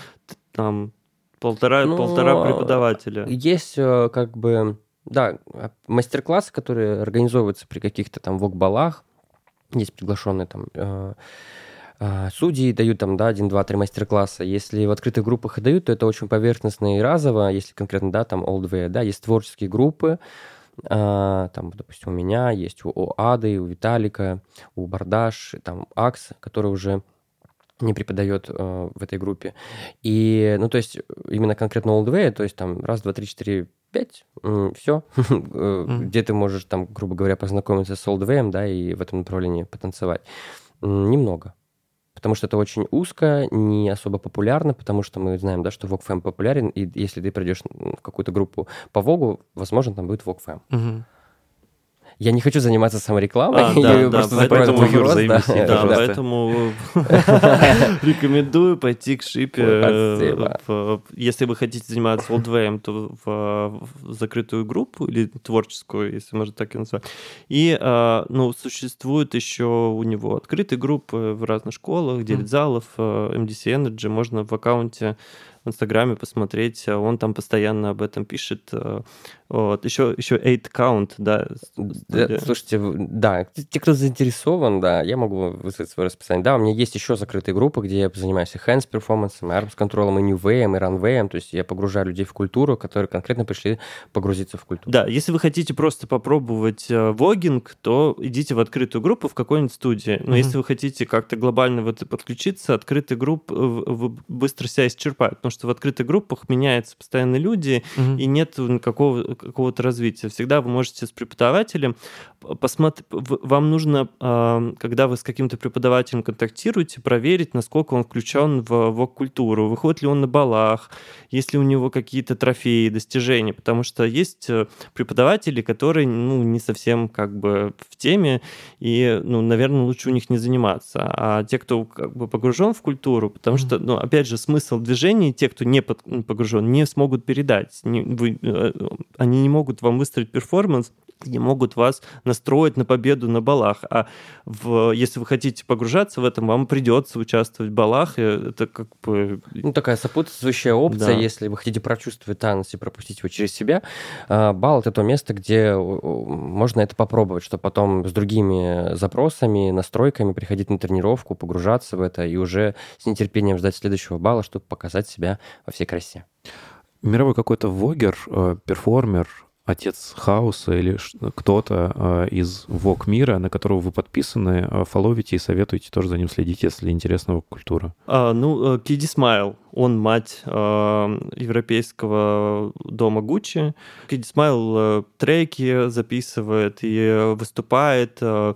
там полтора, Ну, полтора преподавателя. Есть э, как бы, да, а, мастер-классы, которые организовываются при каких-то там вок-балах. Есть приглашенные там э, э, судьи, дают там, да, один, два, три мастер-класса. Если в открытых группах и дают, то это очень поверхностно и разово. Если конкретно, да, там Old Way, да, есть творческие группы, а, там, допустим, у меня есть у, у Ады, у Виталика, у Бардаш, там Акс, который уже не преподает э, в этой группе. И, ну, то есть, именно конкретно Old Way, то есть там раз, два, три, четыре, пять, все. Где ты можешь там, грубо говоря, познакомиться с Way, да, и в этом направлении потанцевать. Немного. Потому что это очень узко, не особо популярно, потому что мы знаем, да, что VogFam популярен, и если ты придешь в какую-то группу по Вогу, возможно, там будет VogFam. Мгм. Я не хочу заниматься саморекламой. А, да, я да, просто поэтому, Юр, вопрос, да, Да, пожалуйста. поэтому рекомендую пойти к Шипе. Э, Если вы хотите заниматься олдвеем, то в закрытую группу или творческую, если можно так и назвать. И, а, ну, существует еще у него открытые группы в разных школах, 9 залов, э, MDC Energy. Можно в аккаунте в Инстаграме посмотреть, а он там постоянно об этом пишет. э, Вот. Еще, еще 8 Count, да. Да, студия. слушайте, да, те, кто заинтересован, да, я могу выслать свое расписание. Да, у меня есть еще закрытые группы, где я занимаюсь и hands перформансом, и arms контролом, и new way, и runway, то есть я погружаю людей в культуру, которые конкретно пришли погрузиться в культуру. Да, если вы хотите просто попробовать э, вогинг, то идите в открытую группу в какой-нибудь студии. Но Мгм. если вы хотите как-то глобально в это подключиться, открытые группы э, быстро себя исчерпают, потому что в открытых группах меняются постоянно люди, Мгм. и нет никакого какого-то развития. Всегда вы можете с преподавателем посмотреть, вам нужно, а, когда вы с каким-то преподавателем контактируете, проверить, насколько он включен в вок-культуру, выходит ли он на балах, есть ли у него какие-то трофеи, достижения, потому что есть э, преподаватели, которые, ну, не совсем как бы в теме, и, ну, наверное, лучше у них не заниматься. А те, кто как бы погружен в культуру, потому что, ну, опять же, смысл движения, те, кто не погружен, не смогут передать. Не- вы, э, они не могут вам выстроить перформанс, не могут вас настроить на победу на балах. А в, если вы хотите погружаться в этом, вам придется участвовать в балах. и Это как бы... Ну, такая сопутствующая опция, Да. если вы хотите прочувствовать танец и пропустить его через себя. а, Бал — это то место, где о, можно это попробовать, чтобы потом с другими запросами, настройками приходить на тренировку, погружаться в это и уже с нетерпением ждать следующего балла, чтобы показать себя во всей красе. Мировой какой-то вогер, э, перформер, отец хаоса или кто-то э, из вок мира, на которого вы подписаны, э, фоловите и советуете тоже за ним следить, если интересна культура. А, ну, Киди Смайл, он мать а, европейского дома Гуччи. Киди Смайл э, треки записывает и э, выступает, э,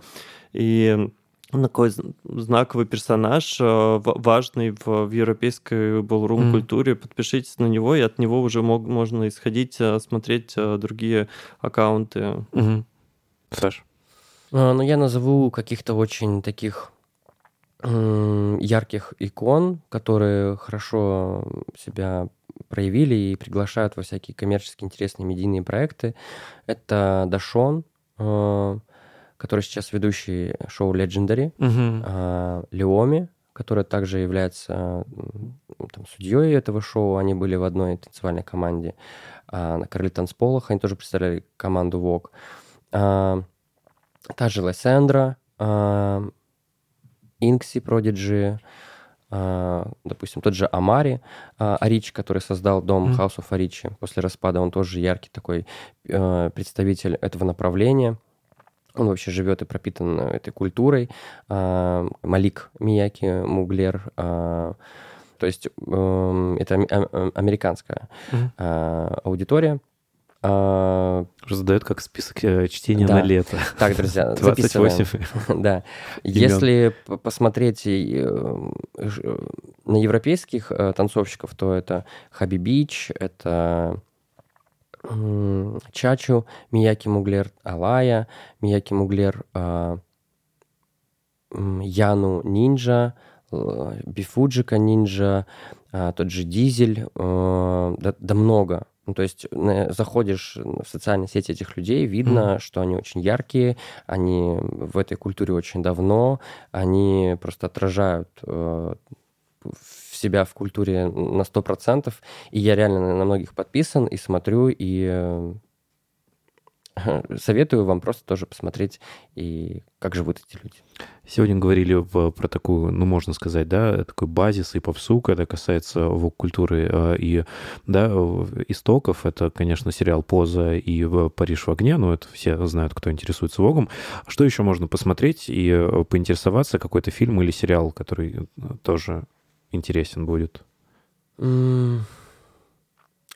и он такой знаковый персонаж, э, ва- важный в, в европейской балрум Мгм. культуре. Подпишитесь на него, и от него уже мог- можно исходить, э, смотреть э, другие аккаунты. Саш? А, Ну, я назову каких-то очень таких ярких икон, которые хорошо себя проявили и приглашают во всякие коммерчески интересные медийные проекты. Это Дашон, который сейчас ведущий шоу Legendary, а, Леоми, которая также является там, судьей этого шоу. Они были в одной танцевальной команде. А, на Короли танцполах они тоже представляли команду ВОК. А, та же Лессандра, а, Инкси Продиджи, а, допустим, тот же Амари а, Аричи, который создал дом Мгм. House of Аричи после распада, он тоже яркий такой э, представитель этого направления. Он вообще живет и пропитан э, этой культурой. А, Малик Мияки Муглер. а, То есть эм, это а- американская а, аудитория. А, Раздает как список э, чтения Да. на лето. Так, друзья, записываем. 28. Да. Если посмотреть э, на европейских танцовщиков, то это Хаби Бич, это Чачу, Мияки Муглер, Алая, Мияки Муглер, а, Яну Нинджа, э, Бифуджика Нинджа, а, тот же Дизель, э, да, да много. Ну, то есть заходишь в социальные сети этих людей, видно, что они очень яркие, они в этой культуре очень давно, они просто отражают себя в культуре на 100%, и я реально на- многих подписан и смотрю, и э, советую вам просто тоже посмотреть, и как живут эти люди. Сегодня говорили в- про такую, ну, можно сказать, да, такой базис и попсу, когда касается вок-культуры э, и, да, в- истоков. Это, конечно, сериал «Поза» и «Париж в огне», ну, это все знают, кто интересуется вогом. Что еще можно посмотреть и э, поинтересоваться? Какой-то фильм или сериал, который э, тоже интересен будет?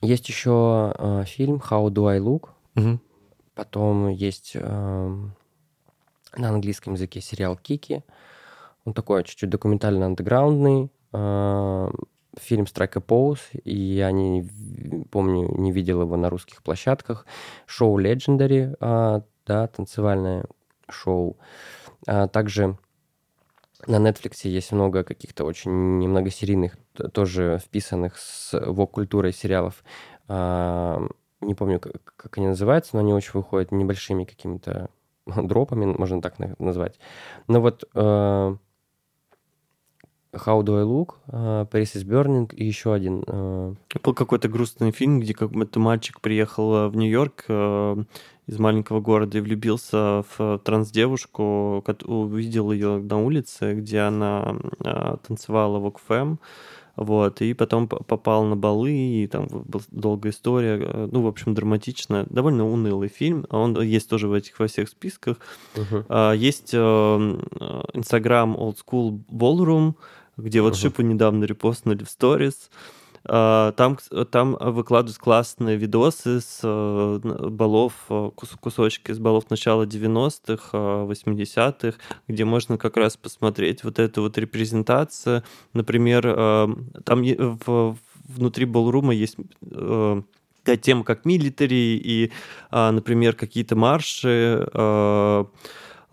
Есть еще э, фильм «How do I look?», Потом есть эм, на английском языке сериал «Кики». Он такой чуть-чуть документально-андеграундный. Э, фильм «Strike a Pose», и я не помню, не видел его на русских площадках. Шоу «Legendary» э, да, танцевальное шоу. А также на Netflix есть много каких-то очень многосерийных, т- тоже вписанных с вок-культурой сериалов. А, Не помню, как, как они называются, но они очень выходят небольшими какими-то дропами, можно так на- назвать. Но вот э, How Do I Look, э, Paris is Burning и еще один. э, Был какой-то грустный фильм, где какой-то мальчик приехал э, в Нью-Йорк э, из маленького города и влюбился в транс-девушку, увидел ее на улице, где она э, танцевала в ОКФМ, вот, и потом попал на балы, и там была долгая история, э, ну, в общем, драматичная, довольно унылый фильм, он есть тоже в этих во всех списках. А, Есть э, Instagram Old School Ballroom, где вот Мгм. Шипу недавно репостнули в сторис. А, Там, кс- там выкладывают классные видосы с э, балов, э, кус- кусочки с балов начала 90-х, э, 80-х, где можно как раз посмотреть вот эту вот репрезентацию. Например, э, там в- внутри балрума есть э, такая тема, как милитари и, а, например, какие-то марши,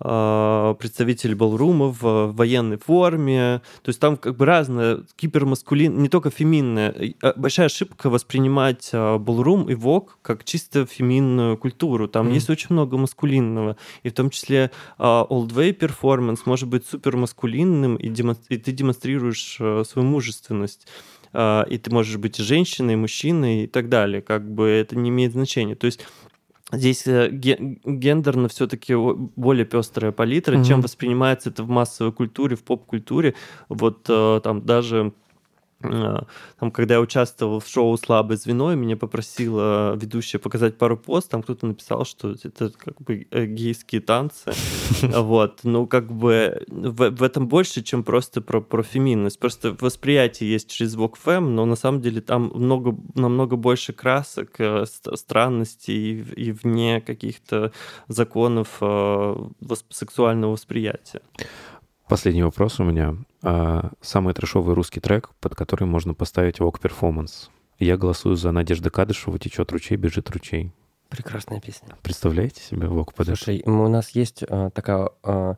а, а, представители балрума в военной форме. То есть там как бы разное, гипермаскулин, не только феминное. А, Большая ошибка воспринимать а, балрум и вок как чисто феминную культуру. Там Мгм. есть очень много маскулинного. И в том числе а, old way перформанс может быть супер маскулинным, и, демон- и ты демонстрируешь а, свою мужественность. А, и ты можешь быть и женщиной, и мужчиной и так далее. Как бы это не имеет значения. То есть Здесь э, ге- гендерно все-таки более пестрая палитра, Мгм. чем воспринимается это в массовой культуре, в поп-культуре. Вот э, там даже там, когда я участвовал в шоу «Слабое звено», и меня попросила ведущая показать пару пост, там кто-то написал, что это как бы э, гейские танцы. Вот. Ну, как бы в, в этом больше, чем просто про, про феминность. Просто восприятие есть через звук фэм, но на самом деле там много, намного больше красок, э, ст- странностей и, и вне каких-то законов э, сексуального восприятия. Последний вопрос у меня. А, Самый трешовый русский трек, под который можно поставить вок перформанс. Я голосую за Надежда Кадышева «Течет ручей, бежит ручей». Прекрасная песня. Представляете себе вок под это? Слушай, м, у нас есть э, такая э,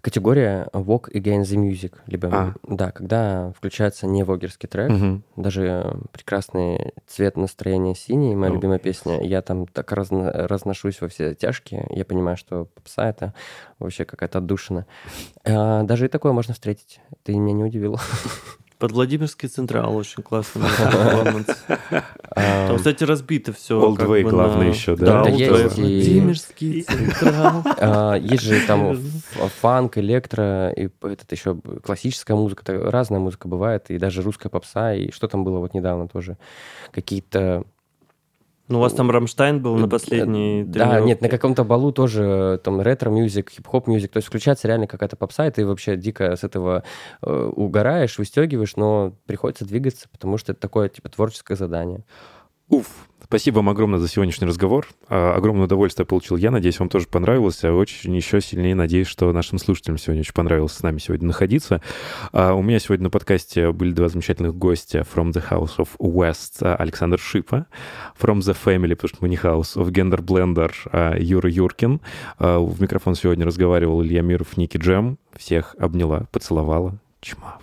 категория Walk Against the Music. Либо, А. да, когда включается не вогерский трек, Мгм. даже прекрасный цвет настроения синий, моя О. любимая песня, я там так разно- разношусь во все тяжкие, я понимаю, что попса это вообще какая-то отдушина. А, даже и такое можно встретить. Ты меня не удивил. Под Владимирский Централ очень классный перформанс. Там, кстати, разбито все. Way главное еще, да? Да, Владимирский Централ. А, Есть же там фанк, электро, и этот еще классическая музыка, разная музыка бывает, и даже русская попса, и что там было вот недавно тоже, какие-то... Ну, у вас там Рамштайн был на э, последней Да, тренировке. нет, на каком-то балу тоже э, там retro music, hip-hop music, то есть включается реально какая-то попса, и ты вообще дико с этого э, угораешь, выстегиваешь, но приходится двигаться, потому что это такое, типа, творческое задание. Уф. Спасибо вам огромное за сегодняшний разговор. А, Огромное удовольствие получил я. Надеюсь, вам тоже понравился. Очень еще сильнее надеюсь, что нашим слушателям сегодня очень понравилось с нами сегодня находиться. А, У меня сегодня на подкасте были два замечательных гостя from the House of West а, Александр Шипа, from the Family, потому что мы не House of Gender Blender а, Юра Юркин. А, В микрофон сегодня разговаривал Илья Миров, Ники Джем. Всех обняла, поцеловала. Чмав.